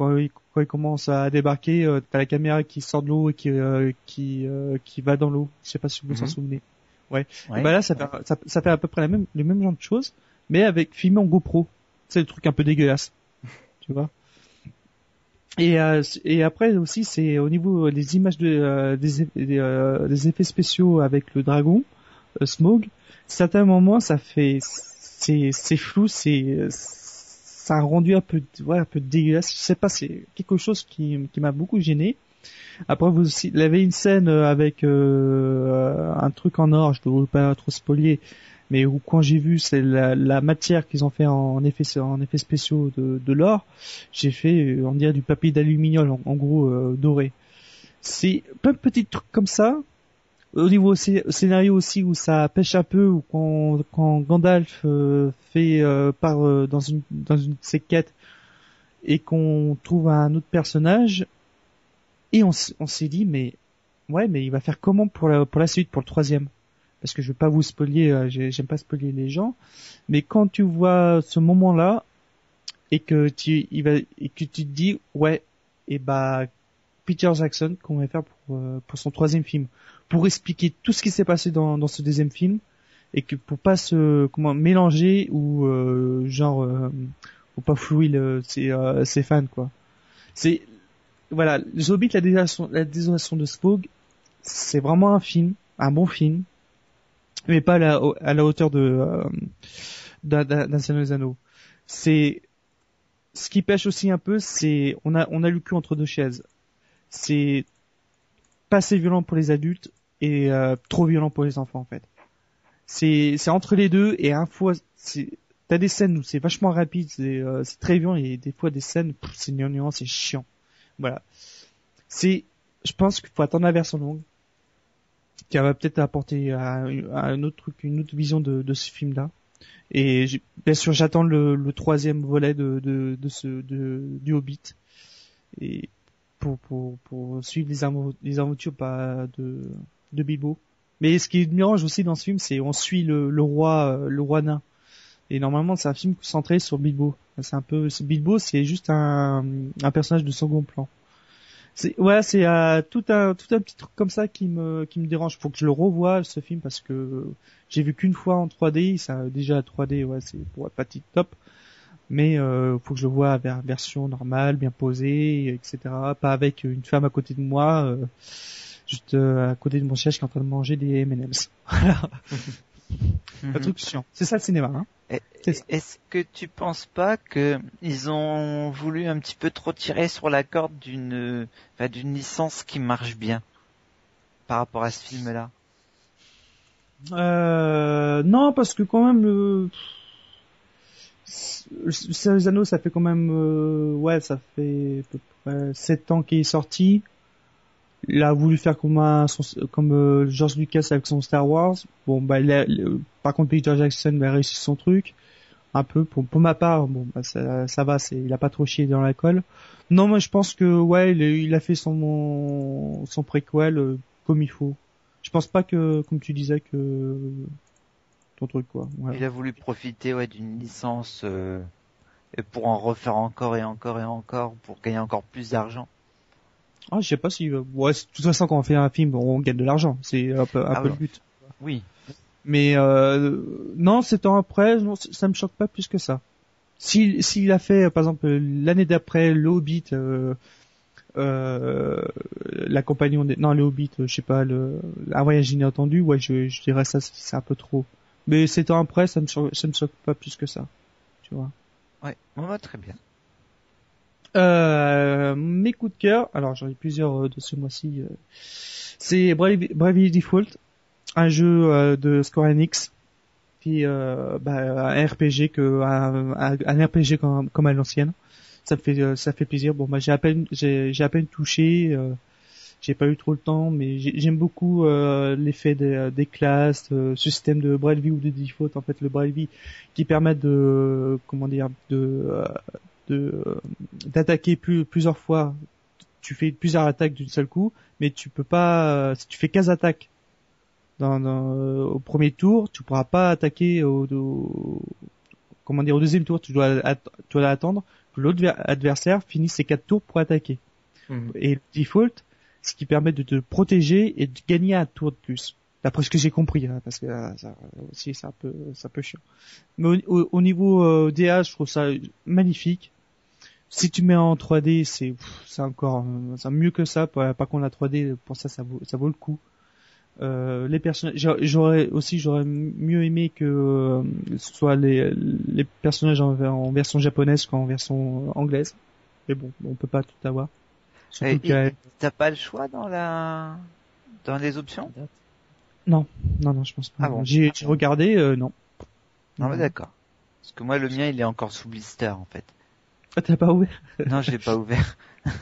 Quand il, quand il commence à débarquer euh, t'as la caméra qui sort de l'eau et qui euh, qui euh, qui va dans l'eau je sais pas si vous vous en mhm. souvenez ouais, ouais. bah là ça fait ça, ça, fait à peu près la même le même genre de choses mais avec filmé en GoPro c'est le truc un peu dégueulasse tu vois? Et, euh, et après aussi, c'est au niveau des images de, des, des, effets spéciaux avec le dragon, Smog. Certains moments, ça fait, c'est, c'est flou, c'est, ça a rendu un peu, ouais, un peu dégueulasse. Je sais pas, c'est quelque chose qui, qui m'a beaucoup gêné. Après, vous aussi, il y avait une scène avec un truc en or, je ne veux pas trop spolier, mais où quand j'ai vu c'est la, matière qu'ils ont fait en effet en effets spéciaux de, de l'or, j'ai fait euh, on dirait du papier d'aluminium en, gros euh, doré. C'est plein de petits trucs comme ça. Au niveau scénario aussi où ça pêche un peu ou quand, quand Gandalf euh, fait part dans une dans une quêtes et qu'on trouve un autre personnage et on, s'est dit mais ouais mais il va faire comment pour la pour la suite pour le troisième? Parce que je veux pas vous spoiler, euh, j'aime pas spoiler les gens, mais quand tu vois ce moment-là et que tu il va et que tu te dis ouais et bah Peter Jackson qu'on va faire pour euh, pour son troisième film pour expliquer tout ce qui s'est passé dans dans ce deuxième film et que pour pas se comment mélanger ou euh, genre euh, pas flouer euh, ses fans quoi. C'est voilà, Hobbit la désolation la désolation de Spog, c'est vraiment un film, un bon film mais pas à la, à la hauteur de euh, d'un Seigneur des Anneaux. C'est ce qui pêche aussi un peu, c'est on a on a le cul entre deux chaises. C'est pas assez violent pour les adultes et euh, trop violent pour les enfants en fait. C'est c'est entre les deux et un fois c'est t'as des scènes où c'est vachement rapide, c'est euh, très violent et des fois des scènes c'est gnangnan, c'est chiant. Voilà. C'est je pense qu'il faut attendre la version longue qui va peut-être apporter un autre truc, une autre vision de, ce film-là. Et bien sûr, j'attends le, troisième volet de, de, ce de, du Hobbit et pour pour pour suivre les, aventures pas de de Bilbo. Mais ce qui est mélange aussi dans ce film, c'est on suit le, roi le roi nain. Et normalement, c'est un film centré sur Bilbo. C'est un peu Bilbo, c'est juste un personnage de second plan c'est ouais c'est euh, tout un tout un petit truc comme ça qui me qui me dérange faut que je le revoie ce film parce que j'ai vu qu'une fois en 3D ça déjà 3D ouais c'est pas top mais euh, faut que je le vois vers version normale bien posée etc pas avec une femme à côté de moi euh, juste euh, à côté de mon siège qui est en train de manger des M&M's. Un truc chiant. C'est ça le cinéma hein. Est-ce que tu penses pas que ils ont voulu un petit peu trop tirer sur la corde d'une d'une licence qui marche bien par rapport à ce film-là? Euh, Non, parce que quand même le les Anneaux, ça fait quand même euh, ouais, ça fait à peu près 7 ans qu'il est sorti. Il a voulu faire comme euh, George Lucas avec son Star Wars. Bon bah a, par contre Peter Jackson a réussi son truc. Un peu pour, ma part bon bah, ça, va il a pas trop chié dans la colle non moi je pense que ouais il, a fait son préquel euh, comme il faut. Je pense pas que comme tu disais que ton truc quoi. Il a voulu profiter d'une licence euh, pour en refaire encore et encore et encore pour gagner encore plus d'argent ah je sais pas si ouais de toute façon quand on fait un film on gagne de l'argent. C'est un peu un ah peu le but. Oui. Mais euh, non, c'est ans après, non, ça me choque pas plus que ça. s'il s'il a fait par exemple l'année d'après le Hobbit euh, euh, la compagnon des non le Hobbit je sais pas le un voyage inattendu ouais je, je dirais ça c'est un peu trop. Mais c'est temps après ça me ça me choque pas plus que ça. Tu vois. Ouais. On va très bien euh, mes coups de cœur alors j'en ai plusieurs de ce mois-ci c'est Bravely Default un jeu de Square Enix puis euh, bah, un RPG que un, RPG comme, à l'ancienne. Ça me fait euh, ça fait plaisir. Bon, bah j'ai à peine j'ai à peine touché. Euh, j'ai pas eu trop le temps, mais j'aime beaucoup euh, l'effet des, classes, euh, ce système de Braille ou de default, en fait le Braille qui permet de comment dire de euh, de d'attaquer plus plusieurs fois. Tu fais plusieurs attaques d'une seule coup, mais tu peux pas si tu fais 15 attaques dans, euh, au premier tour, tu pourras pas attaquer au, comment dire au deuxième tour, tu dois tu dois attendre que l'autre adversaire finisse ses quatre tours pour attaquer. Mhm. Et le default, ce qui permet de te protéger et de gagner un tour de plus. D'après ce que j'ai compris, hein, parce que euh, ça, aussi c'est un peu c'est un peu chiant. Mais au, niveau euh, DA, je trouve ça magnifique. Si tu mets en 3D, c'est c'est encore c'est mieux que ça. Par, contre la 3D, pour ça ça vaut ça vaut le coup. Euh, les personnages, j'aurais aussi j'aurais mieux aimé que euh, ce soit les, les personnages en, en, version japonaise qu'en version anglaise. Mais bon, on peut pas tout avoir. T'as pas le choix dans la dans les options? Non, non, non, je pense pas. Ah J'ai regardé, euh, non. Non, mais d'accord. Parce que moi, le mien, il est encore sous blister en fait. Ah, t'as pas ouvert? Non, je l'ai pas ouvert.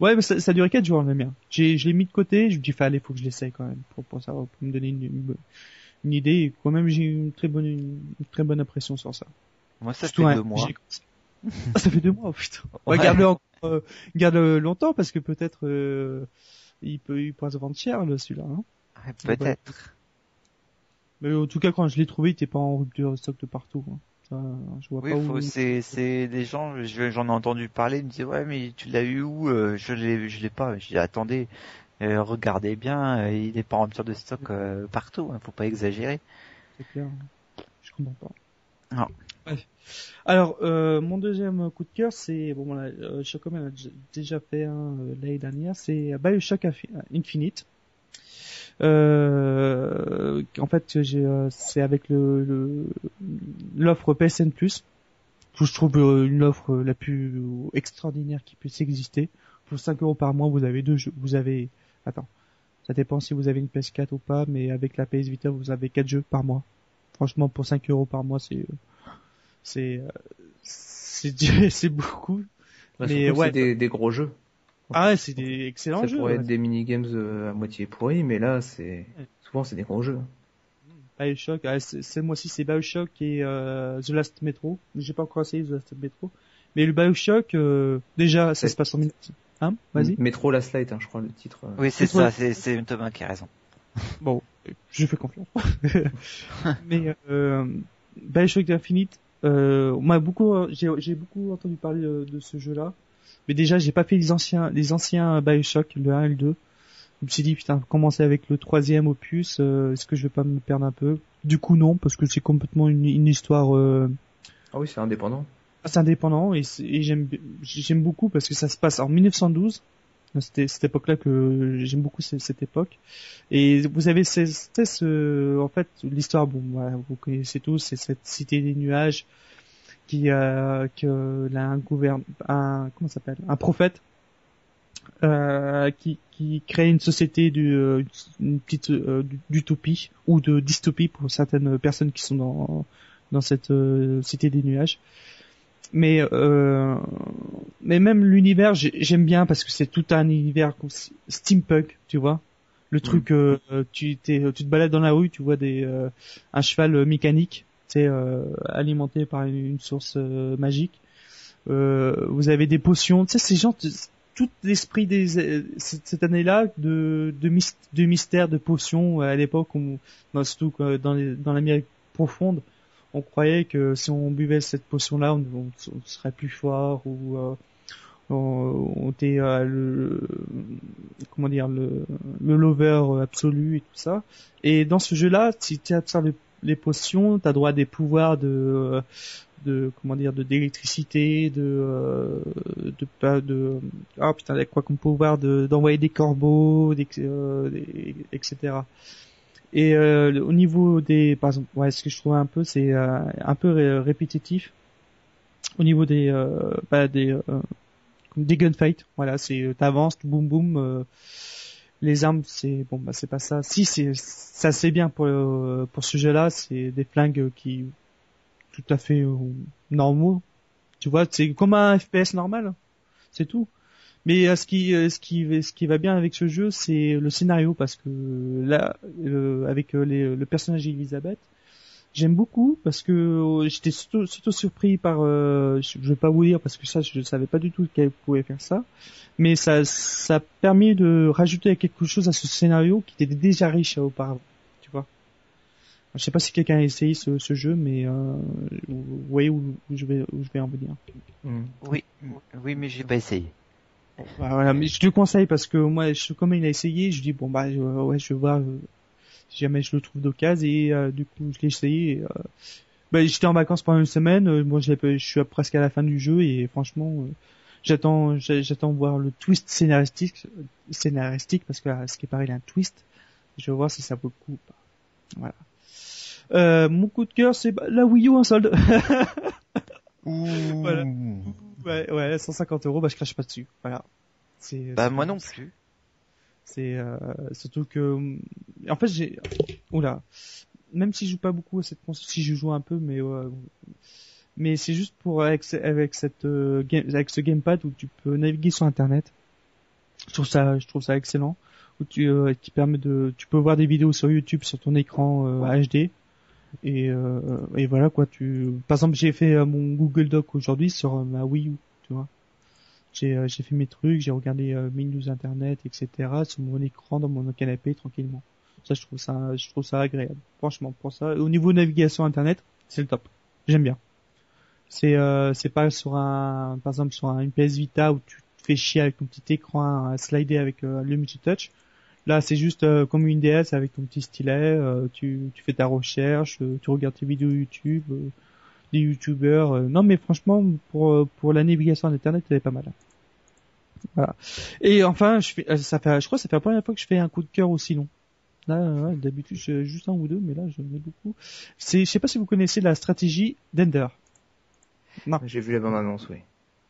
Ouais, mais ça, ça a duré 4 jours le mien. J'ai, je l'ai mis de côté, je me dis, fallait, faut que je l'essaye quand même, pour, pour, savoir, pour me donner une, une, idée, et quand même j'ai une très bonne, une, très bonne impression sur ça. Moi, ça fait deux mois. ah, ça fait deux mois, putain. Ouais. garde-le euh, garde-le longtemps, parce que peut-être, euh, il peut, il pourra se vendre cher, celui-là, hein. Peut-être. Mais en tout cas, quand je l'ai trouvé, il était pas en rupture de stock de partout. Hein oui, c'est c'est des gens, j'en ai entendu parler, ils me disaient ouais mais tu l'as eu où euh, Je l'ai je l'ai pas. Je dis attendez, euh, regardez bien, euh, il est pas en rupture de stock partout, hein, faut pas exagérer. C'est clair. Je comprends pas. Non. Alors mon deuxième coup de cœur c'est bon voilà, Chocom a déjà fait un l'année dernière, c'est BioShock Infinite. Euh, en fait, euh, c'est avec le l'offre PSN Plus je trouve euh, une offre la plus extraordinaire qui puisse exister. Pour 5 euros par mois, vous avez deux jeux. Vous avez, attends, ça dépend si vous avez une PS4 ou pas, mais avec la PS Vita, vous avez quatre jeux par mois. Franchement, pour 5 euros par mois, c'est, c'est, c'est, c'est beaucoup. mais ouais, des, des gros jeux. Ah ouais, c'est des excellents ça jeux. Ça pourrait être des mini-games euh, à moitié pourris, mais là, c'est souvent c'est des gros jeux. Bioshock, ah, c'est moi aussi c'est Bioshock et euh, The Last Metro. J'ai pas encore essayé The Last Metro, mais le Bioshock, euh, déjà, ça se passe en minutes. Hein? Vas-y. Metro Last Light, hein, je crois le titre. Euh. Oui, c'est ça, c'est c'est Thomas qui a raison. Bon, je fais confiance. mais euh, Bioshock Infinite, euh, m'a beaucoup, j'ai beaucoup entendu parler de ce jeu-là. Mais déjà, j'ai pas fait les anciens, les anciens Bioshock, le 1 et le 2. Je me suis dit, putain, commencer avec le troisième opus, euh, est-ce que je vais pas me perdre un peu? Du coup, non, parce que c'est complètement une, une histoire... Euh... Ah oui, c'est indépendant. C'est indépendant, et, et j'aime j'aime beaucoup parce que ça se passe en 1912. C'était cette époque-là que j'aime beaucoup cette, époque. Et vous avez ce, ce en fait, l'histoire, bon, voilà, vous connaissez tous, c'est cette cité des nuages qui euh, que là, un gouverne un comment s'appelle? Un prophète euh, qui qui crée une société du euh, une petite euh, d'utopie ou de dystopie pour certaines personnes qui sont dans dans cette cité des nuages. Mais mais même l'univers j'aime bien parce que c'est tout un univers steampunk tu vois. Le truc mm. tu t'es tu te balades dans la rue tu vois des un cheval mécanique euh, alimenté par une, source euh, magique. Euh, vous avez des potions, tu sais, ces gens, tout l'esprit des cette année-là de de, de mystère de potions à l'époque surtout dans dans l'Amérique profonde on croyait que si on buvait cette potion là on, serait plus fort ou on, était le comment dire le le lover absolu et tout ça et dans ce jeu là si tu as le les potions, t'as droit à des pouvoirs de de comment dire de d'électricité, de euh, de pas de ah putain quoi comme pouvoir de d'envoyer des corbeaux, euh, etc. Et euh, au niveau des par exemple, ouais, ce que je trouve un peu c'est euh, un peu répétitif au niveau des bah, des des gunfights. Voilà, c'est t'avances, boum boum. Les armes, c'est bon, bah c'est pas ça. Si c'est ça, c'est bien pour pour ce jeu-là. C'est des flingues qui tout à fait euh, normaux. Tu vois, c'est comme un FPS normal. C'est tout. Mais euh, ce qui euh, ce qui ce qui va bien avec ce jeu, c'est le scénario parce que là avec le personnage d'Elisabeth, j'aime beaucoup parce que j'étais surtout, surpris par je vais pas vous dire parce que ça je ne savais pas du tout qu'elle pouvait faire ça, mais ça ça a permis de rajouter quelque chose à ce scénario qui était déjà riche auparavant. Je sais pas si quelqu'un a essayé ce, ce jeu, mais euh, vous voyez où, je vais où je vais en venir. Hmm. Oui, oui, mais j'ai pas essayé. Bah, voilà, mais je te conseille parce que moi, je, comme il a essayé, je dis bon bah ouais, je vais voir euh, si jamais je le trouve d'occasion et euh, du coup je l'ai essayé. Euh, bah, j'étais en vacances pendant une semaine, moi je, je suis presque à la fin du jeu et franchement j'attends j'attends voir le twist scénaristique scénaristique parce que ce qui paraît il y a un twist. Je vais voir si ça vaut le coup ou pas. Voilà. Euh, mon coup de cœur, c'est la Wii U en solde. voilà. Ouais, ouais, 150 euros, bah je crache pas dessus. Voilà. C'est. Bah moi non plus. C'est euh, surtout que, en fait, j'ai, oula, même si je joue pas beaucoup à cette console, si je joue un peu, mais mais c'est juste pour avec, avec cette euh, avec ce gamepad où tu peux naviguer sur internet. Je trouve ça, je trouve ça excellent. Où tu euh, qui permet de, tu peux voir des vidéos sur YouTube sur ton écran HD et, euh, et voilà quoi. Tu, par exemple, j'ai fait mon Google Doc aujourd'hui sur ma Wii U, tu vois. J'ai j'ai fait mes trucs, j'ai regardé mes news internet, etc. sur mon écran dans mon canapé tranquillement. Ça, je trouve ça, je trouve ça agréable. Franchement, pour ça. au niveau navigation internet, c'est le top. J'aime bien. C'est c'est pas sur un, par exemple sur un PS Vita où tu te fais chier avec ton petit écran slider avec le multitouch. Là, c'est juste euh, comme une DS avec ton petit stylet. Euh, tu, fais ta recherche, euh, tu regardes tes vidéos YouTube, des YouTubeurs. non, mais franchement, pour pour la navigation internet, elle est pas mal. Voilà. Et enfin, je fais, ça fait, je crois, que ça fait la première fois que je fais un coup de cœur aussi long. Là, d'habitude, j'ai juste un ou deux, mais là, j'en ai beaucoup. C'est, je sais pas si vous connaissez la stratégie d'Ender. Non. J'ai vu la bande annonce, oui.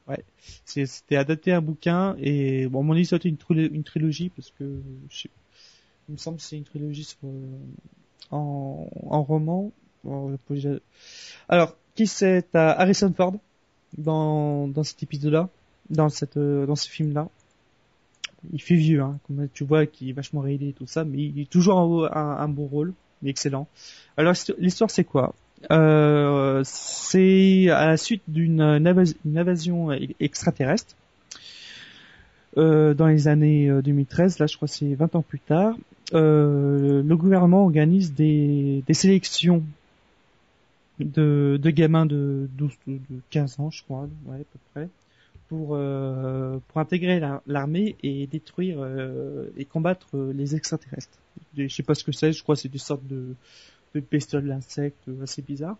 Ouais, c'était adapté à un bouquin et bon, mon c'était une, une trilogie parce que je il me semble que c'est une trilogie sur, euh, en, en roman. Alors, qui c'est Harrison Ford dans dans cet épisode-là, dans cette euh, dans ce film-là. Il fait vieux, hein, comme tu vois, qui est vachement réalisé et tout ça, mais il est toujours un, bon rôle, excellent. Alors l'histoire c'est quoi? Euh, c'est à la suite d'une invasion extraterrestre euh, dans les années 2013. Euh, là, je crois c'est 20 ans plus tard. Le gouvernement organise des, des sélections de, gamins de 12 de 15 ans, je crois, ouais, à peu près, pour euh, pour intégrer l'armée et détruire euh, et combattre les extraterrestres. Je sais pas ce que c'est, je crois que c'est des sortes de de bestioles d'insectes assez bizarre.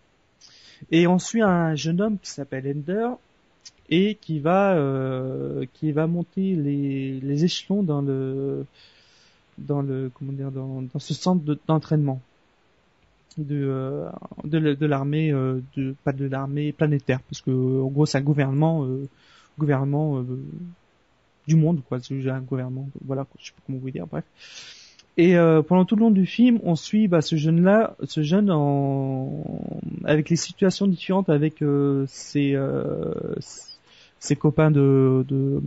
Et on suit un jeune homme qui s'appelle Ender et qui va euh, qui va monter les, les échelons dans le dans le comment dire dans, dans ce centre d'entraînement de euh, de, l'armée euh, de pas de l'armée planétaire parce que en gros c'est un gouvernement euh, gouvernement du monde quoi c'est un gouvernement voilà je sais pas comment vous dire bref et pendant tout le long du film, on suit bah, ce jeune-là, ce jeune avec les situations différentes avec ses ses copains de de,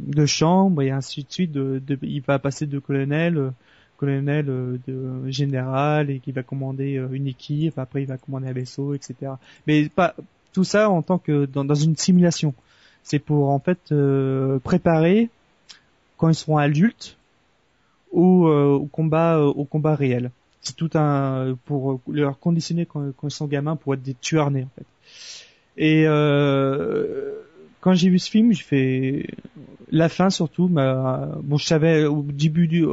de chambre et ainsi de suite. De, de, il va passer de colonel colonel de général et qui va commander une équipe. Après, il va commander un vaisseau, etc. Mais pas tout ça en tant que dans, une simulation. C'est pour en fait préparer quand ils seront adultes au, euh, au combat euh, au combat réel. C'est tout un pour leur conditionner quand, ils sont gamins pour être des tueurs nés fait. Et euh, quand j'ai vu ce film, je fais la fin surtout. Ma, bon, je savais au début du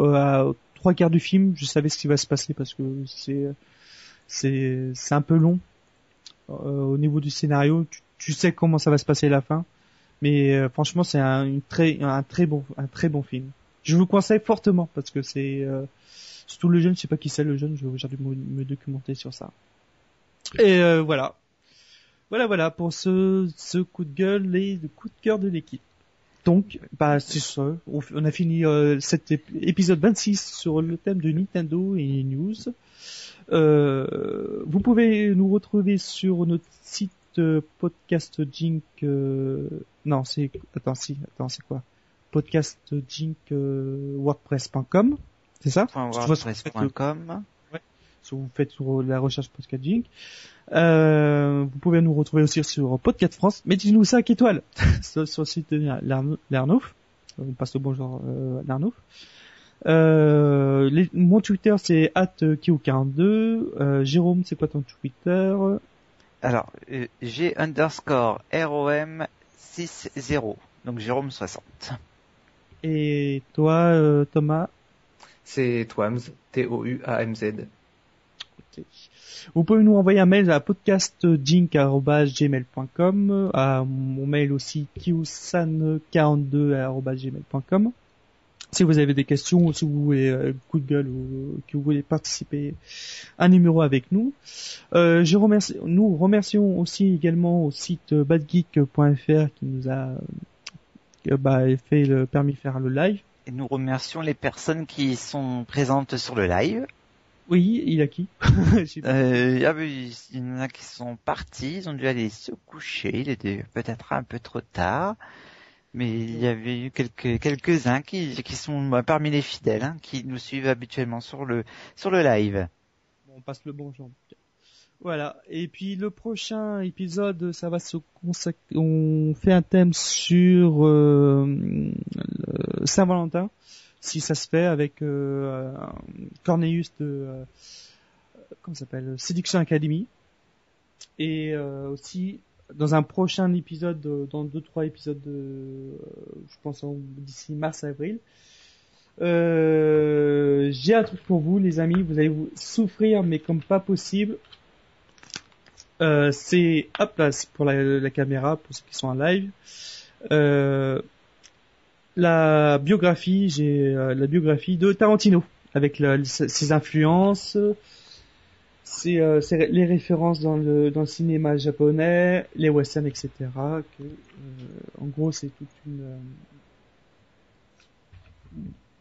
trois quarts du film, je savais ce qui va se passer parce que c'est c'est c'est un peu long euh, au niveau du scénario. Tu, sais comment ça va se passer la fin, mais euh, franchement, c'est un très un très bon un très bon film. Je vous le conseille fortement parce que c'est euh, surtout le jeune, je sais pas qui c'est le jeune, je vais dû me, me documenter sur ça. Et voilà. Voilà, voilà pour ce, ce coup de gueule et le coup de cœur de l'équipe. Donc, bah, c'est ça. On a fini euh, cet épisode 26 sur le thème de Nintendo et news. Euh, vous pouvez nous retrouver sur notre site euh, podcast Jink. Euh, non, c'est attends, si, attends, c'est quoi? Podcast Jink WordPress.com, c'est ça? WordPress.com. Si vous faites sur la recherche podcast Jink. Euh, vous pouvez nous retrouver aussi sur Podcast France. Mettez-nous 5 étoiles sur, le site de Lernouf. On passe le bonjour euh, Lernouf. Euh, mon Twitter c'est @kio42. Euh, Jérôme, c'est quoi ton Twitter Alors, euh, j'ai underscore ROM 60, donc Jérôme 60. Et toi, euh, Thomas? C'est Twams, Vous pouvez nous envoyer un mail à podcastjink.gmail.com, à mon mail aussi kiusan42.gmail.com. Si vous avez des questions si vous voulez euh, gueule ou que vous voulez participer un numéro avec nous. Euh, je remercie, nous remercions aussi également au site badgeek.fr qui nous a euh, bah, fait le permis de faire le live. Et nous remercions les personnes qui sont présentes sur le live. Oui, il a qui euh, ah Il y en a qui sont partis, ils ont dû aller se coucher, il était peut-être un peu trop tard, mais il y avait eu quelques quelques uns qui qui sont bah, parmi les fidèles, hein, qui nous suivent habituellement sur le sur le live. Bon, on passe le bonjour. Voilà. Et puis le prochain épisode, ça va se consacrer. On fait un thème sur euh, Saint-Valentin si ça se fait avec euh, Cornelius de euh, comment s'appelle Séduction Academy. Et euh, aussi dans un prochain épisode dans deux trois épisodes de je pense d'ici mars avril. J'ai un truc pour vous les amis. Vous allez vous souffrir mais comme pas possible. C'est hop là pour la, caméra pour ceux qui sont en live. Euh, la biographie, j'ai euh, la biographie de Tarantino avec ses influences, ses, euh, les références dans le, dans le cinéma japonais, les westerns, etc. Euh, en gros, c'est toute une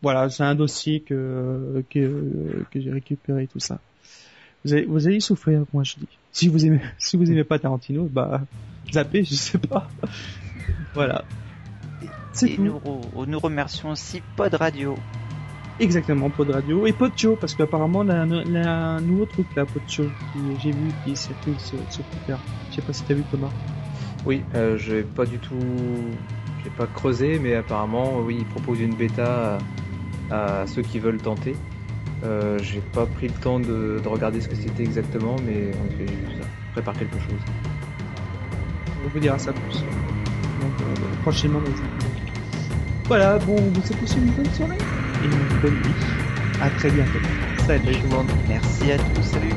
voilà, c'est un dossier que que, que j'ai récupéré tout ça. Vous allez, vous souffrir, moi je dis. Si vous aimez, si vous aimez pas Tarantino, bah zappez, je sais pas. voilà. Et nous, nous, remercions aussi Pod Radio. Exactement, Pod Radio et Pod Show, parce qu'apparemment, il y a un nouveau truc là, Pod Show, que j'ai vu qui circule sur, sur Twitter. Je sais pas si t'as vu Thomas. Oui, euh, j'ai pas du tout, j'ai pas creusé, mais apparemment, oui, ils proposent une bêta à, ceux qui veulent tenter. Euh, j'ai pas pris le temps de, de regarder ce que c'était exactement, mais ça. Prépare quelque chose. On vous dira ça plus. Donc, euh, prochainement dans voilà, bon, vous tous une bonne soirée et une bonne nuit. À très bientôt. Salut tout le monde. Merci à tous. Salut.